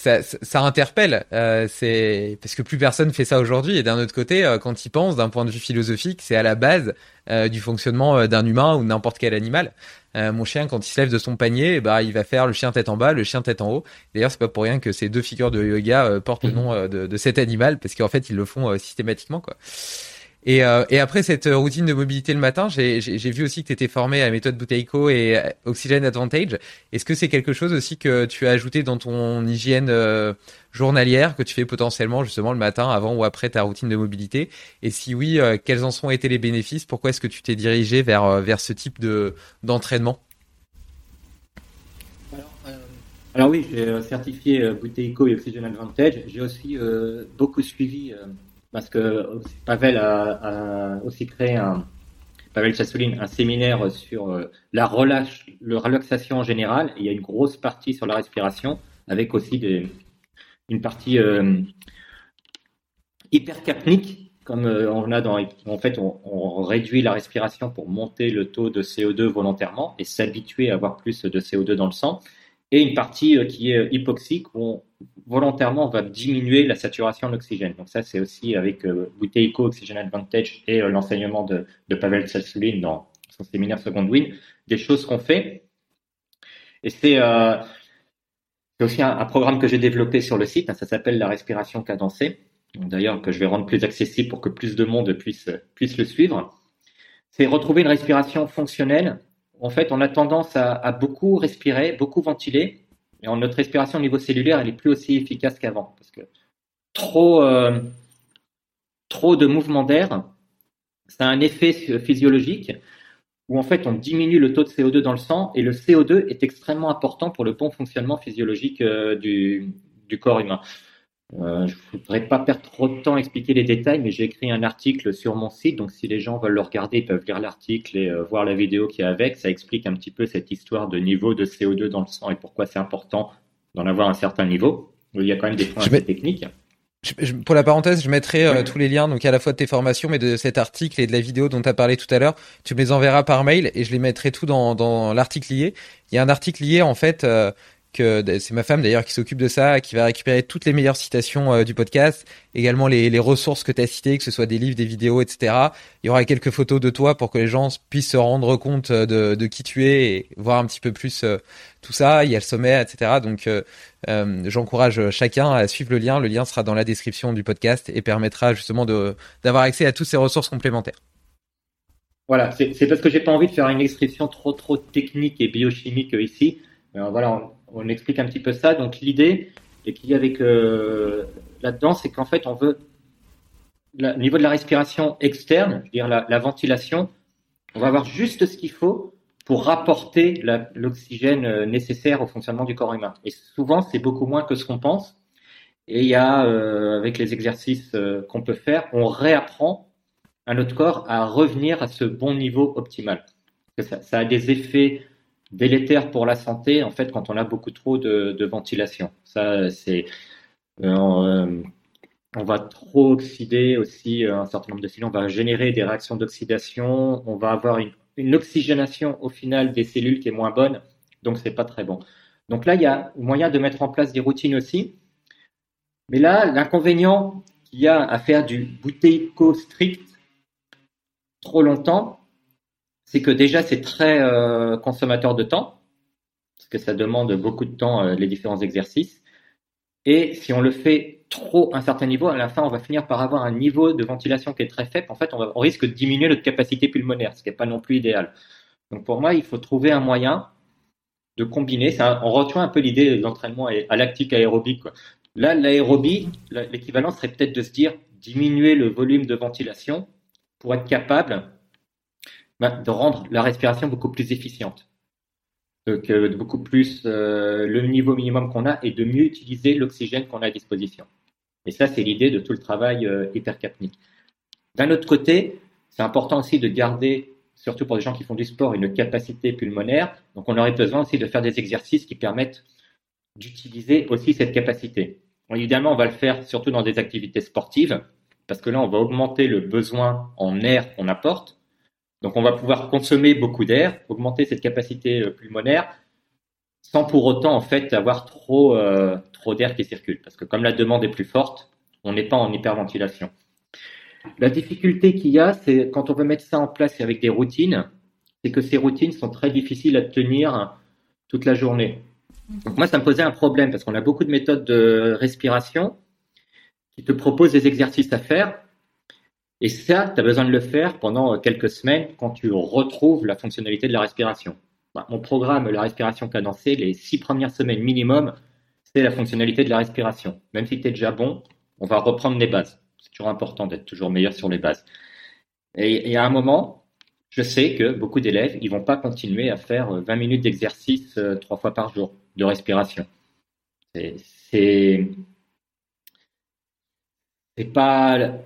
ça, ça, interpelle. Euh, c'est parce que plus personne fait ça aujourd'hui. Et d'un autre côté, euh, quand il pense, d'un point de vue philosophique, c'est à la base euh, du fonctionnement euh, d'un humain ou n'importe quel animal. mon chien, quand il se lève de son panier, bah, il va faire le chien tête en bas, le chien tête en haut. D'ailleurs, c'est pas pour rien que ces deux figures de yoga portent le mmh. nom de, de, cet animal, parce qu'en fait, ils le font systématiquement, quoi. Et, euh, et, après cette routine de mobilité le matin, j'ai vu aussi que tu étais formé à la méthode Buteyko et Oxygen Advantage. Est-ce que c'est quelque chose aussi que tu as ajouté dans ton hygiène euh, journalière que tu fais potentiellement justement le matin avant ou après ta routine de mobilité? Et si oui, euh, quels en sont été les bénéfices? Pourquoi est-ce que tu t'es dirigé vers, vers ce type de d'entraînement? Alors, oui, j'ai certifié Buteyko et Oxygen Advantage. J'ai aussi beaucoup suivi parce que Pavel a, aussi créé un, Pavel un séminaire sur euh, la relâche, le relaxation en général. il y a une grosse partie sur la respiration, avec aussi une partie euh, hypercapnique, comme euh, on a dans, en fait, on, réduit la respiration pour monter le taux de CO2 volontairement et s'habituer à avoir plus de CO2 dans le sang. Et une partie qui est hypoxique, où on volontairement, on va diminuer la saturation en oxygène. Donc ça, c'est aussi avec euh, Oxygen Advantage et euh, l'enseignement de, Pavel Tsatsouline dans son séminaire Second Wind, des choses qu'on fait. Et c'est euh, aussi un, programme que j'ai développé sur le site, ça s'appelle la respiration cadencée, d'ailleurs que je vais rendre plus accessible pour que plus de monde puisse, le suivre. C'est retrouver une respiration fonctionnelle. En fait, on a tendance à beaucoup respirer, beaucoup ventiler, et notre respiration au niveau cellulaire, elle est plus aussi efficace qu'avant. Parce que trop, euh, de mouvements d'air, ça a un effet physiologique où en fait on diminue le taux de CO2 dans le sang et le CO2 est extrêmement important pour le bon fonctionnement physiologique euh, du corps humain. Euh, je ne voudrais pas perdre trop de temps à expliquer les détails, mais j'ai écrit un article sur mon site, donc si les gens veulent le regarder, ils peuvent lire l'article et euh, voir la vidéo qui est avec. Ça explique un petit peu cette histoire de niveau de CO2 dans le sang et pourquoi c'est important d'en avoir un certain niveau. Il y a quand même des points assez techniques. pour la parenthèse, je mettrai euh, tous les liens, donc à la fois de tes formations, mais de cet article et de la vidéo dont tu as parlé tout à l'heure. Tu me les enverras par mail et je les mettrai tout dans, dans l'article lié. Il y a un article lié en fait que c'est ma femme d'ailleurs qui s'occupe de ça, qui va récupérer toutes les meilleures citations euh, du podcast, également les, ressources que tu as citées, que ce soit des livres, des vidéos, etc. Il y aura quelques photos de toi pour que les gens puissent se rendre compte euh, de, qui tu es et voir un petit peu plus euh, tout ça. Il y a le sommet, etc. Donc j'encourage chacun à suivre le lien. Le lien sera dans la description du podcast et permettra justement d'avoir accès à toutes ces ressources complémentaires. Voilà, c'est parce que j'ai pas envie de faire une description trop trop technique et biochimique ici. voilà, on explique un petit peu ça. Donc l'idée, et qu'il y a avec euh, là-dedans, c'est qu'en fait, on veut, au niveau de la respiration externe, je veux dire la, ventilation, on va avoir juste ce qu'il faut pour rapporter l'oxygène euh, nécessaire au fonctionnement du corps humain. Et souvent, c'est beaucoup moins que ce qu'on pense. Et il y a, euh, avec les exercices qu'on peut faire, on réapprend à notre corps à revenir à ce bon niveau optimal. Ça a des effets délétère pour la santé en fait quand on a beaucoup trop de, ventilation. Ça c'est euh, on va trop oxyder aussi euh, un certain nombre de cellules, on va générer des réactions d'oxydation, on va avoir une, oxygénation au final des cellules qui est moins bonne, donc c'est pas très bon. Donc là il y a moyen de mettre en place des routines aussi. Mais là l'inconvénient qu'il y a à faire du bouteillico strict trop longtemps, c'est que déjà c'est très euh, consommateur de temps, parce que ça demande beaucoup de temps euh, les différents exercices. Et si on le fait trop à un certain niveau, à la fin on va finir par avoir un niveau de ventilation qui est très faible. En fait, on, risque de diminuer notre capacité pulmonaire, ce qui n'est pas non plus idéal. Donc pour moi, il faut trouver un moyen de combiner. On rejoint un peu l'idée de l'entraînement à lactique aérobique. Là, l'aérobie, l'équivalent serait peut-être de se dire diminuer le volume de ventilation pour être capable de rendre la respiration beaucoup plus efficiente. Donc, euh, beaucoup plus euh, le niveau minimum qu'on a et de mieux utiliser l'oxygène qu'on a à disposition. Et ça, c'est l'idée de tout le travail euh, hypercapnique. D'un autre côté, c'est important aussi de garder, surtout pour les gens qui font du sport, une capacité pulmonaire. Donc, on aurait besoin aussi de faire des exercices qui permettent d'utiliser aussi cette capacité. évidemment, on va le faire surtout dans des activités sportives, parce que là, on va augmenter le besoin en air qu'on apporte. Donc on va pouvoir consommer beaucoup d'air, augmenter cette capacité euh, pulmonaire, sans pour autant en fait avoir trop euh, trop d'air qui circule, parce que comme la demande est plus forte, on n'est pas en hyperventilation. La difficulté qu'il y a, c'est quand on veut mettre ça en place avec des routines, c'est que ces routines sont très difficiles à tenir toute la journée. Donc moi, ça me posait un problème parce qu'on a beaucoup de méthodes de respiration qui te proposent des exercices à faire, et ça, tu as besoin de le faire pendant euh, quelques semaines quand tu retrouves la fonctionnalité de la respiration. Bah, mon programme, la respiration cadencée, les six premières semaines minimum, c'est la fonctionnalité de la respiration. Même si tu es déjà bon, on va reprendre les bases. C'est toujours important d'être toujours meilleur sur les bases. Et, à un moment, je sais que beaucoup d'élèves, ils vont pas continuer à faire 20 euh, minutes d'exercice euh, trois fois par jour de respiration. C'est c'est pas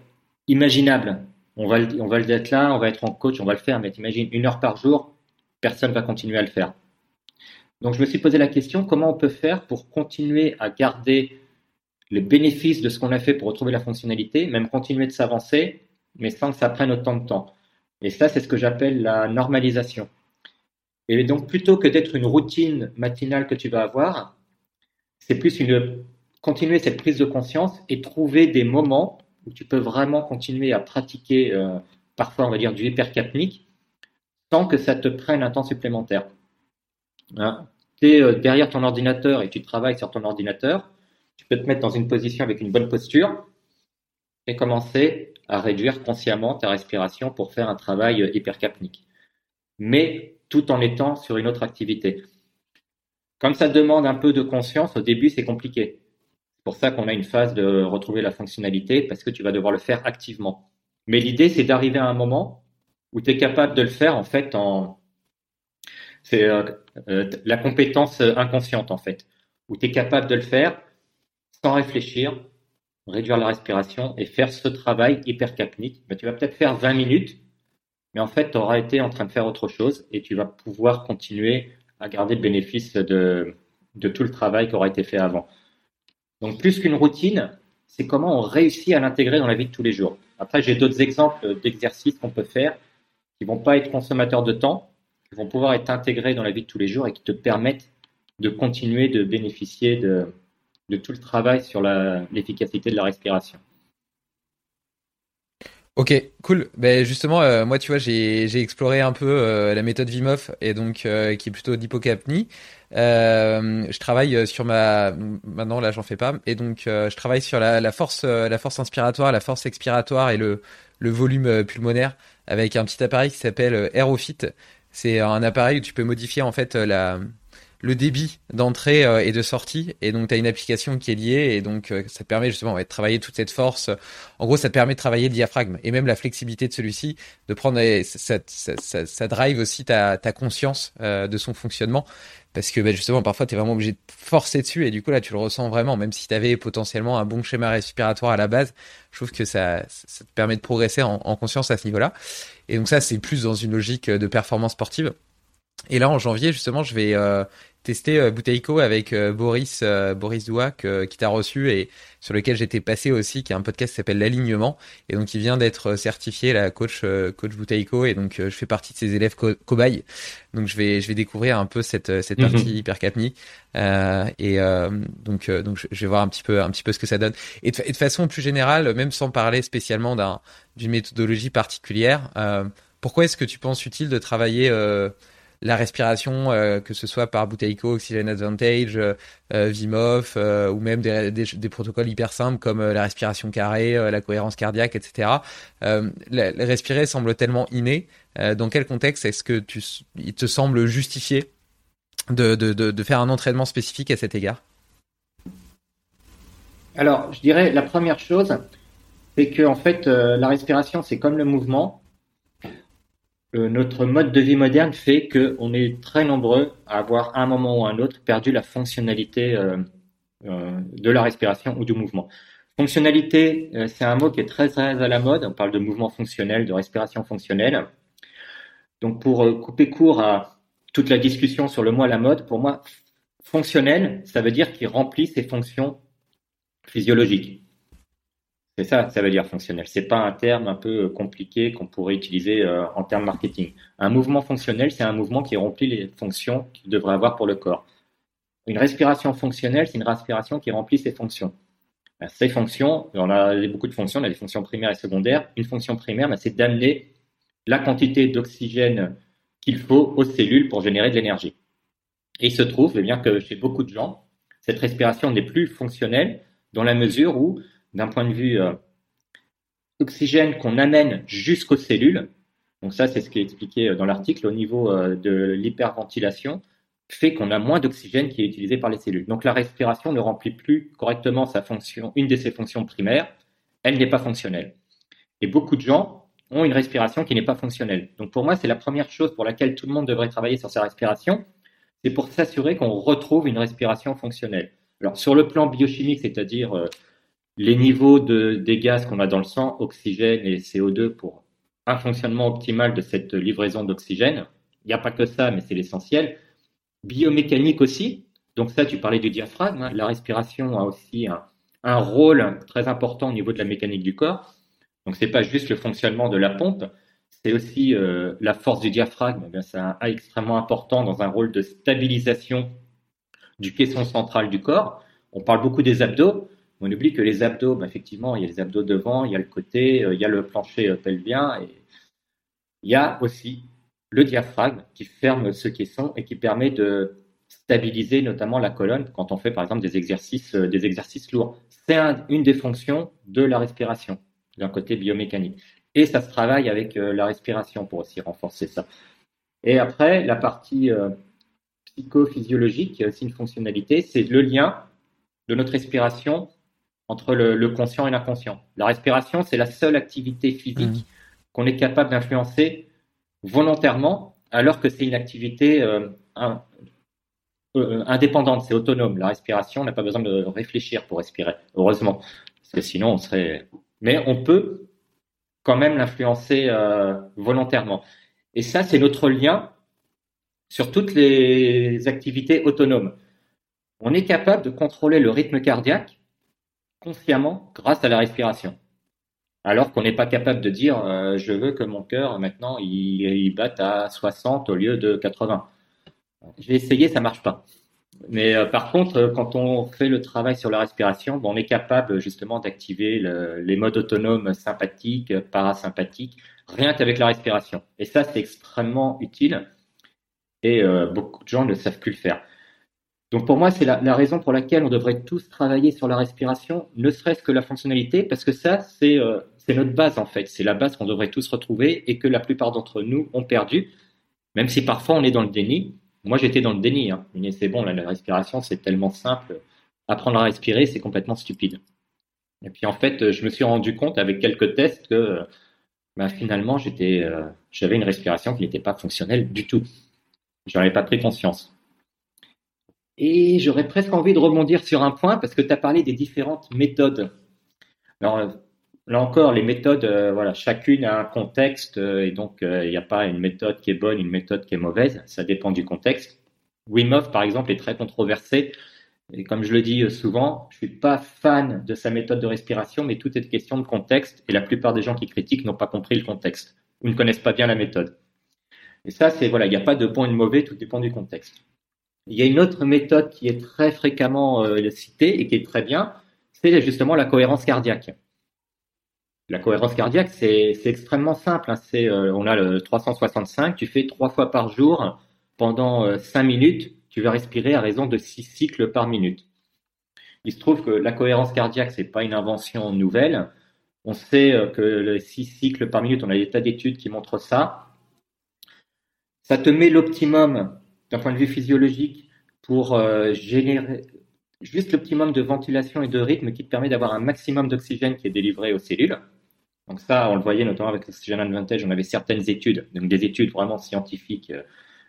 imaginable. On va, on va être là, on va être en coach, on va le faire, mais imagine une heure par jour, personne va continuer à le faire. Donc je me suis posé la question, comment on peut faire pour continuer à garder les bénéfices de ce qu'on a fait pour retrouver la fonctionnalité, même continuer de s'avancer, mais sans que ça prenne autant de temps. Et ça, c'est ce que j'appelle la normalisation. Et donc, plutôt que d'être une routine matinale que tu vas avoir, c'est plus une continuer cette prise de conscience et trouver des moments où tu peux vraiment continuer à pratiquer, euh, parfois on va dire du hypercapnique, sans que ça te prenne un temps supplémentaire. Hein? Tu es euh, derrière ton ordinateur et tu travailles sur ton ordinateur, tu peux te mettre dans une position avec une bonne posture et commencer à réduire consciemment ta respiration pour faire un travail euh, hypercapnique. Mais tout en étant sur une autre activité. Comme ça demande un peu de conscience, au début c'est compliqué. Pour ça qu'on a une phase de retrouver la fonctionnalité parce que tu vas devoir le faire activement. Mais l'idée c'est d'arriver à un moment où tu es capable de le faire en fait en c'est euh, euh, la compétence inconsciente en fait, où tu es capable de le faire sans réfléchir, réduire la respiration et faire ce travail hypercapnique. Mais tu vas peut-être faire 20 minutes, mais en fait, tu auras été en train de faire autre chose et tu vas pouvoir continuer à garder le bénéfice de tout le travail qui aura été fait avant. Donc, plus qu'une routine, c'est comment on réussit à l'intégrer dans la vie de tous les jours. Après, j'ai d'autres exemples d'exercices qu'on peut faire qui vont pas être consommateurs de temps, qui vont pouvoir être intégrés dans la vie de tous les jours et qui te permettent de continuer de bénéficier de tout le travail sur l'efficacité de la respiration. Ok, cool. Ben justement, euh, moi, tu vois, j'ai exploré un peu euh, la méthode Vimov et donc euh, qui est plutôt d'hypocapnie. je travaille sur ma maintenant là, j'en fais pas et donc je travaille sur la, la force la force inspiratoire, la force expiratoire et le le volume pulmonaire avec un petit appareil qui s'appelle Aerofit. C'est un appareil où tu peux modifier en fait la le débit d'entrée euh, et de sortie. Et donc, tu as une application qui est liée et donc euh, ça te permet justement de travailler toute cette force. En gros, ça te permet de travailler le diaphragme et même la flexibilité de celui-ci, de prendre, ça, ça, drive aussi ta, ta conscience euh, de son fonctionnement. Parce que bah, justement, parfois, tu es vraiment obligé de forcer dessus et du coup, là, tu le ressens vraiment. Même si tu avais potentiellement un bon schéma respiratoire à la base, je trouve que ça, ça te permet de progresser en, en conscience à ce niveau-là. Et donc ça, c'est plus dans une logique de performance sportive. Et là, en janvier, justement, je vais tester euh, Bouteiko avec euh, Boris euh, Boris Douac qui t'a reçu et sur lequel j'étais passé aussi, qui a un podcast qui s'appelle l'alignement et donc il vient d'être certifié la coach coach Bouteiko et donc je fais partie de ses élèves co cobayes. Donc je vais je vais découvrir un peu cette cette mhm. partie hyper capnie et donc donc je vais voir un petit peu un petit peu ce que ça donne. Et de, et de façon plus générale, même sans parler spécialement d'un d'une méthodologie particulière, pourquoi est-ce que tu penses utile de travailler la respiration, euh, que ce soit par Buteyko, Oxygen Advantage, euh, euh Vimov, ou même des, protocoles hyper simples comme la respiration carrée, la cohérence cardiaque, etc. Respirer semble tellement inné. dans quel contexte est-ce que tu, il te semble justifié de, de, de, faire un entraînement spécifique à cet égard? Alors, je dirais la première chose, c'est que en fait, la respiration, c'est comme le mouvement notre mode de vie moderne fait qu'on est très nombreux à avoir à un moment ou à un autre perdu la fonctionnalité euh, euh, de la respiration ou du mouvement. Fonctionnalité, c'est un mot qui est très, très à la mode. On parle de mouvement fonctionnel, de respiration fonctionnelle. Donc pour couper court à toute la discussion sur le mot à la mode, pour moi, fonctionnel, ça veut dire qu'il remplit ses fonctions physiologiques. C'est ça, ça veut dire fonctionnel. C'est pas un terme un peu compliqué qu'on pourrait utiliser euh, en termes marketing. Un mouvement fonctionnel, c'est un mouvement qui remplit les fonctions qu'il devrait avoir pour le corps. Une respiration fonctionnelle, c'est une respiration qui remplit ses fonctions. Ben, ces fonctions, on a beaucoup de fonctions, on a des fonctions primaires et secondaires. Une fonction primaire, ben, c'est d'amener la quantité d'oxygène qu'il faut aux cellules pour générer de l'énergie. Et il se trouve eh que chez beaucoup de gens, cette respiration n'est plus fonctionnelle dans la mesure où d'un point de vue euh, oxygène qu'on amène jusqu'aux cellules, donc ça c'est ce qui est expliqué euh, dans l'article au niveau euh, de l'hyperventilation, fait qu'on a moins d'oxygène qui est utilisé par les cellules. Donc la respiration ne remplit plus correctement sa fonction, une de ses fonctions primaires, elle n'est pas fonctionnelle. Et beaucoup de gens ont une respiration qui n'est pas fonctionnelle. Donc pour moi, c'est la première chose pour laquelle tout le monde devrait travailler sur sa respiration, c'est pour s'assurer qu'on retrouve une respiration fonctionnelle. Alors sur le plan biochimique, c'est-à-dire les niveaux de, des gaz qu'on a dans le sang, oxygène et CO2, pour un fonctionnement optimal de cette livraison d'oxygène. Il n'y a pas que ça, mais c'est l'essentiel. Biomécanique aussi. Donc ça, tu parlais du diaphragme. Hein. La respiration a aussi un, rôle très important au niveau de la mécanique du corps. Donc c'est pas juste le fonctionnement de la pompe, c'est aussi euh, la force du diaphragme. Eh c'est un, extrêmement important dans un rôle de stabilisation du caisson central du corps. On parle beaucoup des abdos. On oublie que les abdos, bah, effectivement, il y a les abdos devant, il y a le côté, euh, il y a le plancher euh, pelvien, et il y a aussi le diaphragme qui ferme ce caisson et qui permet de stabiliser notamment la colonne quand on fait par exemple des exercices, euh, des exercices lourds. C'est une des fonctions de la respiration, d'un côté biomécanique. Et ça se travaille avec la respiration pour aussi renforcer ça. Et après, la partie psychophysiologique, il y a aussi une fonctionnalité, c'est le lien de notre respiration entre le, conscient et l'inconscient. La respiration, c'est la seule activité physique mmh. qu'on est capable d'influencer volontairement, alors que c'est une activité euh, euh, indépendante, c'est autonome. La respiration, on n'a pas besoin de réfléchir pour respirer, heureusement, parce que sinon on serait. Mais on peut quand même l'influencer euh, volontairement. Et ça, c'est notre lien sur toutes les activités autonomes. On est capable de contrôler le rythme cardiaque consciemment grâce à la respiration. Alors qu'on n'est pas capable de dire euh, je veux que mon cœur maintenant il, batte à 60 au lieu de 80. J'ai essayé, ça marche pas. Mais euh, par contre, quand on fait le travail sur la respiration, on est capable justement d'activer les modes autonomes sympathiques, parasympathiques, rien qu'avec la respiration. Et ça, c'est extrêmement utile et euh, beaucoup de gens ne savent plus le faire. Donc pour moi, c'est la, raison pour laquelle on devrait tous travailler sur la respiration, ne serait-ce que la fonctionnalité, parce que ça, euh, c'est notre base en fait. C'est la base qu'on devrait tous retrouver et que la plupart d'entre nous ont perdu, même si parfois on est dans le déni. Moi, j'étais dans le déni. Hein. C'est bon, la respiration, c'est tellement simple. Apprendre à respirer, c'est complètement stupide. Et puis en fait, je me suis rendu compte avec quelques tests que bah, finalement, euh, j'avais une respiration qui n'était pas fonctionnelle du tout. J'en avais pas pris conscience. Et j'aurais presque envie de rebondir sur un point parce que tu as parlé des différentes méthodes. Alors, euh, là encore, les méthodes, euh, voilà, chacune a un contexte euh, et donc il n'y a pas une méthode qui est bonne, une méthode qui est mauvaise. Ça dépend du contexte. Wim Hof, par exemple, est très controversé. Et comme je le dis souvent, je suis pas fan de sa méthode de respiration, mais tout est question de contexte. Et la plupart des gens qui critiquent n'ont pas compris le contexte ou ne connaissent pas bien la méthode. Et ça, c'est voilà, il n'y a pas de bon et de mauvais, tout dépend du contexte. Il y a une autre méthode qui est très fréquemment euh, citée et qui est très bien, c'est justement la cohérence cardiaque. La cohérence cardiaque, c'est extrêmement simple. Hein. C'est, euh, on a le 365, tu fais trois fois par jour pendant euh, cinq minutes, tu vas respirer à raison de six cycles par minute. Il se trouve que la cohérence cardiaque, c'est pas une invention nouvelle. On sait que les six cycles par minute, on a des tas d'études qui montrent ça. Ça te met l'optimum d'un point de vue physiologique pour euh, générer juste l'optimum de ventilation et de rythme qui te permet d'avoir un maximum d'oxygène qui est délivré aux cellules. Donc ça, on le voyait notamment avec l'Oxygen Advantage, on avait certaines études, donc des études vraiment scientifiques euh,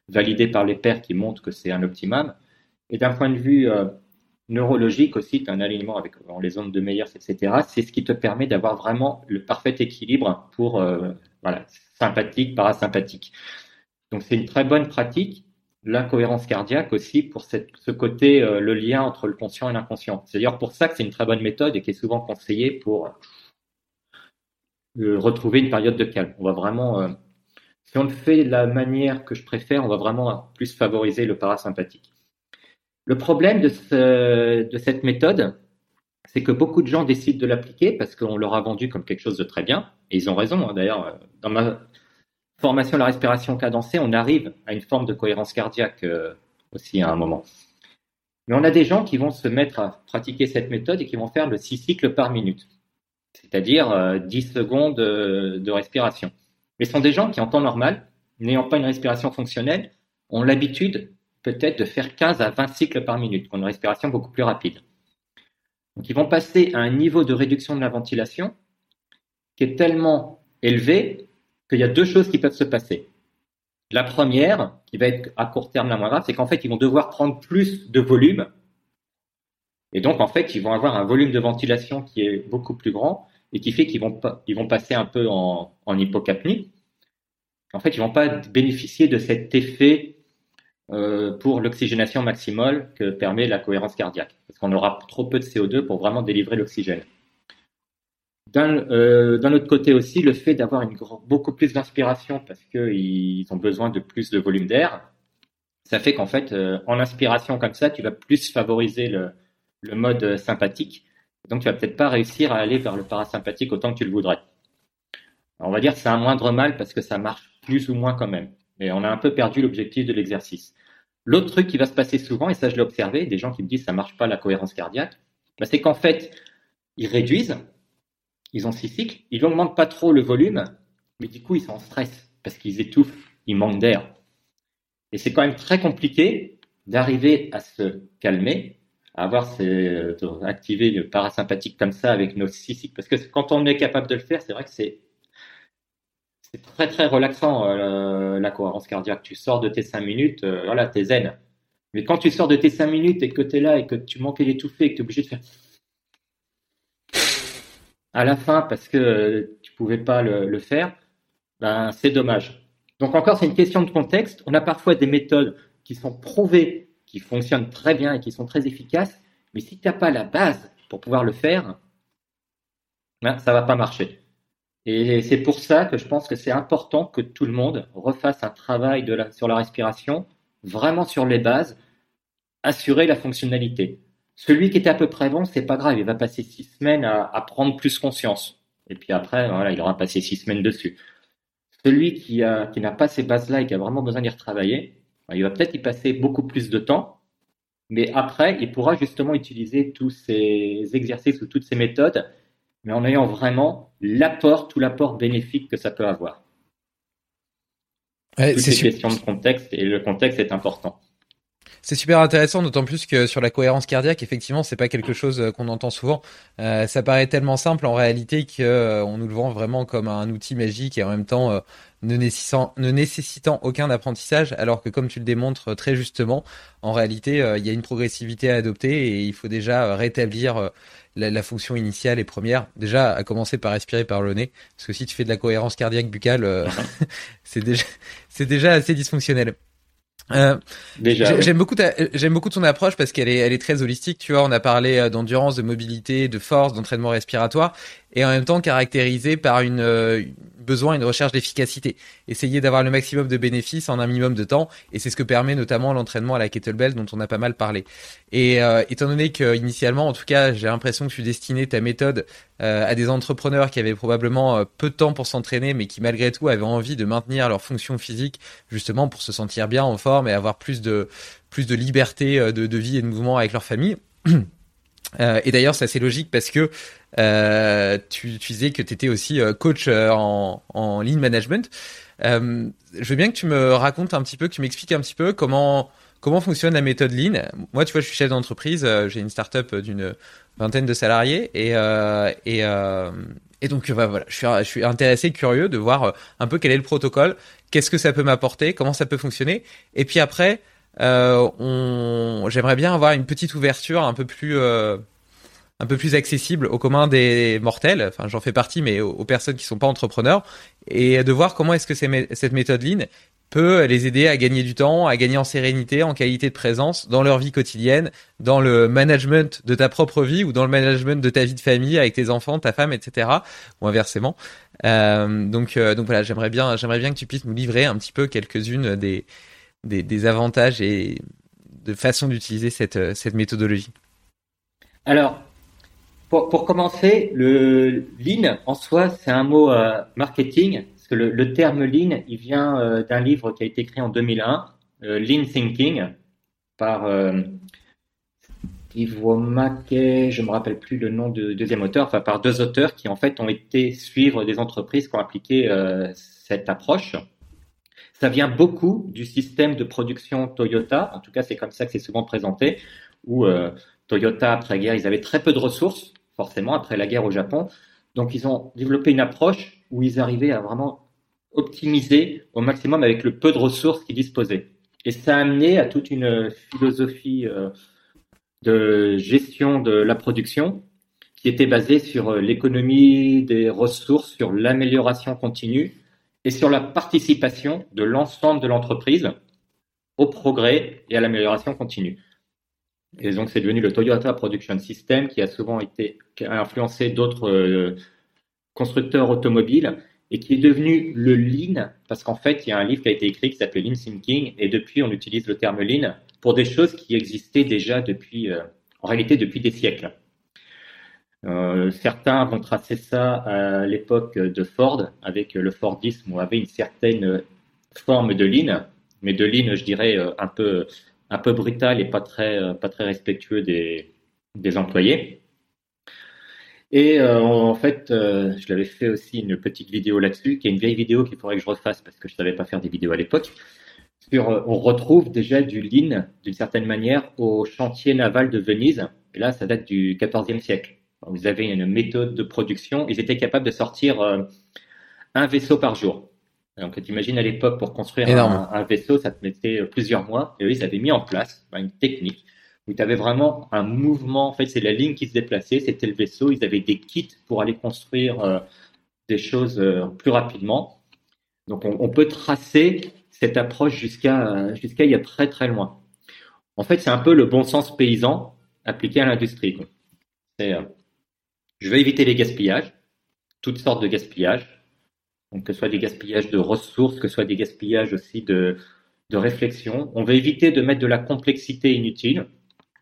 validées par les pairs qui montrent que c'est un optimum. Et d'un point de vue euh, neurologique aussi, tu as un alignement avec les ondes de Meyers, etc. C'est ce qui te permet d'avoir vraiment le parfait équilibre pour voilà, sympathique, parasympathique. Donc c'est une très bonne pratique. La cohérence cardiaque aussi pour ce côté, euh, le lien entre le conscient et l'inconscient. C'est d'ailleurs pour ça que c'est une très bonne méthode et qui est souvent conseillée pour euh, retrouver une période de calme. On va vraiment, euh, si on le fait de la manière que je préfère, on va vraiment plus favoriser le parasympathique. Le problème de, de cette méthode, c'est que beaucoup de gens décident de l'appliquer parce qu'on leur a vendu comme quelque chose de très bien, et ils ont raison. Hein. D'ailleurs, dans ma formation à la respiration cadencée, on arrive à une forme de cohérence cardiaque euh, aussi à un moment. Mais on a des gens qui vont se mettre à pratiquer cette méthode et qui vont faire le 6 cycles par minute, c'est-à-dire 10 euh, secondes euh, de respiration. Mais ce sont des gens qui, en temps normal, n'ayant pas une respiration fonctionnelle, ont l'habitude peut-être de faire 15 à 20 cycles par minute, qui ont une respiration beaucoup plus rapide. Donc ils vont passer à un niveau de réduction de la ventilation qui est tellement élevé qu'il y a deux choses qui peuvent se passer. La première, qui va être à court terme la moins grave, c'est qu'en fait, ils vont devoir prendre plus de volume. Et donc, en fait, ils vont avoir un volume de ventilation qui est beaucoup plus grand et qui fait qu'ils vont, ils vont passer un peu en, hypocapnie. En fait, ils vont pas bénéficier de cet effet euh, pour l'oxygénation maximale que permet la cohérence cardiaque. Parce qu'on aura trop peu de CO2 pour vraiment délivrer l'oxygène. Euh, d'un autre côté aussi, le fait d'avoir beaucoup plus d'inspiration parce qu'ils ont besoin de plus de volume d'air, ça fait qu'en fait, euh, en inspiration comme ça, tu vas plus favoriser le, mode sympathique. Donc, tu vas peut-être pas réussir à aller vers le parasympathique autant que tu le voudrais. on va dire que c'est un moindre mal parce que ça marche plus ou moins quand même. Mais on a un peu perdu l'objectif de l'exercice. L'autre truc qui va se passer souvent, et ça je l'ai observé, des gens qui me disent ça marche pas la cohérence cardiaque, bah, c'est qu'en fait, ils réduisent, ils ont six cycles, ils n'augmentent pas trop le volume, mais du coup ils sont en stress parce qu'ils étouffent, ils manquent d'air. Et c'est quand même très compliqué d'arriver à se calmer, à avoir ces, activer le parasympathique comme ça avec nos six cycles, parce que quand on est capable de le faire, c'est vrai que c'est très très relaxant euh, la cohérence cardiaque. Tu sors de tes cinq minutes, euh, voilà, t'es zen. Mais quand tu sors de tes cinq minutes et que tu es là et que tu manquais d'étouffer et que tu es obligé de faire à la fin parce que tu pouvais pas le, faire, ben c'est dommage. Donc encore, c'est une question de contexte. On a parfois des méthodes qui sont prouvées, qui fonctionnent très bien et qui sont très efficaces, mais si tu n'as pas la base pour pouvoir le faire, ben, ça va pas marcher. Et c'est pour ça que je pense que c'est important que tout le monde refasse un travail sur la respiration, vraiment sur les bases, assurer la fonctionnalité. Celui qui était à peu près bon, c'est pas grave, il va passer six semaines à, à, prendre plus conscience. Et puis après, voilà, il aura passé six semaines dessus. Celui qui a, qui n'a pas ces bases-là et qui a vraiment besoin d'y retravailler, il va peut-être y passer beaucoup plus de temps, mais après, il pourra justement utiliser tous ces exercices ou toutes ces méthodes mais en ayant vraiment l'apport, tout l'apport bénéfique que ça peut avoir. c'est une question de contexte et le contexte est important. C'est super intéressant, d'autant plus que sur la cohérence cardiaque, effectivement, c'est pas quelque chose euh, qu'on entend souvent. Euh, ça paraît tellement simple en réalité qu'on euh, nous le vend vraiment comme un outil magique et en même temps ne, nécessitant, ne nécessitant aucun apprentissage, alors que comme tu le démontres très justement, en réalité, il y a une progressivité à adopter et il faut déjà rétablir la, fonction initiale et première, déjà à commencer par respirer par le nez, parce que si tu fais de la cohérence cardiaque buccale, euh, c'est déjà assez dysfonctionnel. Euh, j'aime beaucoup j'aime beaucoup ton approche parce qu'elle est elle est très holistique. Tu vois on a parlé euh, d'endurance de mobilité de force d'entraînement respiratoire et en même temps caractérisé par une euh, besoin, une recherche d'efficacité. Essayer d'avoir le maximum de bénéfices en un minimum de temps, et c'est ce que permet notamment l'entraînement à la kettlebell dont on a pas mal parlé. Et euh, étant donné que initialement, en tout cas, j'ai l'impression que tu destinais ta méthode euh, à des entrepreneurs qui avaient probablement euh, peu de temps pour s'entraîner, mais qui malgré tout avaient envie de maintenir leur fonction physique, justement pour se sentir bien en forme et avoir plus de plus de liberté de, de vie et de mouvement avec leur famille. Euh, et d'ailleurs, c'est assez logique parce que euh, tu, disais que tu étais aussi euh, coach en, en lean management. Je veux bien que tu me racontes un petit peu, que tu m'expliques un petit peu comment comment fonctionne la méthode lean. Moi, tu vois, je suis chef d'entreprise, j'ai une startup d'une vingtaine de salariés et et et donc bah, voilà, je suis je suis intéressé, curieux de voir un peu quel est le protocole, qu'est-ce que ça peut m'apporter, comment ça peut fonctionner, et puis après euh, on... j'aimerais bien avoir une petite ouverture un peu plus euh, un peu plus accessible au commun des mortels. Enfin, j'en fais partie, mais aux, personnes qui sont pas entrepreneurs, et de voir comment est-ce que cette méthode Lean peut les aider à gagner du temps, à gagner en sérénité, en qualité de présence dans leur vie quotidienne, dans le management de ta propre vie ou dans le management de ta vie de famille avec tes enfants, ta femme, etc. Ou inversement. Donc, euh, donc voilà, j'aimerais bien, j'aimerais bien que tu puisses nous livrer un petit peu quelques-unes des des, avantages et de façon d'utiliser cette, euh, cette méthodologie Alors, pour, commencer, le lean en soi, c'est un mot euh, marketing, parce que le, terme lean, il vient euh, d'un livre qui a été écrit en 2001, Lean Thinking, par Steve Womack, je me rappelle plus le nom de deuxième auteur, enfin par deux auteurs qui en fait ont été suivre des entreprises qui ont appliqué cette approche. Ça vient beaucoup du système de production Toyota, en tout cas c'est comme ça que c'est souvent présenté, où euh, Toyota, après-guerre, ils avaient très peu de ressources, forcément, après la guerre au Japon. Donc ils ont développé une approche où ils arrivaient à vraiment optimiser au maximum avec le peu de ressources qu'ils disposaient. Et ça a amené à toute une philosophie euh, de gestion de la production qui était basée sur euh, l'économie des ressources, sur l'amélioration continue et sur la participation de l'ensemble de l'entreprise au progrès et à l'amélioration continue. Et donc, c'est devenu le Toyota Production System qui a souvent été influencé d'autres euh, constructeurs automobiles et qui est devenu le Lean parce qu'en fait, il y a un livre qui a été écrit qui s'appelle Lean Thinking et depuis, on utilise le terme Lean pour des choses qui existaient déjà depuis euh, en réalité depuis des siècles. Euh, certains vont tracer ça à l'époque de Ford, avec le Fordisme, où avait une certaine forme de ligne, mais de ligne, je dirais, un peu, un peu brutale et pas très, pas très respectueux des, employés. Et euh, en fait, euh, je l'avais fait aussi une petite vidéo là-dessus, qui est une vieille vidéo qu'il faudrait que je refasse parce que je savais pas faire des vidéos à l'époque. Sur, euh, on retrouve déjà du lean, d'une certaine manière, au chantier naval de Venise. Et là, ça date du XIVe siècle. Vous avez une méthode de production. Ils étaient capables de sortir un vaisseau par jour. Donc, tu imagines à l'époque, pour construire un, un, vaisseau, ça te mettait plusieurs mois. Et eux, ils avaient mis en place une technique où tu avais vraiment un mouvement. En fait, c'est la ligne qui se déplaçait, c'était le vaisseau. Ils avaient des kits pour aller construire euh, des choses euh, plus rapidement. Donc, on, peut tracer cette approche jusqu'à jusqu'à il y a très très loin. En fait, c'est un peu le bon sens paysan appliqué à l'industrie. C'est, euh, je veux éviter les gaspillages, toutes sortes de gaspillages. Que ce soit des gaspillages de ressources, que ce soit des gaspillages aussi de, de réflexion. On veut éviter de mettre de la complexité inutile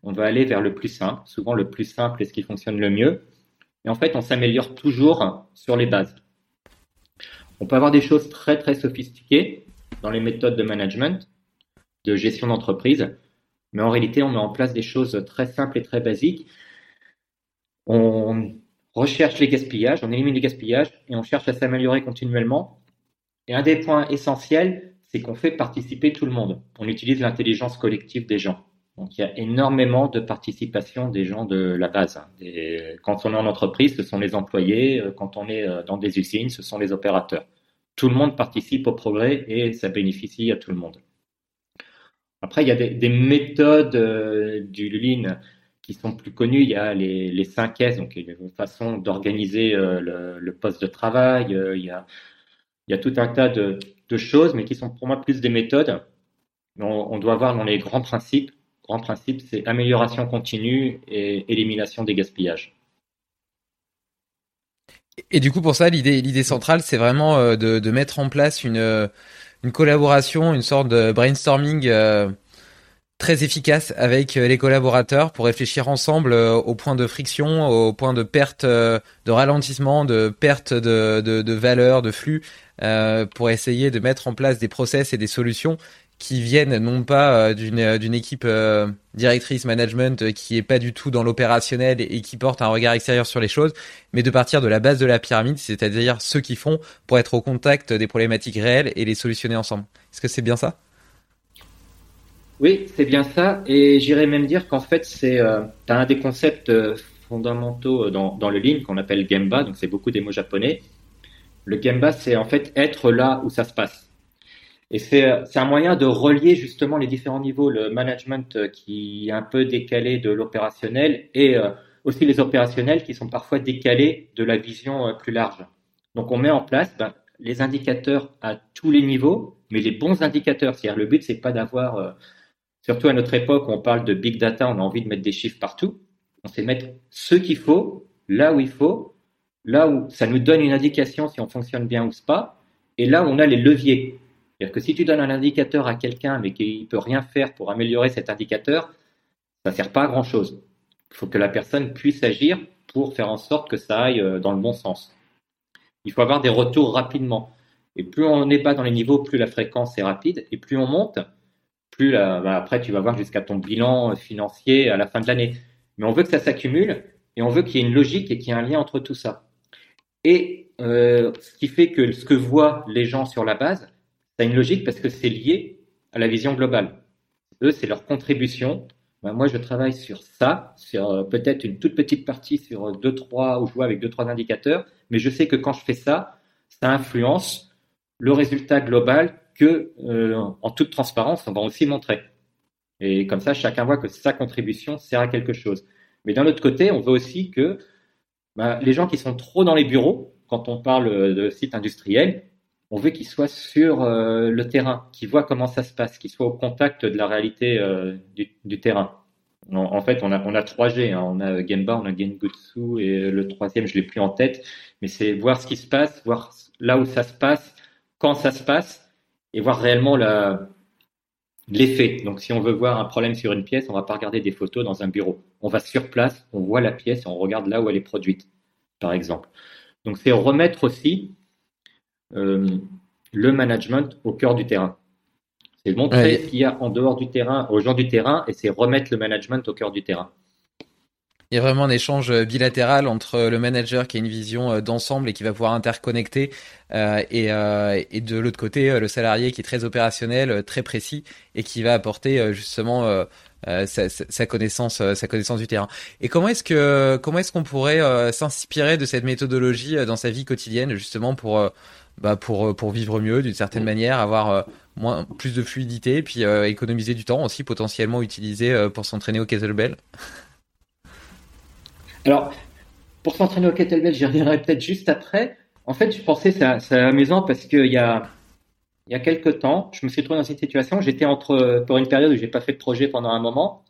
on va aller vers le plus simple. Souvent, le plus simple est ce qui fonctionne le mieux. Et en fait, on s'améliore toujours sur les bases. On peut avoir des choses très, très sophistiquées dans les méthodes de management, de gestion d'entreprise, mais en réalité, on met en place des choses très simples et très basiques. On recherche les gaspillages, on élimine les gaspillages et on cherche à s'améliorer continuellement. Et un des points essentiels, c'est qu'on fait participer tout le monde. On utilise l'intelligence collective des gens. Donc il y a énormément de participation des gens de la base. Hein. quand on est en entreprise, ce sont les employés. Euh, quand on est euh, dans des usines, ce sont les opérateurs. Tout le monde participe au progrès et ça bénéficie à tout le monde. Après, il y a des, méthodes euh, du Lean qui sont plus connues. Il y a les, les 5 S, donc une façon d'organiser le, poste de travail. il, y a, il y a tout un tas de, choses, mais qui sont pour moi plus des méthodes. On, on doit voir dans les grands principes grand principe, c'est amélioration continue et élimination des gaspillages. Et du coup, pour ça, l'idée, centrale, c'est vraiment euh, de, mettre en place une, euh, collaboration, une sorte de brainstorming euh, très efficace avec les collaborateurs pour réfléchir ensemble au point de friction, au point de perte, de ralentissement, de perte de, de, valeur, de flux, pour essayer de mettre en place des process et des solutions qui viennent non pas euh, d'une euh, équipe euh, directrice management qui est pas du tout dans l'opérationnel et qui porte un regard extérieur sur les choses, mais de partir de la base de la pyramide, c'est-à-dire ceux qui font pour être au contact des problématiques réelles et les solutionner ensemble. Est-ce que c'est bien ça? Oui, c'est bien ça, et j'irais même dire qu'en fait c'est euh, un des concepts fondamentaux dans, dans le Lean qu'on appelle Gemba, donc c'est beaucoup des mots japonais. Le Gemba, c'est en fait être là où ça se passe. Et c'est un moyen de relier justement les différents niveaux, le management euh, qui est un peu décalé de l'opérationnel et euh, aussi les opérationnels qui sont parfois décalés de la vision euh, plus large. Donc on met en place ben, les indicateurs à tous les niveaux, mais les bons indicateurs. C'est-à-dire le but c'est pas d'avoir, surtout à notre époque on parle de big data, on a envie de mettre des chiffres partout. On sait mettre ce qu'il faut, là où il faut, là où ça nous donne une indication si on fonctionne bien ou pas, et là où on a les leviers. C'est-à-dire que si tu donnes un indicateur à quelqu'un mais qu'il ne peut rien faire pour améliorer cet indicateur, ça ne sert pas à grand-chose. Il faut que la personne puisse agir pour faire en sorte que ça aille euh, dans le bon sens. Il faut avoir des retours rapidement. Et plus on est bas dans les niveaux, plus la fréquence est rapide. Et plus on monte, plus bah, après tu vas voir jusqu'à ton bilan financier à la fin de l'année. Mais on veut que ça s'accumule et on veut qu'il y ait une logique et qu'il y ait un lien entre tout ça. Et euh, ce qui fait que ce que voient les gens sur la base, ça a une logique parce que c'est lié à la vision globale. Eux, c'est leur contribution. Ben, moi, je travaille sur ça, sur euh, peut-être une toute petite partie sur deux, trois, ou je vois avec deux, trois indicateurs, mais je sais que quand je fais ça, ça influence le résultat global que, euh, en toute transparence, on va aussi montrer. Et comme ça, chacun voit que sa contribution sert à quelque chose. Mais d'un autre côté, on veut aussi que ben, les gens qui sont trop dans les bureaux, quand on parle de sites industriels, on veut qu'ils soient sur euh, le terrain, qu'ils voient comment ça se passe, qu'ils soient au contact de la réalité euh, du, terrain. En, fait, on a, on a 3G, hein. on a Gemba, on a Gengutsu et le troisième, je l'ai plus en tête, mais c'est voir ce qui se passe, voir là où ça se passe, quand ça se passe, et voir réellement l'effet. Donc, si on veut voir un problème sur une pièce, on va pas regarder des photos dans un bureau. On va sur place, on voit la pièce et on regarde là où elle est produite, par exemple. Donc, c'est remettre aussi euh, le management au cœur du terrain. C'est montrer ce qu'il y a en dehors du terrain, aux gens du terrain, et c'est remettre le management au cœur du terrain. Il y a vraiment un échange euh, bilatéral entre le manager qui a une vision euh, d'ensemble et qui va pouvoir interconnecter euh, et, et, de l'autre côté le salarié qui est très opérationnel, très précis et qui va apporter justement sa, sa, connaissance, sa connaissance du terrain. Et comment est-ce que comment est-ce qu'on pourrait s'inspirer de cette méthodologie dans sa vie quotidienne justement pour bah pour pour vivre mieux d'une certaine manière, avoir moins plus de fluidité, puis économiser du temps aussi potentiellement utilisé pour s'entraîner au kettlebell? Alors, pour s'entraîner au kettlebell, j'y reviendrai peut-être juste après. En fait, je pensais c'est amusant parce qu'il y a il y a quelques temps, je me suis trouvé dans cette situation. J'étais entre pour une période où j'ai pas fait de projet pendant un moment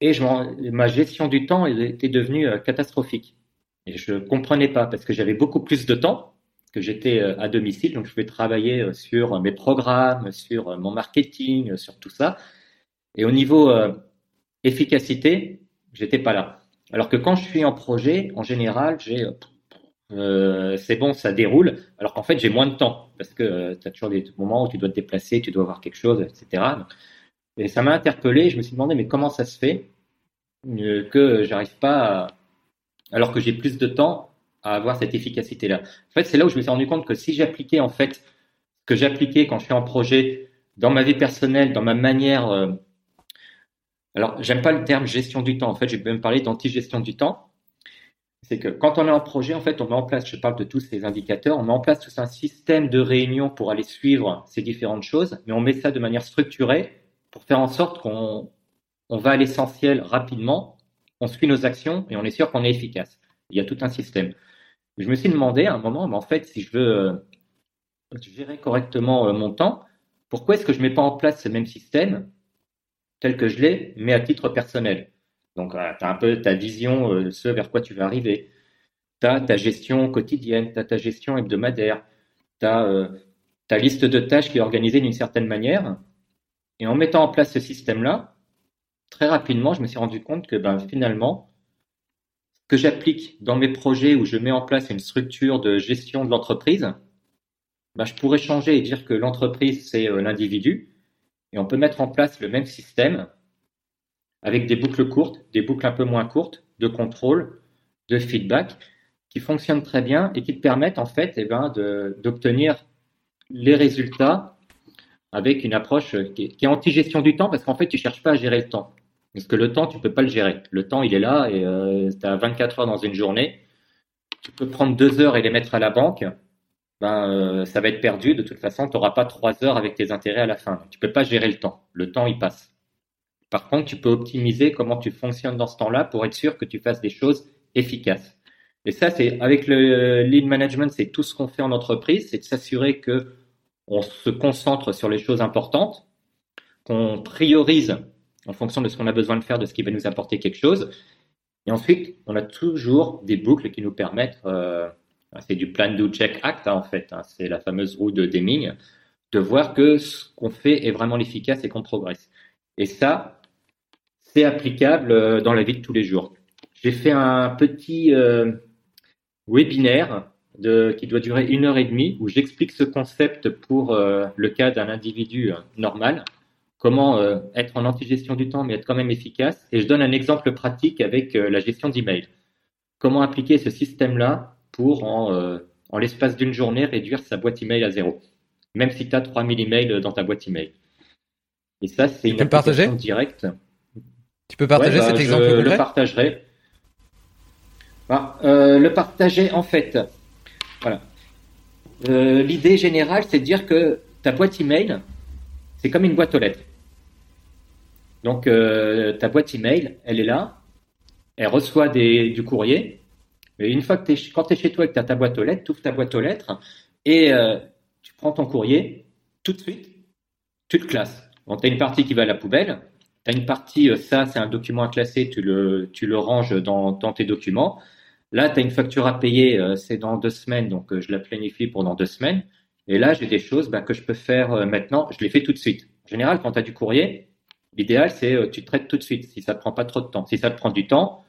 et je, ma gestion du temps était devenue euh, catastrophique. Et je comprenais pas parce que j'avais beaucoup plus de temps que j'étais euh, à domicile, donc je pouvais travailler euh, sur mes programmes, sur mon marketing, sur tout ça. Et au niveau efficacité, j'étais pas là. Alors que quand je suis en projet, en général, j'ai euh, c'est bon, ça déroule. Alors qu'en fait, j'ai moins de temps parce que euh, tu as toujours des moments où tu dois te déplacer, tu dois voir quelque chose, etc. Et ça m'a interpellé. Je me suis demandé, mais comment ça se fait euh, que j'arrive pas, alors que j'ai plus de temps, à avoir cette efficacité-là? En fait, c'est là où je me suis rendu compte que si j'appliquais en fait que j'appliquais quand je suis en projet dans ma vie personnelle, dans ma manière euh, alors, j'aime pas le terme gestion du temps. En fait, j'ai même parlé d'anti-gestion du temps. C'est que quand on est en projet, en fait, on met en place, je parle de tous ces indicateurs, on met en place tout un système de réunion pour aller suivre ces différentes choses, mais on met ça de manière structurée pour faire en sorte qu'on on va à l'essentiel rapidement, on suit nos actions et on est sûr qu'on est efficace. Il y a tout un système. Je me suis demandé à un moment, mais en fait, si je veux euh, gérer correctement euh, mon temps, pourquoi est-ce que je mets pas en place ce même système tel que je l'ai, mais à titre personnel. Donc, tu as un peu ta vision, euh, ce vers quoi tu vas arriver. Tu as ta gestion quotidienne, tu as ta gestion hebdomadaire, tu as euh, ta liste de tâches qui est organisée d'une certaine manière. Et en mettant en place ce système-là, très rapidement, je me suis rendu compte que ben, finalement, ce que j'applique dans mes projets où je mets en place une structure de gestion de l'entreprise, ben, je pourrais changer et dire que l'entreprise, c'est euh, l'individu, et on peut mettre en place le même système avec des boucles courtes, des boucles un peu moins courtes de contrôle, de feedback, qui fonctionnent très bien et qui te permettent en fait eh ben, d'obtenir les résultats avec une approche qui est, anti-gestion du temps parce qu'en fait tu cherches pas à gérer le temps. Parce que le temps, tu peux pas le gérer. Le temps, il est là et tu as 24 heures dans une journée. Tu peux prendre deux heures et les mettre à la banque ben, euh, ça va être perdu. De toute façon, tu n'auras pas trois heures avec tes intérêts à la fin. Tu peux pas gérer le temps. Le temps, il passe. Par contre, tu peux optimiser comment tu fonctionnes dans ce temps-là pour être sûr que tu fasses des choses efficaces. Et ça, c'est avec le lead management, c'est tout ce qu'on fait en entreprise, c'est de s'assurer que on se concentre sur les choses importantes, qu'on priorise en fonction de ce qu'on a besoin de faire, de ce qui va nous apporter quelque chose. Et ensuite, on a toujours des boucles qui nous permettent euh, c'est du plan do check act hein, en fait. Hein. C'est la fameuse roue de Deming, de voir que ce qu'on fait est vraiment efficace et qu'on progresse. Et ça, c'est applicable euh, dans la vie de tous les jours. J'ai fait un petit euh, webinaire qui doit durer une heure et demie où j'explique ce concept pour euh, le cas d'un individu normal, comment être en anti-gestion du temps mais être quand même efficace. Et je donne un exemple pratique avec la gestion d'email. Comment appliquer ce système-là pour, en, euh, en l'espace d'une journée, réduire sa boîte email à zéro. Même si tu as 3000 emails dans ta boîte email. Et ça, c'est une application directe. Tu peux partager bah, cet exemple Je le partagerai. Bah, euh, le partager, en fait, voilà. Euh, l'idée générale, c'est de dire que ta boîte email, c'est comme une boîte aux lettres. Donc, ta boîte email, elle est là, elle reçoit des, du courrier, mais une fois que tu es chez toi et que tu as ta boîte aux lettres, tu ouvres ta boîte aux lettres et euh, tu prends ton courrier, tout de suite, tu le classes. tu as une partie qui va à la poubelle, tu as une partie, euh, ça c'est un document à classer, tu le, tu le ranges dans, dans tes documents. Là, tu as une facture à payer, euh, c'est dans deux semaines, donc je la planifie pour dans deux semaines. Et là, j'ai des choses bah, que je peux faire maintenant, je les fais tout de suite. général, quand tu as du courrier, l'idéal, c'est tu traites tout de suite, si ça te prend pas trop de temps. Si ça te prend du temps,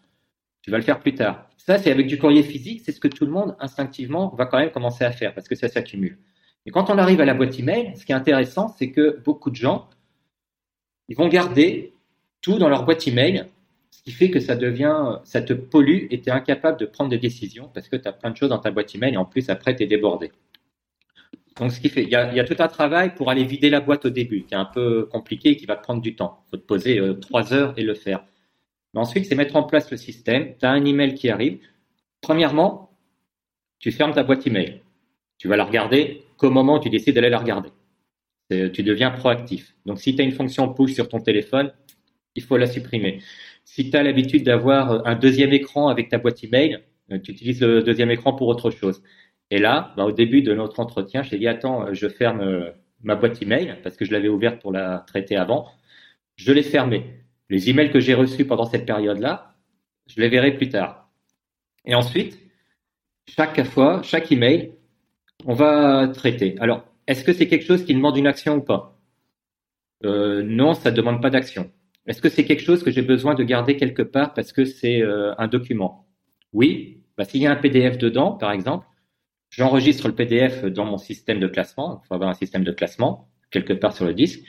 tu vas le faire plus tard. Ça, c'est avec du courrier physique, c'est ce que tout le monde, instinctivement, va quand même commencer à faire, parce que ça s'accumule. Et quand on arrive à la boîte email, ce qui est intéressant, c'est que beaucoup de gens, ils vont garder tout dans leur boîte email, ce qui fait que ça devient, ça te pollue et tu es incapable de prendre des décisions parce que tu as plein de choses dans ta boîte email et en plus après tu es débordé. Donc, ce qui fait, il y, a, tout un travail pour aller vider la boîte au début, qui est un peu compliqué et qui va te prendre du temps. Il faut te poser euh, trois heures et le faire. Ensuite, c'est mettre en place le système. Tu as un email qui arrive. Premièrement, tu fermes ta boîte email. Tu vas la regarder qu'au moment où tu décides d'aller la regarder. Tu deviens proactif. Donc, si tu as une fonction push sur ton téléphone, il faut la supprimer. Si tu as l'habitude d'avoir un deuxième écran avec ta boîte email, euh, tu utilises le deuxième écran pour autre chose. Et là, bah, au début de notre entretien, j'ai dit attends, euh, je ferme euh, ma boîte email parce que je l'avais ouverte pour la traiter avant. Je l'ai fermée. Les emails que j'ai reçus pendant cette période-là, je les verrai plus tard. Et ensuite, chaque fois, chaque email, on va traiter. Alors, est-ce que c'est quelque chose qui demande une action ou pas? Euh, Non, ça ne demande pas d'action. Est-ce que c'est quelque chose que j'ai besoin de garder quelque part parce que c'est un document? Oui. Bah, S'il y a un PDF dedans, par exemple, J'enregistre le PDF dans mon système de classement. Il faut avoir un système de classement quelque part sur le disque.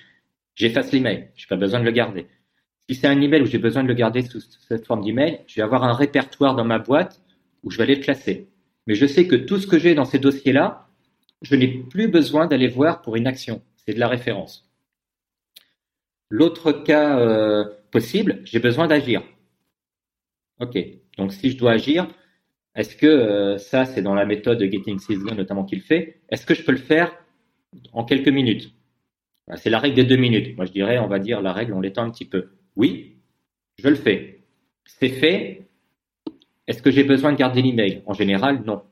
J'efface l'email. Je n'ai pas besoin de le garder. Si c'est un email où j'ai besoin de le garder sous cette forme d'email, je vais avoir un répertoire dans ma boîte où je vais aller le classer. Mais je sais que tout ce que j'ai dans ces dossiers-là, je n'ai plus besoin d'aller voir pour une action. C'est de la référence. L'autre cas euh, possible, j'ai besoin d'agir. Ok. Donc si je dois agir, est-ce que euh, ça, c'est dans la méthode de Getting Things Done notamment qu'il fait Est-ce que je peux le faire en quelques minutes? Bah, C'est la règle des deux minutes. Moi, je dirais, on va dire la règle, on l'étend un petit peu. Oui, je le fais. C'est fait. Est-ce que j'ai besoin de garder l'email? En général, non.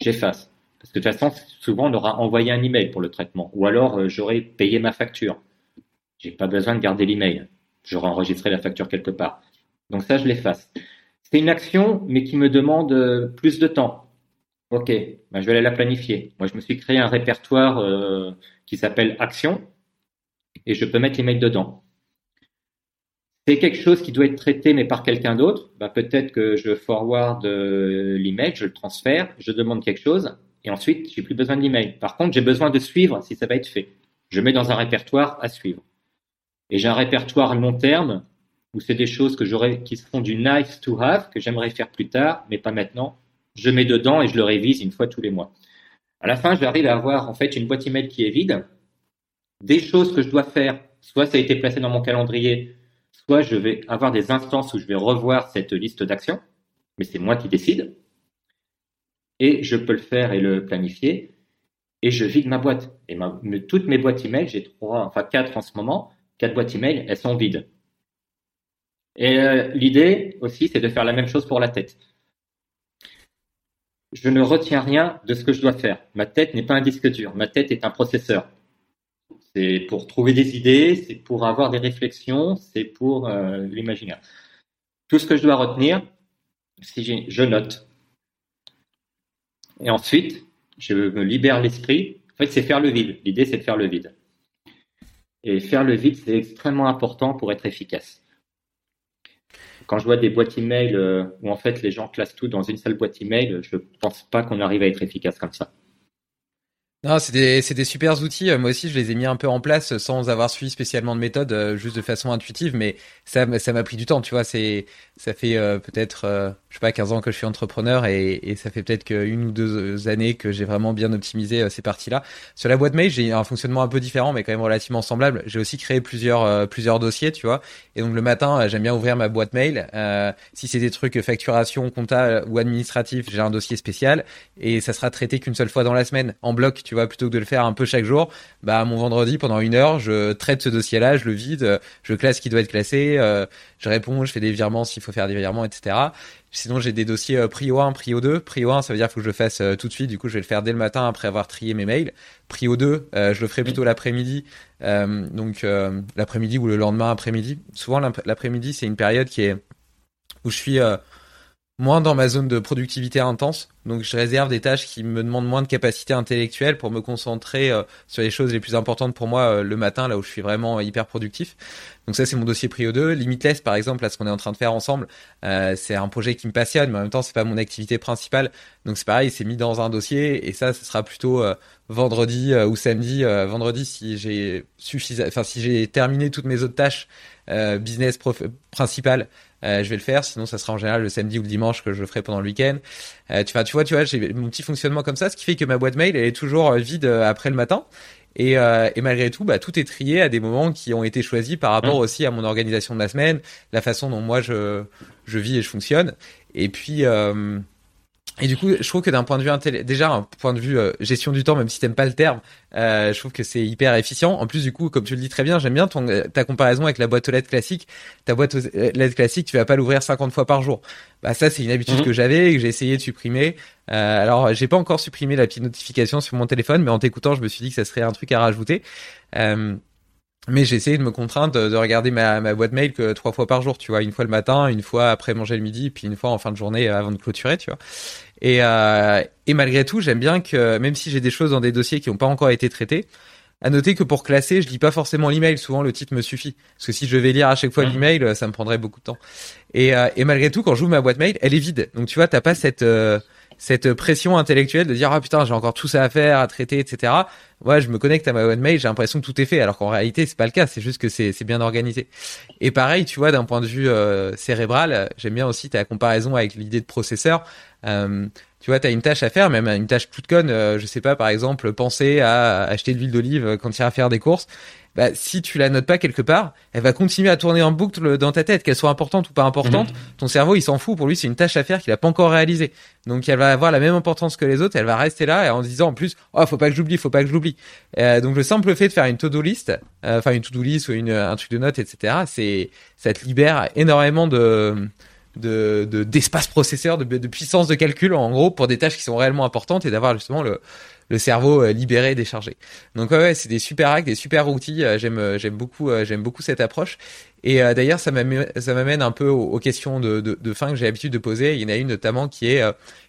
J'efface. Parce que de toute façon, souvent, on aura envoyé un email pour le traitement. Ou alors, euh, j'aurais payé ma facture. J'ai pas besoin de garder l'email. J'aurais enregistré la facture quelque part. Donc ça, je l'efface. C'est une action, mais qui me demande euh, plus de temps. Ok, ben je vais aller la planifier. Moi, je me suis créé un répertoire euh, qui s'appelle Action et je peux mettre l'email dedans. C'est quelque chose qui doit être traité, mais par quelqu'un d'autre. Ben, peut-être que je forward euh, l'email, je le transfère, je demande quelque chose et ensuite, j'ai plus besoin de l'email. Par contre, j'ai besoin de suivre si ça va être fait. Je mets dans un répertoire à suivre. Et j'ai un répertoire long terme ou c'est des choses que j'aurais, qui font du nice to have, que j'aimerais faire plus tard, mais pas maintenant. Je mets dedans et je le révise une fois tous les mois. À la fin, j'arrive à avoir en fait une boîte email qui est vide, des choses que je dois faire, soit ça a été placé dans mon calendrier, soit je vais avoir des instances où je vais revoir cette liste d'actions, mais c'est moi qui décide. Et je peux le faire et le planifier, et je vide ma boîte. Et toutes mes boîtes email, j'ai trois, enfin quatre en ce moment, quatre boîtes email, elles sont vides. Et euh, l'idée aussi, c'est de faire la même chose pour la tête. Je ne retiens rien de ce que je dois faire. Ma tête n'est pas un disque dur. Ma tête est un processeur. C'est pour trouver des idées, c'est pour avoir des réflexions, c'est pour euh, l'imaginaire. Tout ce que je dois retenir, si je note. Et ensuite, je me libère l'esprit. En fait, c'est faire le vide. L'idée, c'est de faire le vide. Et faire le vide, c'est extrêmement important pour être efficace quand je vois des boîtes email euh, où en fait les gens classent tout dans une seule boîte email, je pense pas qu'on arrive à être efficace comme ça. Non, c'est des, c'est des super outils. Euh, moi aussi, je les ai mis un peu en place sans avoir suivi spécialement de méthode, euh, juste de façon intuitive. Mais ça, ça m'a pris du temps, tu vois. C'est, ça fait euh, peut-être, je sais pas, 15 ans que je suis entrepreneur et, et ça fait peut-être qu'une ou deux années que j'ai vraiment bien optimisé ces parties-là. Sur la boîte mail, j'ai un fonctionnement un peu différent, mais quand même relativement semblable. J'ai aussi créé plusieurs, plusieurs dossiers, tu vois. Et donc le matin, j'aime bien ouvrir ma boîte mail. si c'est des trucs facturation, compta ou administratif, j'ai un dossier spécial et ça sera traité qu'une seule fois dans la semaine en bloc tu vois, plutôt que de le faire un peu chaque jour, bah mon vendredi pendant une heure, je traite ce dossier-là, je le vide, je classe ce qui doit être classé, euh, je réponds, je fais des virements s'il faut faire des virements, etc. Sinon, j'ai des dossiers euh, prio 1, prio 2. Prio 1, ça veut dire que je le fasse euh, tout de suite. Du coup, je vais le faire dès le matin après avoir trié mes mails. Prio 2, je le ferai plutôt l'après-midi. donc, l'après-midi ou le lendemain après-midi. Souvent, l'après-midi, c'est une période qui est où je suis moins dans ma zone de productivité intense. Donc je réserve des tâches qui me demandent moins de capacité intellectuelle pour me concentrer euh, sur les choses les plus importantes pour moi euh, le matin, là où je suis vraiment hyper productif. Donc ça c'est mon dossier prio 2. Limitless par exemple, là ce qu'on est en train de faire ensemble, euh, c'est un projet qui me passionne, mais en même temps c'est pas mon activité principale. Donc c'est pareil, c'est mis dans un dossier et ça ce sera plutôt vendredi ou samedi. vendredi si j'ai suffisant, enfin si j'ai terminé toutes mes autres tâches business principales euh, je vais le faire. Sinon, ça sera en général le samedi ou le dimanche que je le ferai pendant le week-end. Euh, tu, vois, tu vois, tu vois, j'ai mon petit fonctionnement comme ça, ce qui fait que ma boîte mail elle est toujours euh, vide après le matin. Et, et malgré tout, bah, tout est trié à des moments qui ont été choisis par rapport mmh. aussi à mon organisation de la semaine, la façon dont moi je, je vis et je fonctionne. Et puis, et du coup, je trouve que d'un point de vue déjà un point de vue euh, gestion du temps, même si t'aimes pas le terme, euh, je trouve que c'est hyper efficient. En plus, du coup, comme tu le dis très bien, j'aime bien ton, ta comparaison avec la boîte aux lettres classique. Ta boîte aux lettres classique, tu vas pas l'ouvrir 50 fois par jour. Bah ça, c'est une habitude mhm. que j'avais et que j'ai essayé de supprimer. Euh, alors, j'ai pas encore supprimé la petite notification sur mon téléphone, mais en t'écoutant, je me suis dit que ça serait un truc à rajouter. Euh, mais j'ai essayé de me contraindre de, regarder ma, ma, boîte mail que trois fois par jour, tu vois, une fois le matin, une fois après manger le midi, puis une fois en fin de journée euh, avant de clôturer, tu vois. Et, euh, et malgré tout, j'aime bien que même si j'ai des choses dans des dossiers qui n'ont pas encore été traités, à noter que pour classer, je lis pas forcément l'email. Souvent, le titre me suffit. Parce que si je vais lire à chaque fois mmh. l'email, ça me prendrait beaucoup de temps. Et, euh, et malgré tout, quand j'ouvre ma boîte mail, elle est vide. Donc tu vois, t'as pas cette euh, cette pression intellectuelle de dire ah putain j'ai encore tout ça à faire à traiter etc ouais je me connecte à ma boîte mail j'ai l'impression que tout est fait alors qu'en réalité c'est pas le cas. C'est juste que c'est c'est bien organisé. Et pareil tu vois d'un point de vue euh, cérébral j'aime bien aussi ta comparaison avec l'idée de processeur. Euh, tu vois, tu as une tâche à faire, même une tâche toute conne, euh, je sais pas, par exemple, penser à acheter de l'huile d'olive quand tu iras faire des courses bah, si tu la notes pas quelque part, elle va continuer à tourner en boucle dans ta tête, qu'elle soit importante ou pas importante. Mhm. Ton cerveau, il s'en fout. Pour lui, c'est une tâche à faire qu'il a pas encore réalisée. Donc, elle va avoir la même importance que les autres. Elle va rester là et en disant en plus, oh, faut pas que j'oublie, faut pas que j'oublie. Euh, donc, le simple fait de faire une to-do list, euh, enfin une to-do list ou une, un truc de notes, etc. C'est, ça te libère énormément de de d'espace processeur, de, de puissance de calcul en gros pour des tâches qui sont réellement importantes et d'avoir justement le le cerveau euh, libéré, déchargé. Donc ouais, c'est des super hacks, des super outils. Euh, j'aime euh, j'aime beaucoup j'aime beaucoup cette approche. Et d'ailleurs, ça m'amène un peu aux, questions de, fin que j'ai l'habitude de poser. Il y en a une notamment qui est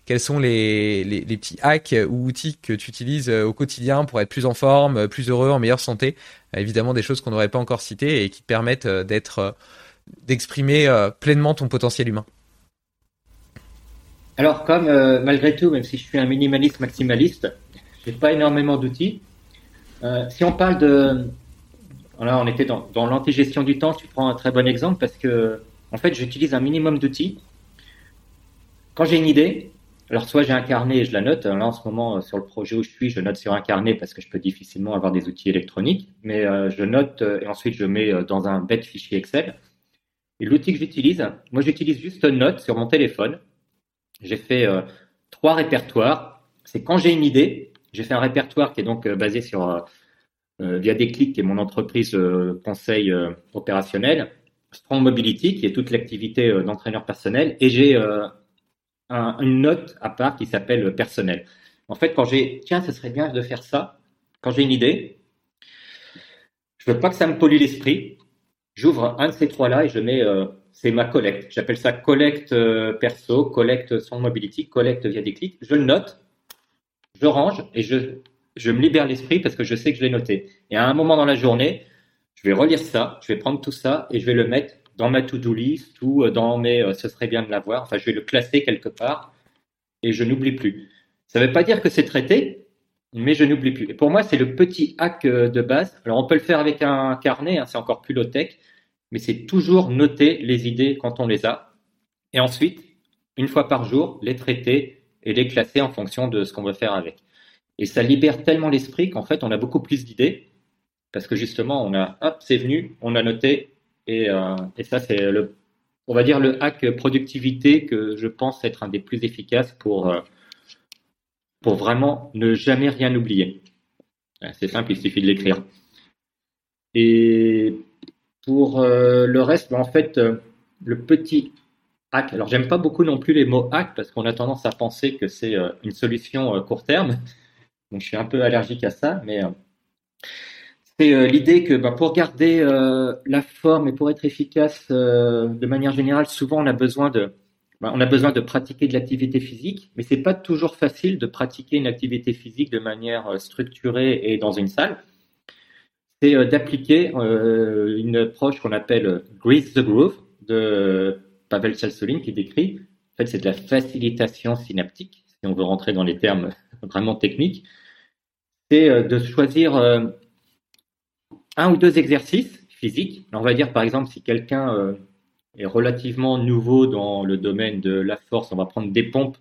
quels sont les, petits hacks ou outils que tu utilises au quotidien pour être plus en forme, plus heureux, en meilleure santé? évidemment, des choses qu'on n'aurait pas encore citées et qui te permettent d'être d'exprimer pleinement ton potentiel humain. Alors, comme malgré tout, même si je suis un minimaliste maximaliste, j'ai pas énormément d'outils. Euh, si on parle de, là, on était dans, dans l'anti-gestion du temps. Tu prends un très bon exemple parce que, en fait, j'utilise un minimum d'outils. Quand j'ai une idée, alors soit j'ai un carnet et je la note. Là, en ce moment, sur le projet où je suis, je note sur un carnet parce que je peux difficilement avoir des outils électroniques. Mais euh, je note euh, et ensuite je mets dans un bête fichier Excel. Et l'outil que j'utilise, moi, j'utilise juste Note sur mon téléphone. J'ai fait trois répertoires. C'est quand j'ai une idée, j'ai fait un répertoire qui est donc euh, basé sur euh, euh, via Déclic, qui est mon entreprise conseil opérationnel, Strong Mobility, qui est toute l'activité d'entraîneur personnel, et j'ai une note à part qui s'appelle personnel. En fait, quand j'ai tiens, ce serait bien de faire ça, quand j'ai une idée, je veux pas que ça me pollue l'esprit. J'ouvre un de ces trois-là et je mets, c'est ma collecte. J'appelle ça collecte perso, collecte Strong mobility, collecte via Déclic. Je le note je range et je, me libère l'esprit parce que je sais que je l'ai noté. Et à un moment dans la journée, je vais relire ça, je vais prendre tout ça et je vais le mettre dans ma to-do list ou dans mes euh, ce serait bien de l'avoir. Enfin, je vais le classer quelque part et je n'oublie plus. Ça ne veut pas dire que c'est traité, mais je n'oublie plus. Et pour moi, c'est le petit hack euh, de base. Alors, on peut le faire avec un carnet, hein, c'est encore plus low-tech, mais c'est toujours noter les idées quand on les a. Et ensuite, une fois par jour, les traiter et les classer en fonction de ce qu'on veut faire avec. Et ça libère tellement l'esprit qu'en fait, on a beaucoup plus d'idées parce que justement, on a, hop, c'est venu, on a noté et, euh, et ça, c'est le, on va dire le hack productivité que je pense être un des plus efficaces pour, euh, pour vraiment ne jamais rien oublier. C'est simple, il suffit de l'écrire. Et pour euh, le reste, ben, en fait, le petit alors, j'aime pas beaucoup non plus les mots hack parce qu'on a tendance à penser que c'est euh, une solution euh, court terme. Donc, je suis un peu allergique à ça, mais euh, c'est l'idée que bah, pour garder la forme et pour être efficace de manière générale, souvent on a besoin de, bah, on a besoin de pratiquer de l'activité physique, mais c'est pas toujours facile de pratiquer une activité physique de manière structurée et dans une salle. C'est d'appliquer une approche qu'on appelle Grease the Groove de Pavel Chalsolin qui décrit. En fait, c'est de la facilitation synaptique, si on veut rentrer dans les termes vraiment techniques. C'est de choisir un ou deux exercices physiques. On va dire par exemple si quelqu'un est relativement nouveau dans le domaine de la force. On va prendre des pompes,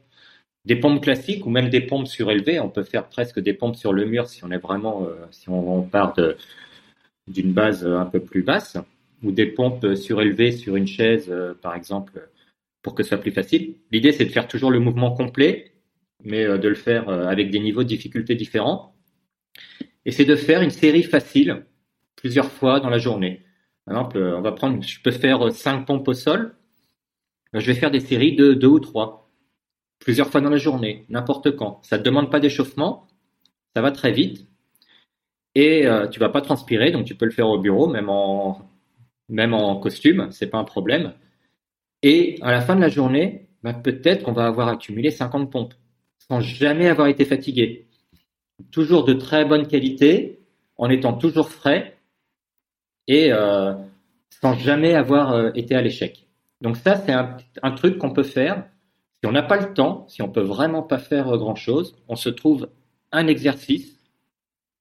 des pompes classiques ou même des pompes surélevées. On peut faire presque des pompes sur le mur si on est vraiment, euh, si on, part d'une base un peu plus basse ou des pompes surélevées sur une chaise, euh, par exemple, pour que ce soit plus facile. L'idée, c'est de faire toujours le mouvement complet, mais euh, de le faire avec des niveaux de difficulté différents. Et c'est de faire une série facile plusieurs fois dans la journée. Par exemple, euh, on va prendre, je peux faire 5 pompes au sol. Euh, je vais faire des séries de 2 ou 3. Plusieurs fois dans la journée, n'importe quand. Ça ne demande pas d'échauffement. Ça va très vite. Et euh, tu vas pas transpirer, donc tu peux le faire au bureau, même en, même en costume, c'est pas un problème. Et à la fin de la journée, bah, peut-être qu'on va avoir accumulé 50 pompes, sans jamais avoir été fatigué. Toujours de très bonne qualité, en étant toujours frais, et euh, sans jamais avoir euh, été à l'échec. Donc ça, c'est un, truc qu'on peut faire. Si on n'a pas le temps, si on peut vraiment pas faire euh, grand-chose, on se trouve un exercice,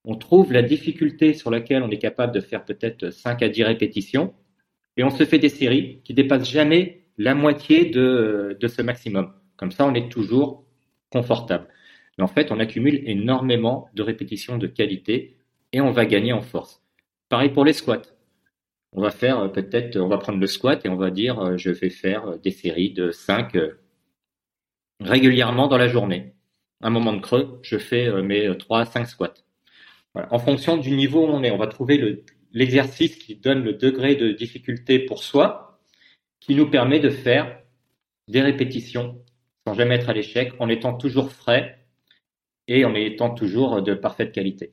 on trouve la difficulté sur laquelle on est capable de faire peut-être 5 à 10 répétitions, et on se fait des séries qui dépassent jamais la moitié de, ce maximum. Comme ça, on est toujours confortable. En fait, on accumule énormément de répétitions de qualité et on va gagner en force. Pareil pour les squats. On va faire euh, peut-être, on va prendre le squat et on va dire, euh, je vais faire euh, des séries de 5 régulièrement dans la journée. Un moment de creux, je fais mes 3 à 5 squats. En fonction du niveau où on est, on va trouver l'exercice qui donne le degré de difficulté pour soi, qui nous permet de faire des répétitions sans jamais être à l'échec, en étant toujours frais et en étant toujours de parfaite qualité.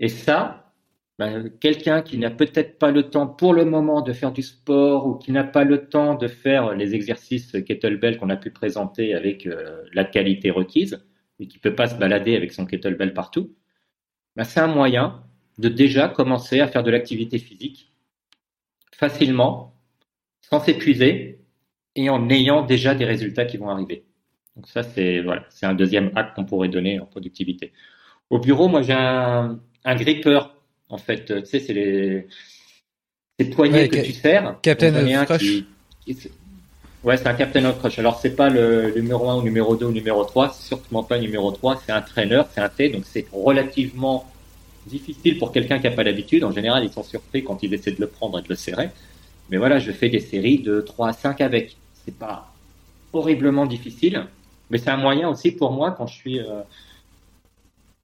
Et ça, ben, quelqu'un qui n'a peut-être pas le temps pour le moment de faire du sport ou qui n'a pas le temps de faire les exercices kettlebell qu'on a pu présenter avec euh, la qualité requise et qui peut pas se balader avec son kettlebell partout, ben, c'est un moyen de déjà commencer à faire de l'activité physique facilement, sans s'épuiser et en ayant déjà des résultats qui vont arriver. Donc ça, c'est voilà, c'est un deuxième acte qu'on pourrait donner en productivité. Au bureau, moi, j'ai un, un grippeur en fait, tu sais, c'est les, poignées que tu serres. Captain of Crush. Ouais, c'est un Captain of Crush. Alors, c'est pas le numéro 1 ou numéro 2 ou numéro 3, c'est sûrement pas le numéro 3, c'est un traîneur, c'est un T, donc c'est relativement difficile pour quelqu'un qui n'a pas l'habitude. En général, ils sont surpris quand ils essaient de le prendre et de le serrer. Mais voilà, je fais des séries de 3 à 5 avec. C'est pas horriblement difficile, mais c'est un moyen aussi pour moi quand je suis euh,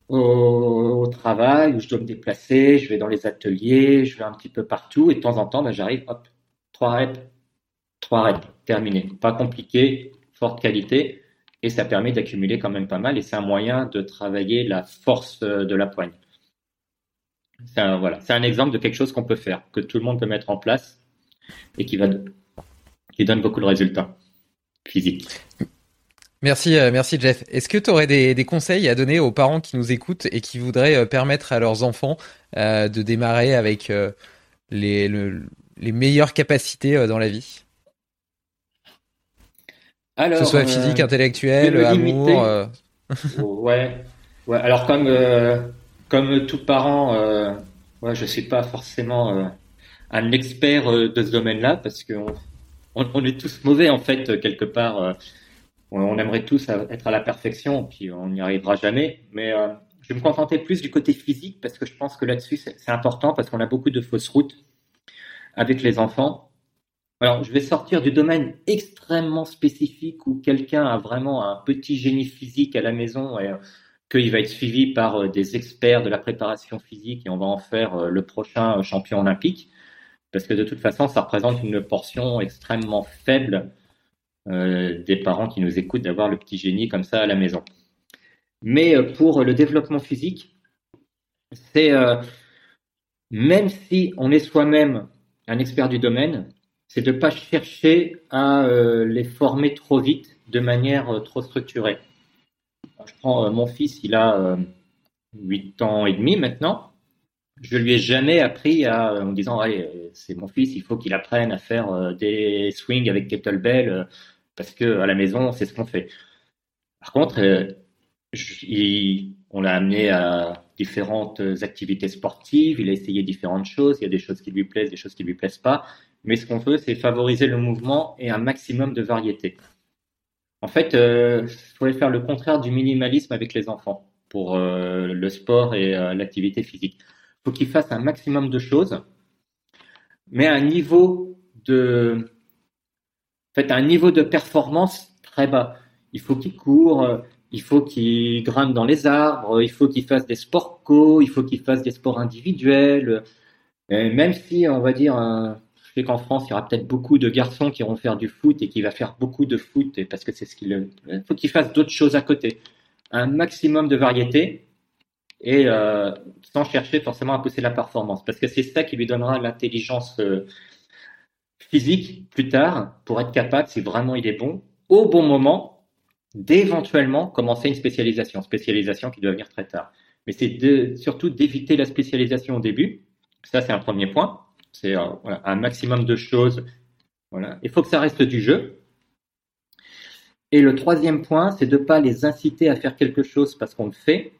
au, travail où je dois me déplacer, je vais dans les ateliers, je vais un petit peu partout et de temps en temps, ben, j'arrive, hop, trois reps, trois reps, terminé. Pas compliqué, forte qualité et ça permet d'accumuler quand même pas mal et c'est un moyen de travailler la force de la poigne. C'est un, voilà, c'est un exemple de quelque chose qu'on peut faire, que tout le monde peut mettre en place et qui va, donne beaucoup de résultats physiques. Merci, euh, merci Jeff. Est-ce que tu aurais des, conseils à donner aux parents qui nous écoutent et qui voudraient euh, permettre à leurs enfants euh, de démarrer avec les meilleures capacités dans la vie? Alors, Que ce soit physique, intellectuel, amour. ouais. ouais. Alors comme comme tout parent, ouais, je suis pas forcément un expert de ce domaine-là parce qu'on on, est tous mauvais en fait quelque part on aimerait tous être à la perfection, puis on n'y arrivera jamais. Mais euh, je vais me contenter plus du côté physique parce que je pense que là-dessus c'est important parce qu'on a beaucoup de fausses routes avec les enfants. Alors, je vais sortir du domaine extrêmement spécifique où quelqu'un a vraiment un petit génie physique à la maison et euh, qu'il va être suivi par euh, des experts de la préparation physique et on va en faire le prochain champion olympique. Parce que de toute façon, ça représente une portion extrêmement faible euh, des parents qui nous écoutent d'avoir le petit génie comme ça à la maison. Mais euh, pour le développement physique, c'est euh, même si on est soi-même un expert du domaine, c'est de ne pas chercher à euh, les former trop vite de manière euh, trop structurée. Je prends euh, mon fils, il a 8 ans et demi maintenant. Je lui ai jamais appris en disant, allez, c'est mon fils, il faut qu'il apprenne à faire des swings avec kettlebell parce que à la maison, c'est ce qu'on fait. Par contre, on l'a amené à différentes activités sportives, il a essayé différentes choses, il y a des choses qui lui plaisent, des choses qui lui plaisent pas. Mais ce qu'on veut, c'est favoriser le mouvement et un maximum de variété. En fait, euh, il faudrait faire le contraire du minimalisme avec les enfants pour euh, le sport et euh, l'activité physique. Il faut qu'ils fassent un maximum de choses, mais un niveau de, en fait, un niveau de performance très bas. Il faut qu'ils courent, il faut qu'ils grimpent dans les arbres, il faut qu'ils fassent des sports co, il faut qu'ils fassent des sports individuels. Même si, on va dire, un, qu'en France, il y aura peut-être beaucoup de garçons qui vont faire du foot et qui va faire beaucoup de foot parce que c'est ce qu'il faut qu'il fasse d'autres choses à côté. Un maximum de variété et euh, sans chercher forcément à pousser la performance parce que c'est ça qui lui donnera l'intelligence euh, physique plus tard pour être capable, si vraiment il est bon, au bon moment, d'éventuellement commencer une spécialisation. Spécialisation qui doit venir très tard. Mais c'est surtout d'éviter la spécialisation au début. Ça, c'est un premier point. C'est euh, un maximum de choses. Voilà. Il faut que ça reste du jeu. Et le troisième point, c'est de ne pas les inciter à faire quelque chose parce qu'on le fait.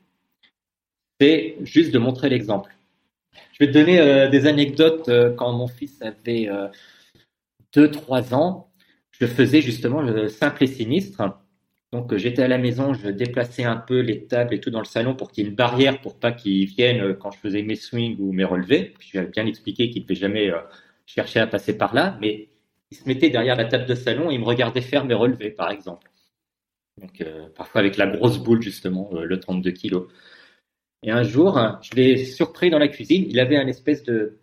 C'est juste de montrer l'exemple. Je vais te donner euh, des anecdotes. Euh, quand mon fils avait 2-3 ans, je faisais justement le simple et sinistre. Donc euh, j'étais à la maison, je déplaçais un peu les tables et tout dans le salon pour qu'il y ait une barrière pour pas qu'ils viennent euh, quand je faisais mes swings ou mes relevés. J'avais bien expliqué qu'il ne devait jamais euh, chercher à passer par là, mais il se mettait derrière la table de salon et il me regardait faire mes relevés, par exemple. Donc parfois avec la grosse boule justement, le 32 kg. Et un jour, je l'ai surpris dans la cuisine. Il avait un espèce de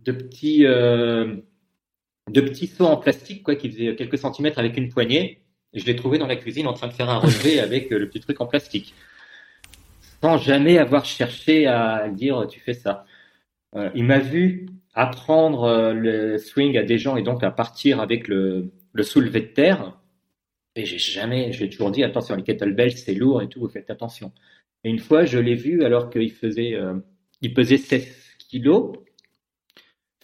de petit de petit en plastique quoi qui faisait quelques centimètres avec une poignée je l'ai trouvé dans la cuisine en train de faire un relevé avec euh, le petit truc en plastique. Sans jamais avoir cherché à dire tu fais ça. Euh, il m'a vu apprendre euh, le swing à des gens et donc à partir avec le, le soulevé de terre. Et j'ai jamais, j'ai toujours dit attention, les kettlebells c'est lourd et tout, vous faites attention. Et une fois, je l'ai vu alors qu'il faisait, il pesait 16 kilos,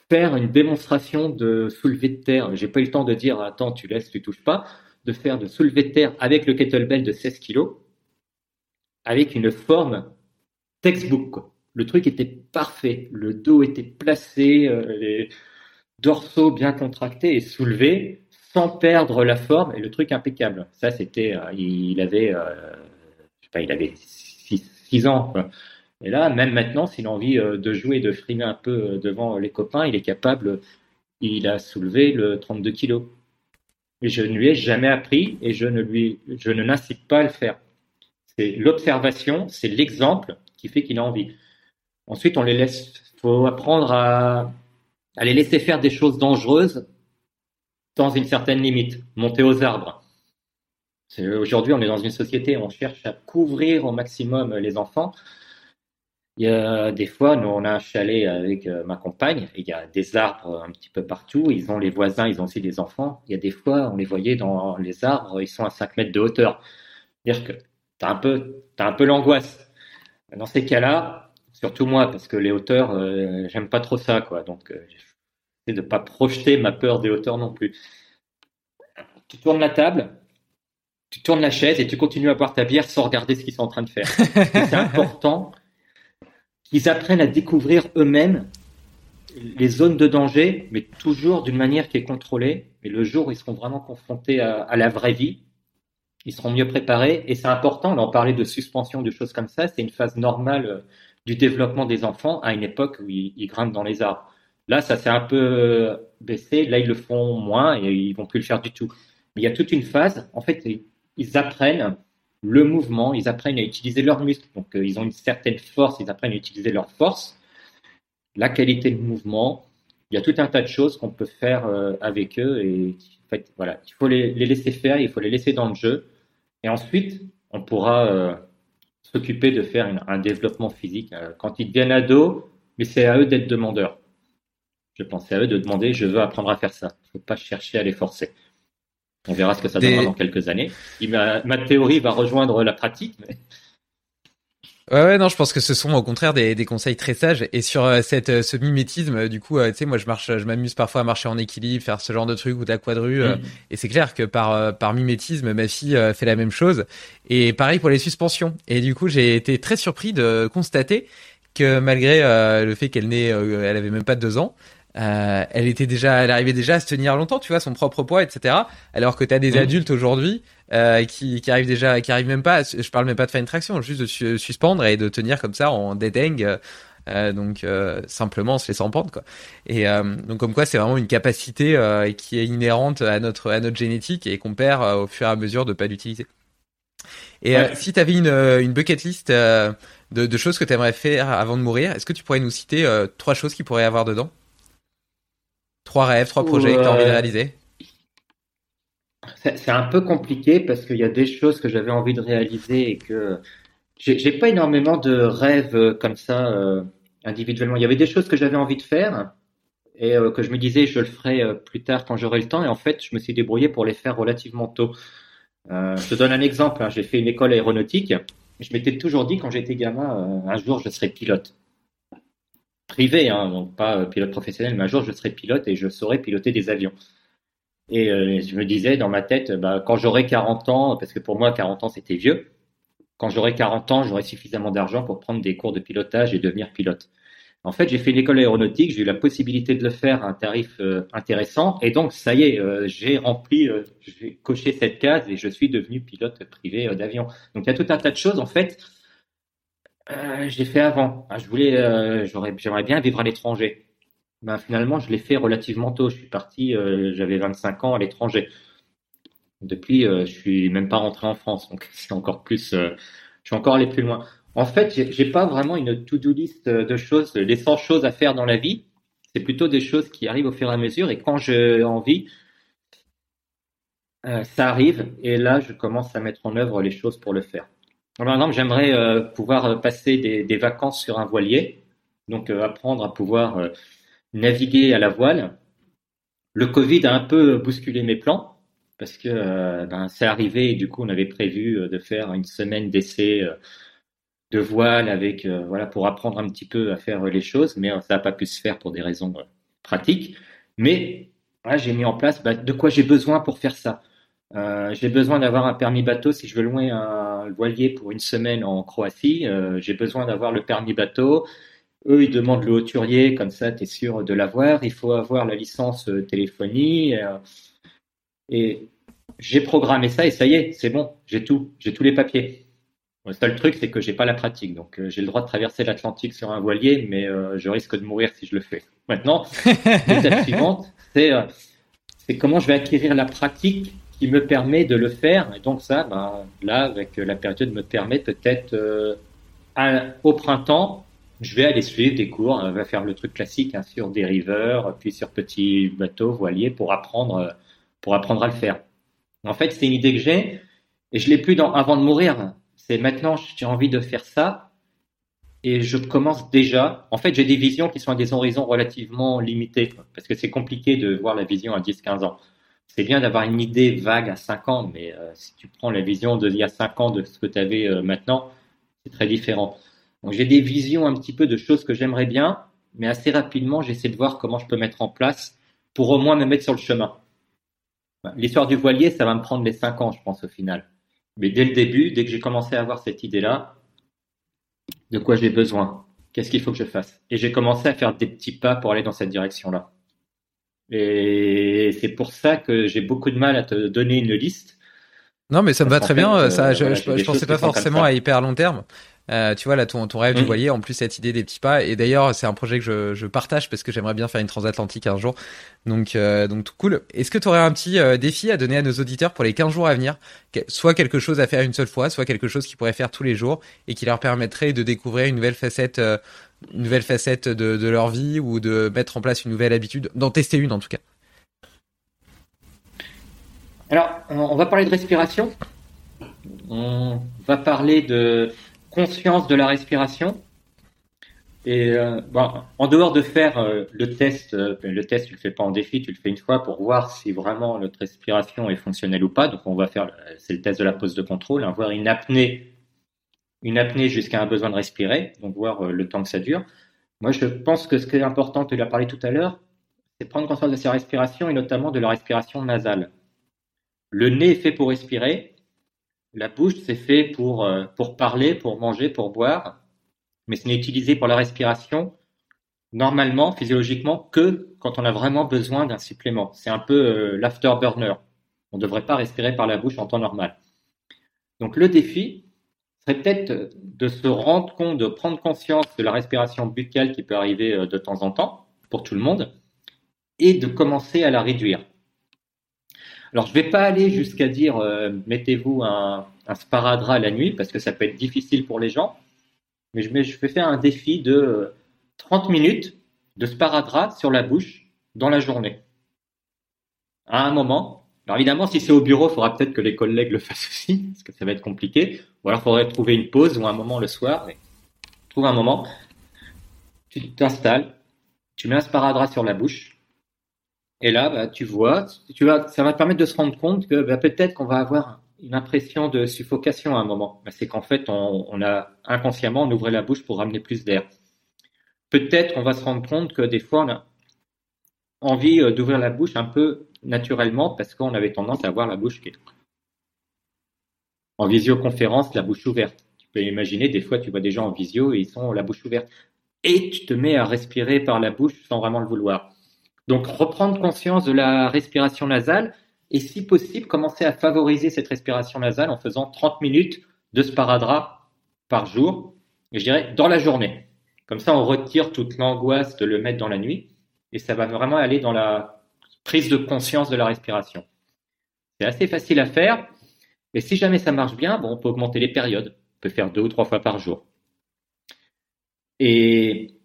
faire une démonstration de soulevé de terre. J'ai pas eu le temps de dire attends, tu laisses, tu touches pas de faire de soulevé terre avec le kettlebell de 16 kg, avec une forme textbook. Le truc était parfait, le dos était placé, euh, les dorsaux bien contractés et soulevés sans perdre la forme et le truc impeccable. Ça, c'était, euh, il avait, euh, il avait 6 ans. Et là, même maintenant, s'il a envie de jouer, de frimer un peu devant les copains, il est capable, il a soulevé le 32 kg. Je ne lui ai jamais appris et je ne lui, je ne n'incite pas à le faire. C'est l'observation, c'est l'exemple qui fait qu'il a envie. Ensuite, on les laisse, faut apprendre à, à les laisser faire des choses dangereuses dans une certaine limite, monter aux arbres. Aujourd'hui, on est dans une société où on cherche à couvrir au maximum les enfants. Il y a des fois, nous, on a un chalet avec euh, ma compagne, et il y a des arbres un petit peu partout. Ils ont les voisins, ils ont aussi des enfants. Il y a des fois, on les voyait dans les arbres, ils sont à 5 mètres de hauteur. C'est-à-dire que tu as un peu, as un peu l'angoisse. Dans ces cas-là, surtout moi, parce que les hauteurs, euh, j'aime pas trop ça, quoi. Donc, euh, j'essaie de pas projeter ma peur des hauteurs non plus. Tu tournes la table, tu tournes la chaise et tu continues à boire ta bière sans regarder ce qu'ils sont en train de faire. C'est important qu'ils apprennent à découvrir eux-mêmes les zones de danger, mais toujours d'une manière qui est contrôlée. Et le jour où ils seront vraiment confrontés à, la vraie vie, ils seront mieux préparés. Et c'est important, on en parlait de suspension, de choses comme ça, c'est une phase normale euh, du développement des enfants à une époque où ils, grimpent dans les arbres. Là, ça s'est un peu euh, baissé. Là, ils le font moins et ils vont plus le faire du tout. Mais il y a toute une phase. En fait, ils apprennent le mouvement, ils apprennent à utiliser leurs muscles. Donc, euh, ils ont une certaine force, ils apprennent à utiliser leur force. La qualité de mouvement, il y a tout un tas de choses qu'on peut faire euh, avec eux. Et voilà, il faut les, laisser faire, il faut les laisser dans le jeu. Et ensuite, on pourra euh, s'occuper de faire un développement physique quand ils deviennent ados, mais c'est à eux d'être demandeurs. Je pensais à eux de demander, je veux apprendre à faire ça. Il ne faut pas chercher à les forcer. On verra ce que ça donnera dans quelques années. ma, ma, théorie va rejoindre la pratique. Mais... Ouais, ouais, non, je pense que ce sont au contraire des, des conseils très sages. Et sur euh, cette, euh, ce mimétisme, euh, du coup, tu sais, moi, je marche, je m'amuse parfois à marcher en équilibre, faire ce genre de truc ou de la quadrue. Mm. et c'est clair que par, par mimétisme, ma fille fait la même chose. Et pareil pour les suspensions. Et du coup, j'ai été très surpris de constater que malgré le fait qu'elle n'ait, elle avait même pas deux ans, euh, elle était déjà, elle arrivait déjà à se tenir longtemps, tu vois, son propre poids, etc. Alors que tu as des adultes aujourd'hui euh, qui, qui arrivent déjà, qui arrivent même pas, je parle même pas de faire une traction, juste de suspendre et de tenir comme ça en dead euh, donc euh, simplement en se laissant pendre quoi. Et euh, donc comme quoi c'est vraiment une capacité qui est inhérente à notre à notre génétique et qu'on perd au fur et à mesure de pas l'utiliser. Et si tu avais une, une bucket list de, de choses que tu aimerais faire avant de mourir, est-ce que tu pourrais nous citer trois choses qui pourraient avoir dedans? Trois rêves, trois projets que tu as envie de réaliser C'est un peu compliqué parce qu'il y a des choses que j'avais envie de réaliser et que j'ai pas énormément de rêves euh, comme ça euh, individuellement. Il y avait des choses que j'avais envie de faire et euh, que je me disais je le ferai plus tard quand j'aurai le temps et en fait je me suis débrouillé pour les faire relativement tôt. je te donne un exemple. Hein. J'ai fait une école aéronautique. Je m'étais toujours dit quand j'étais gamin, un jour je serai pilote privé, hein, donc pas euh, pilote professionnel, mais un jour je serai pilote et je saurai piloter des avions. Et euh, je me disais dans ma tête, bah, quand j'aurai 40 ans, parce que pour moi 40 ans c'était vieux, quand j'aurai 40 ans, j'aurai suffisamment d'argent pour prendre des cours de pilotage et devenir pilote. En fait, j'ai fait une école aéronautique, j'ai eu la possibilité de le faire à un tarif euh, intéressant, et donc ça y est, j'ai rempli, j'ai coché cette case et je suis devenu pilote privé d'avion. Donc il y a tout un tas de choses en fait euh, je l'ai fait avant. Ah, je voulais, euh, j'aimerais bien vivre à l'étranger. Ben, finalement, je l'ai fait relativement tôt. Je suis parti, euh, j'avais 25 ans à l'étranger. Depuis, je suis même pas rentré en France, donc c'est encore plus. je suis encore allé plus loin. En fait, j'ai, j'ai pas vraiment une to-do list de choses, les 100 choses à faire dans la vie. C'est plutôt des choses qui arrivent au fur et à mesure. Et quand j'ai envie, ça arrive. Et là, je commence à mettre en œuvre les choses pour le faire. Par exemple, j'aimerais euh, pouvoir euh, passer des, vacances sur un voilier, donc euh, apprendre à pouvoir naviguer à la voile. Le Covid a un peu bousculé mes plans parce que ben, c'est arrivé et du coup on avait prévu de faire une semaine d'essai de voile avec voilà pour apprendre un petit peu à faire les choses, mais ça n'a pas pu se faire pour des raisons pratiques. Mais j'ai mis en place ben, de quoi j'ai besoin pour faire ça. Euh, j'ai besoin d'avoir un permis bateau si je veux louer un voilier pour une semaine en Croatie. Euh, j'ai besoin d'avoir le permis bateau. Eux, ils demandent le hauturier, comme ça, tu es sûr de l'avoir. Il faut avoir la licence euh, téléphonie. et j'ai programmé ça et ça y est, c'est bon, j'ai tout, j'ai tous les papiers. Le seul truc, c'est que j'ai pas la pratique. Donc, j'ai le droit de traverser l'Atlantique sur un voilier, mais je risque de mourir si je le fais. Maintenant, l'étape suivante, c'est c'est comment je vais acquérir la pratique qui me permet de le faire. Et donc ça, ben, là, avec la période, me permet peut-être euh, au printemps, je vais aller suivre des cours, on va faire le truc classique hein, sur des rivers, puis sur petits bateaux voiliers pour apprendre, pour apprendre à le faire. En fait, c'est une idée que j'ai et je l'ai plus dans, avant de mourir. C'est maintenant, j'ai envie de faire ça et je commence déjà. En fait, j'ai des visions qui sont à des horizons relativement limités parce que c'est compliqué de voir la vision à 10-15 ans c'est bien d'avoir une idée vague à 5 ans, mais euh, si tu prends la vision d'il y a 5 ans de ce que tu avais euh, maintenant, c'est très différent. Donc j'ai des visions un petit peu de choses que j'aimerais bien, mais assez rapidement, j'essaie de voir comment je peux mettre en place pour au moins me mettre sur le chemin. L'histoire du voilier, ça va me prendre les 5 ans, je pense, au final. Mais dès le début, dès que j'ai commencé à avoir cette idée-là, de quoi j'ai besoin? Qu'est-ce qu'il faut que je fasse? Et j'ai commencé à faire des petits pas pour aller dans cette direction-là. Et c'est pour ça que j'ai beaucoup de mal à te donner une liste. Non, mais ça me va très bien. ça, je, je, pensais pas forcément à hyper long terme. Euh, tu vois là ton, ton rêve du mm. voilier en plus cette idée des petits pas et d'ailleurs c'est un projet que je, je partage parce que j'aimerais bien faire une transatlantique un jour donc euh, donc tout cool est-ce que tu aurais un petit euh, défi à donner à nos auditeurs pour les 15 jours à venir? Soit quelque chose à faire une seule fois soit quelque chose qu'ils pourraient faire tous les jours et qui leur permettrait de découvrir une nouvelle facette euh, nouvelle facette de, leur vie ou de mettre en place une nouvelle habitude d'en tester une en tout cas alors on va parler de respiration on va parler de conscience de la respiration. Et euh, en dehors de faire euh, le test, euh, le test tu le fais pas en défi, tu le fais une fois pour voir si vraiment notre respiration est fonctionnelle ou pas. Donc on va faire, c'est le test de la pose de contrôle, hein, voir une apnée, une apnée jusqu'à un besoin de respirer, donc voir le temps que ça dure. Moi, je pense que ce qui est important, tu l'as parlé tout à l'heure, c'est prendre conscience de sa respiration et notamment de la respiration nasale. Le nez est fait pour respirer, la bouche c'est fait pour pour parler, pour manger, pour boire mais ce n'est utilisé pour la respiration normalement, physiologiquement, que quand on a vraiment besoin d'un supplément. C'est un peu euh, l'afterburner. On ne devrait pas respirer par la bouche en temps normal. Donc le défi serait peut-être de se rendre compte, de prendre conscience de la respiration buccale qui peut arriver euh, de temps en temps pour tout le monde et de commencer à la réduire. Alors je ne vais pas aller jusqu'à dire euh, mettez-vous un, sparadrap la nuit parce que ça peut être difficile pour les gens mais je, je vais faire un défi de 30 minutes de sparadrap sur la bouche dans la journée. À un moment. Alors évidemment, si c'est au bureau, il faudra peut-être que les collègues le fassent aussi, parce que ça va être compliqué. Ou alors, il faudrait trouver une pause ou un moment le soir. Mais trouve un moment. Tu t'installes, tu mets un sparadrap sur la bouche. Et là, bah, tu vois, tu ça va te permettre de se rendre compte que bah, peut-être qu'on va avoir une impression de suffocation à un moment. C'est qu'en fait, on, a inconsciemment, on ouvrait la bouche pour ramener plus d'air. Peut-être on va se rendre compte que des fois, on a envie euh, d'ouvrir la bouche un peu naturellement parce qu'on avait tendance à avoir la bouche qui est en visioconférence, la bouche ouverte. Tu peux imaginer, des fois, tu vois des gens en visio et ils sont la bouche ouverte. Et tu te mets à respirer par la bouche sans vraiment le vouloir. Donc, reprendre conscience de la respiration nasale, et si possible, commencer à favoriser cette respiration nasale en faisant 30 minutes de sparadrap par jour, je dirais dans la journée. Comme ça, on retire toute l'angoisse de le mettre dans la nuit, et ça va vraiment aller dans la prise de conscience de la respiration. C'est assez facile à faire, et si jamais ça marche bien, bon, on peut augmenter les périodes. On peut faire deux ou trois fois par jour. Et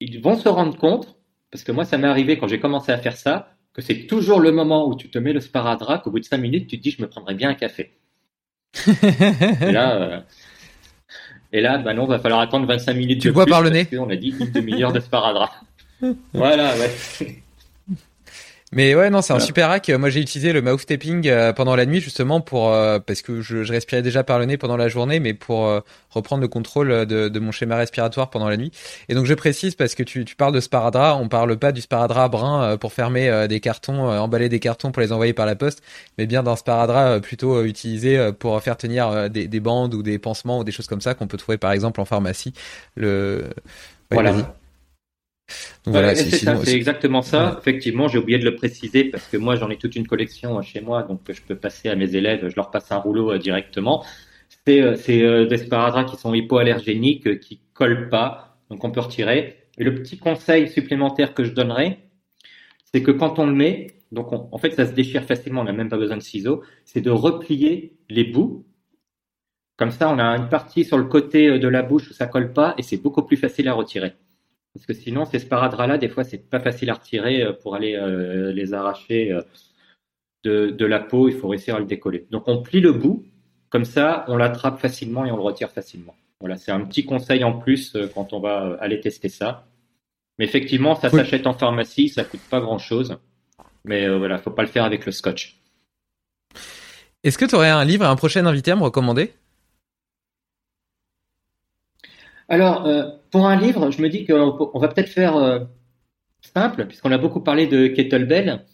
ils vont se rendre compte, parce que moi, ça m'est arrivé quand j'ai commencé à faire ça, que c'est toujours le moment où tu te mets le sparadrap qu'au bout de cinq minutes, tu te dis, je me prendrais bien un café. et là, euh, et là, bah non, va falloir attendre 25 minutes. Tu bois par le nez. On a dit une demi-heure de sparadrap. voilà, ouais. Mais ouais, non, c'est un super hack. Moi, j'ai utilisé le mouth tapping euh, pendant la nuit justement pour euh, parce que je, je, respirais déjà par le nez pendant la journée, mais pour euh, reprendre le contrôle de, de, mon schéma respiratoire pendant la nuit. Et donc, je précise parce que tu, tu parles de sparadrap, on parle pas du sparadrap brun pour fermer des cartons, emballer des cartons pour les envoyer par la poste, mais bien d'un sparadrap plutôt utilisé pour faire tenir des, des, bandes ou des pansements ou des choses comme ça qu'on peut trouver par exemple en pharmacie. Le voilà voilà, c'est exactement ça. Effectivement, j'ai oublié de le préciser parce que moi, j'en ai toute une collection chez moi, donc je peux passer à mes élèves, je leur passe un rouleau euh, directement. C'est euh, euh, des sparadraps qui sont hypoallergéniques, qui collent pas, donc on peut retirer. Et le petit conseil supplémentaire que je donnerais, c'est que quand on le met, donc en fait, ça se déchire facilement, on n'a même pas besoin de ciseaux, c'est de replier les bouts. Comme ça, on a une partie sur le côté de la bouche où ça colle pas et c'est beaucoup plus facile à retirer. Parce que sinon, ces sparadraps-là, des fois, c'est pas facile à retirer euh, pour aller euh, les arracher euh, de, de, la peau. Il faut réussir à le décoller. Donc, on plie le bout. Comme ça, on l'attrape facilement et on le retire facilement. Voilà, c'est un petit conseil en plus quand on va aller tester ça. Mais effectivement, ça s'achète en pharmacie, ça coûte pas grand-chose. Mais voilà, faut pas le faire avec le scotch. Est-ce que tu aurais un livre, un prochain invité à me recommander? Alors, euh, pour un livre, je me dis qu'on va peut-être faire euh, simple, puisqu'on a beaucoup parlé de kettlebell.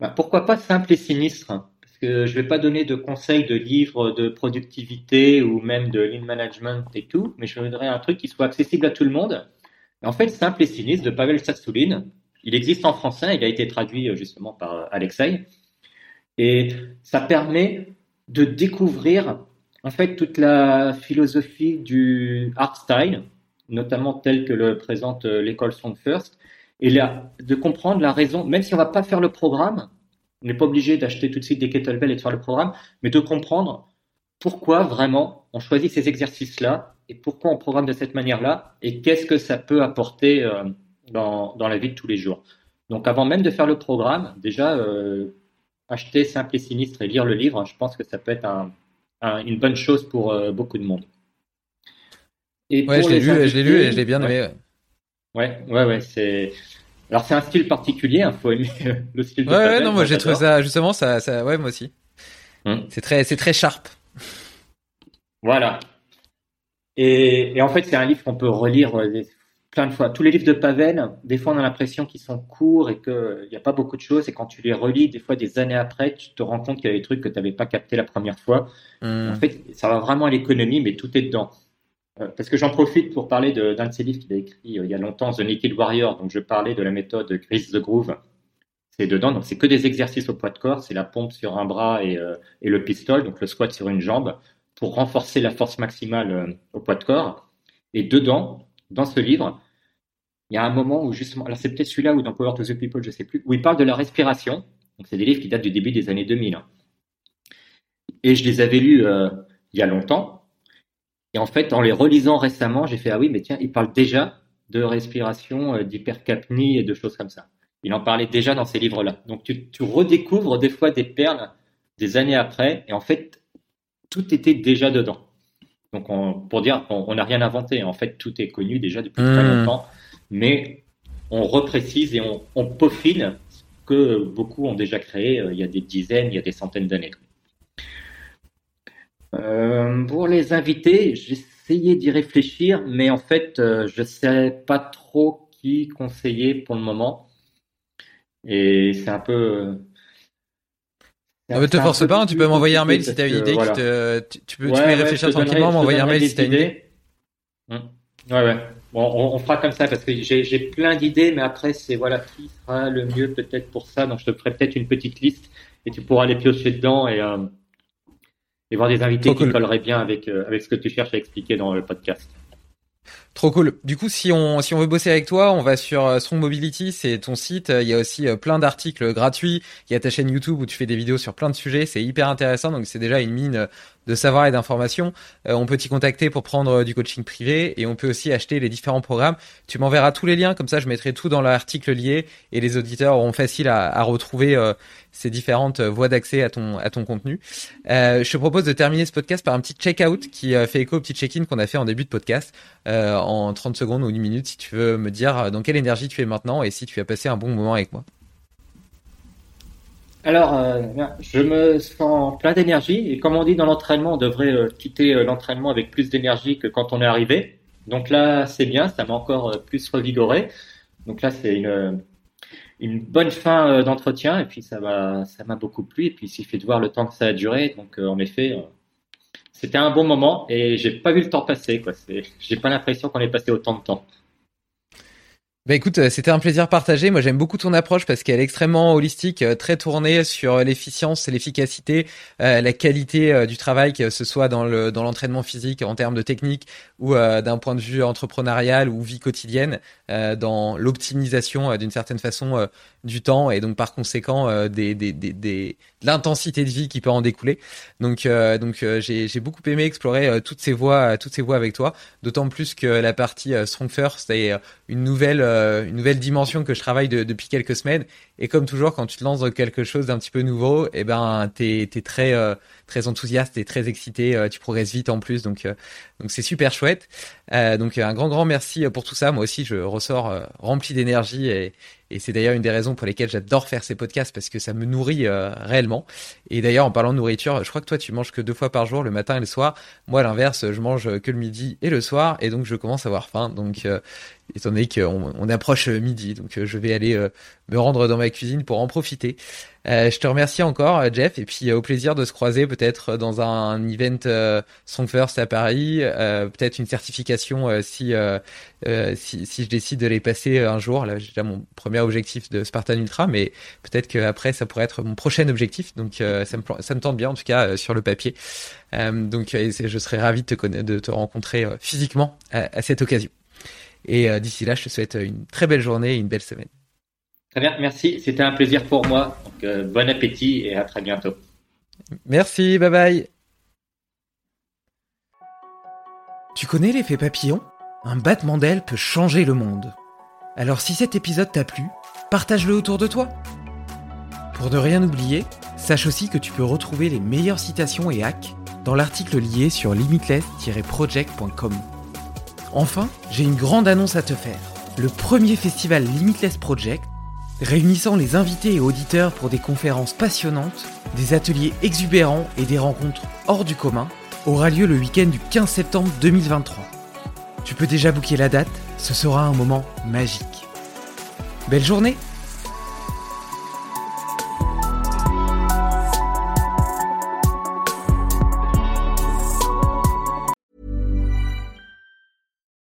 Bah, pourquoi pas simple et sinistre? Parce que je vais pas donner de conseils de livres de productivité ou même de lean management et tout, mais je voudrais un truc qui soit accessible à tout le monde. en fait, simple et sinistre de Pavel Satsouline. Il existe en français, il a été traduit euh, justement par Alexei. Et ça permet de découvrir en fait toute la philosophie du art style, notamment tel que le présente euh, l'école Strong First, et là, de comprendre la raison, même si on va pas faire le programme, on n'est pas obligé d'acheter tout de suite des kettlebells et de faire le programme, mais de comprendre pourquoi vraiment on choisit ces exercices-là et pourquoi on programme de cette manière-là et qu'est-ce que ça peut apporter euh, dans, dans, la vie de tous les jours. Donc avant même de faire le programme, déjà euh, acheter Simple et Sinistre et lire le livre, je pense que ça peut être un, une bonne chose pour euh, beaucoup de monde. Et ouais, je l'ai lu, je l'ai lu et je l'ai bien aimé. Ouais, ouais, ouais, c'est. Alors c'est un style particulier, il hein, faut aimer le style. De ouais, ouais, non, moi j'ai trouvé ça justement, ça, ça, ouais, moi aussi. Hum. C'est très, c'est très sharp. Voilà. Et, et en fait, c'est un livre qu'on peut relire euh, plein de fois. Tous les livres de Pavel, des fois, on a l'impression qu'ils sont courts et qu'il n'y a pas beaucoup de choses. Et quand tu les relis, des fois, des années après, tu te rends compte qu'il y a des trucs que tu n'avais pas capté la première fois. Hum. En fait, ça va vraiment à l'économie, mais tout est dedans. Euh, parce que j'en profite pour parler d'un de, ses livres qu'il a écrit euh, il y a longtemps, The Naked Warrior. Donc, je parlais de la méthode Chris the Groove. C'est dedans, donc c'est que des exercices au poids de corps. C'est la pompe sur un bras et, euh, et, le pistol, donc le squat sur une jambe, pour renforcer la force maximale au poids de corps. Et dedans, dans ce livre, il y a un moment où justement, alors c'est peut-être celui-là ou dans Power to the People, je sais plus, où il parle de la respiration. Donc c'est des livres qui datent du début des années 2000. Et je les avais lus il y a longtemps. Et en fait, en les relisant récemment, j'ai fait ah oui, mais tiens, il parle déjà de respiration, euh, d'hypercapnie et de choses comme ça. Il en parlait déjà dans ces livres-là. Donc tu, tu, redécouvres des fois des perles des années après, et en fait, tout était déjà dedans. Donc on, pour dire qu'on n'a rien inventé, en fait, tout est connu déjà depuis très mmh. longtemps, mais on reprécise et on, on peaufine ce que beaucoup ont déjà créé euh, il y a des dizaines, il y a des centaines d'années. Euh, pour les invités, j'essayais d'y réfléchir, mais en fait, euh, je ne sais pas trop qui conseiller pour le moment. Et c'est un peu. Ne euh, te force pas, hein, tu peux m'envoyer un mail si tu as une idée. tu, peux, tu peux y réfléchir tranquillement, m'envoyer un mail si tu as une idée. Hum. Ouais, ouais. Bon, on, fera comme ça parce que j'ai plein d'idées, mais après, c'est voilà, qui sera le mieux peut-être pour ça. Donc, je te ferai peut-être une petite liste et tu pourras les piocher dedans et, et voir des invités qui colleraient bien avec, euh, avec ce que tu cherches à expliquer dans le podcast. Trop cool. Du coup, si on si on veut bosser avec toi, on va sur euh, Strong Mobility, c'est ton site. Il y a aussi euh, plein d'articles gratuits. Il y a ta chaîne YouTube où tu fais des vidéos sur plein de sujets. C'est hyper intéressant. Donc c'est déjà une mine de savoir et d'informations. Euh, on peut t'y contacter pour prendre du coaching privé et on peut aussi acheter les différents programmes. Tu m'enverras tous les liens, comme ça je mettrai tout dans l'article lié et les auditeurs auront facile à, à retrouver euh, ces différentes voies d'accès à ton à ton contenu. Euh, je te propose de terminer ce podcast par un petit check-out qui fait écho au petit check-in qu'on a fait en début de podcast en 30 secondes ou une minute si tu veux me dire dans quelle énergie tu es maintenant et si tu as passé un bon moment avec moi. Alors, euh, je me sens plein d'énergie et comme on dit dans l'entraînement, on devrait euh, quitter euh, l'entraînement avec plus d'énergie que quand on est arrivé. Donc là, c'est bien, ça m'a encore plus revigoré. Donc là, c'est une, une bonne fin d'entretien et puis ça m'a ça m'a beaucoup plu et puis il suffit de voir le temps que ça a duré. Donc en effet, c'était un bon moment et j'ai pas vu le temps passer. Quoi. J'ai pas l'impression qu'on ait passé autant de temps. Bah écoute, euh, c'était un plaisir partagé. Moi, j'aime beaucoup ton approche parce qu'elle est extrêmement holistique, euh, très tournée sur l'efficience, l'efficacité, euh, la qualité du travail, que ce soit dans le dans l'entraînement physique en termes de technique ou d'un point de vue entrepreneurial ou vie quotidienne, dans l'optimisation d'une certaine façon du temps et donc par conséquent des, des, des, des l'intensité de vie qui peut en découler. Donc donc j'ai j'ai beaucoup aimé explorer toutes ces voies toutes ces voies avec toi, d'autant plus que la partie Strong First est une nouvelle euh, une nouvelle dimension que je travaille depuis quelques semaines. Et comme toujours, quand tu te lances dans quelque chose d'un petit peu nouveau, et eh ben, t'es es très euh, très enthousiaste et très excité. Euh, tu progresses vite en plus, donc donc c'est super chouette. Donc un grand grand merci pour tout ça. Moi aussi, je ressors rempli d'énergie et c'est d'ailleurs une des raisons pour lesquelles j'adore faire ces podcasts parce que ça me nourrit réellement. Et d'ailleurs, en parlant de nourriture, je crois que toi, tu manges que deux fois par jour, le matin et le soir. Moi, à l'inverse, je mange que le midi et le soir, et donc je commence à avoir faim. Donc, étant donné qu'on on approche midi, donc je vais aller me rendre dans ma cuisine pour en profiter. Euh, je te remercie encore, Jeff, et puis euh, au plaisir de se croiser peut-être dans un, event euh, First à Paris, euh, peut-être une certification euh, si, si, si je décide de les passer un jour. Là, j'ai déjà mon premier objectif de Spartan Ultra, mais peut-être qu'après ça pourrait être mon prochain objectif. Donc ça me ça me tente bien en tout cas sur le papier. donc je serais ravi de te de te rencontrer physiquement à, à, cette occasion. Et d'ici là, je te souhaite une très belle journée et une belle semaine. Très bien, merci. C'était un plaisir pour moi. Euh, bon appétit et à très bientôt. Merci, bye bye. Tu connais l'effet papillon? Un battement d'aile peut changer le monde. Alors si cet épisode t'a plu, partage-le autour de toi. Pour ne rien oublier, sache aussi que tu peux retrouver les meilleures citations et hacks dans l'article lié sur limitless-project.com. Enfin, j'ai une grande annonce à te faire. Le premier festival Limitless Project, réunissant les invités et auditeurs pour des conférences passionnantes, des ateliers exubérants et des rencontres hors du commun, aura lieu le week-end du 15 septembre 2023. Tu peux déjà booker la date, ce sera un moment magique. Belle journée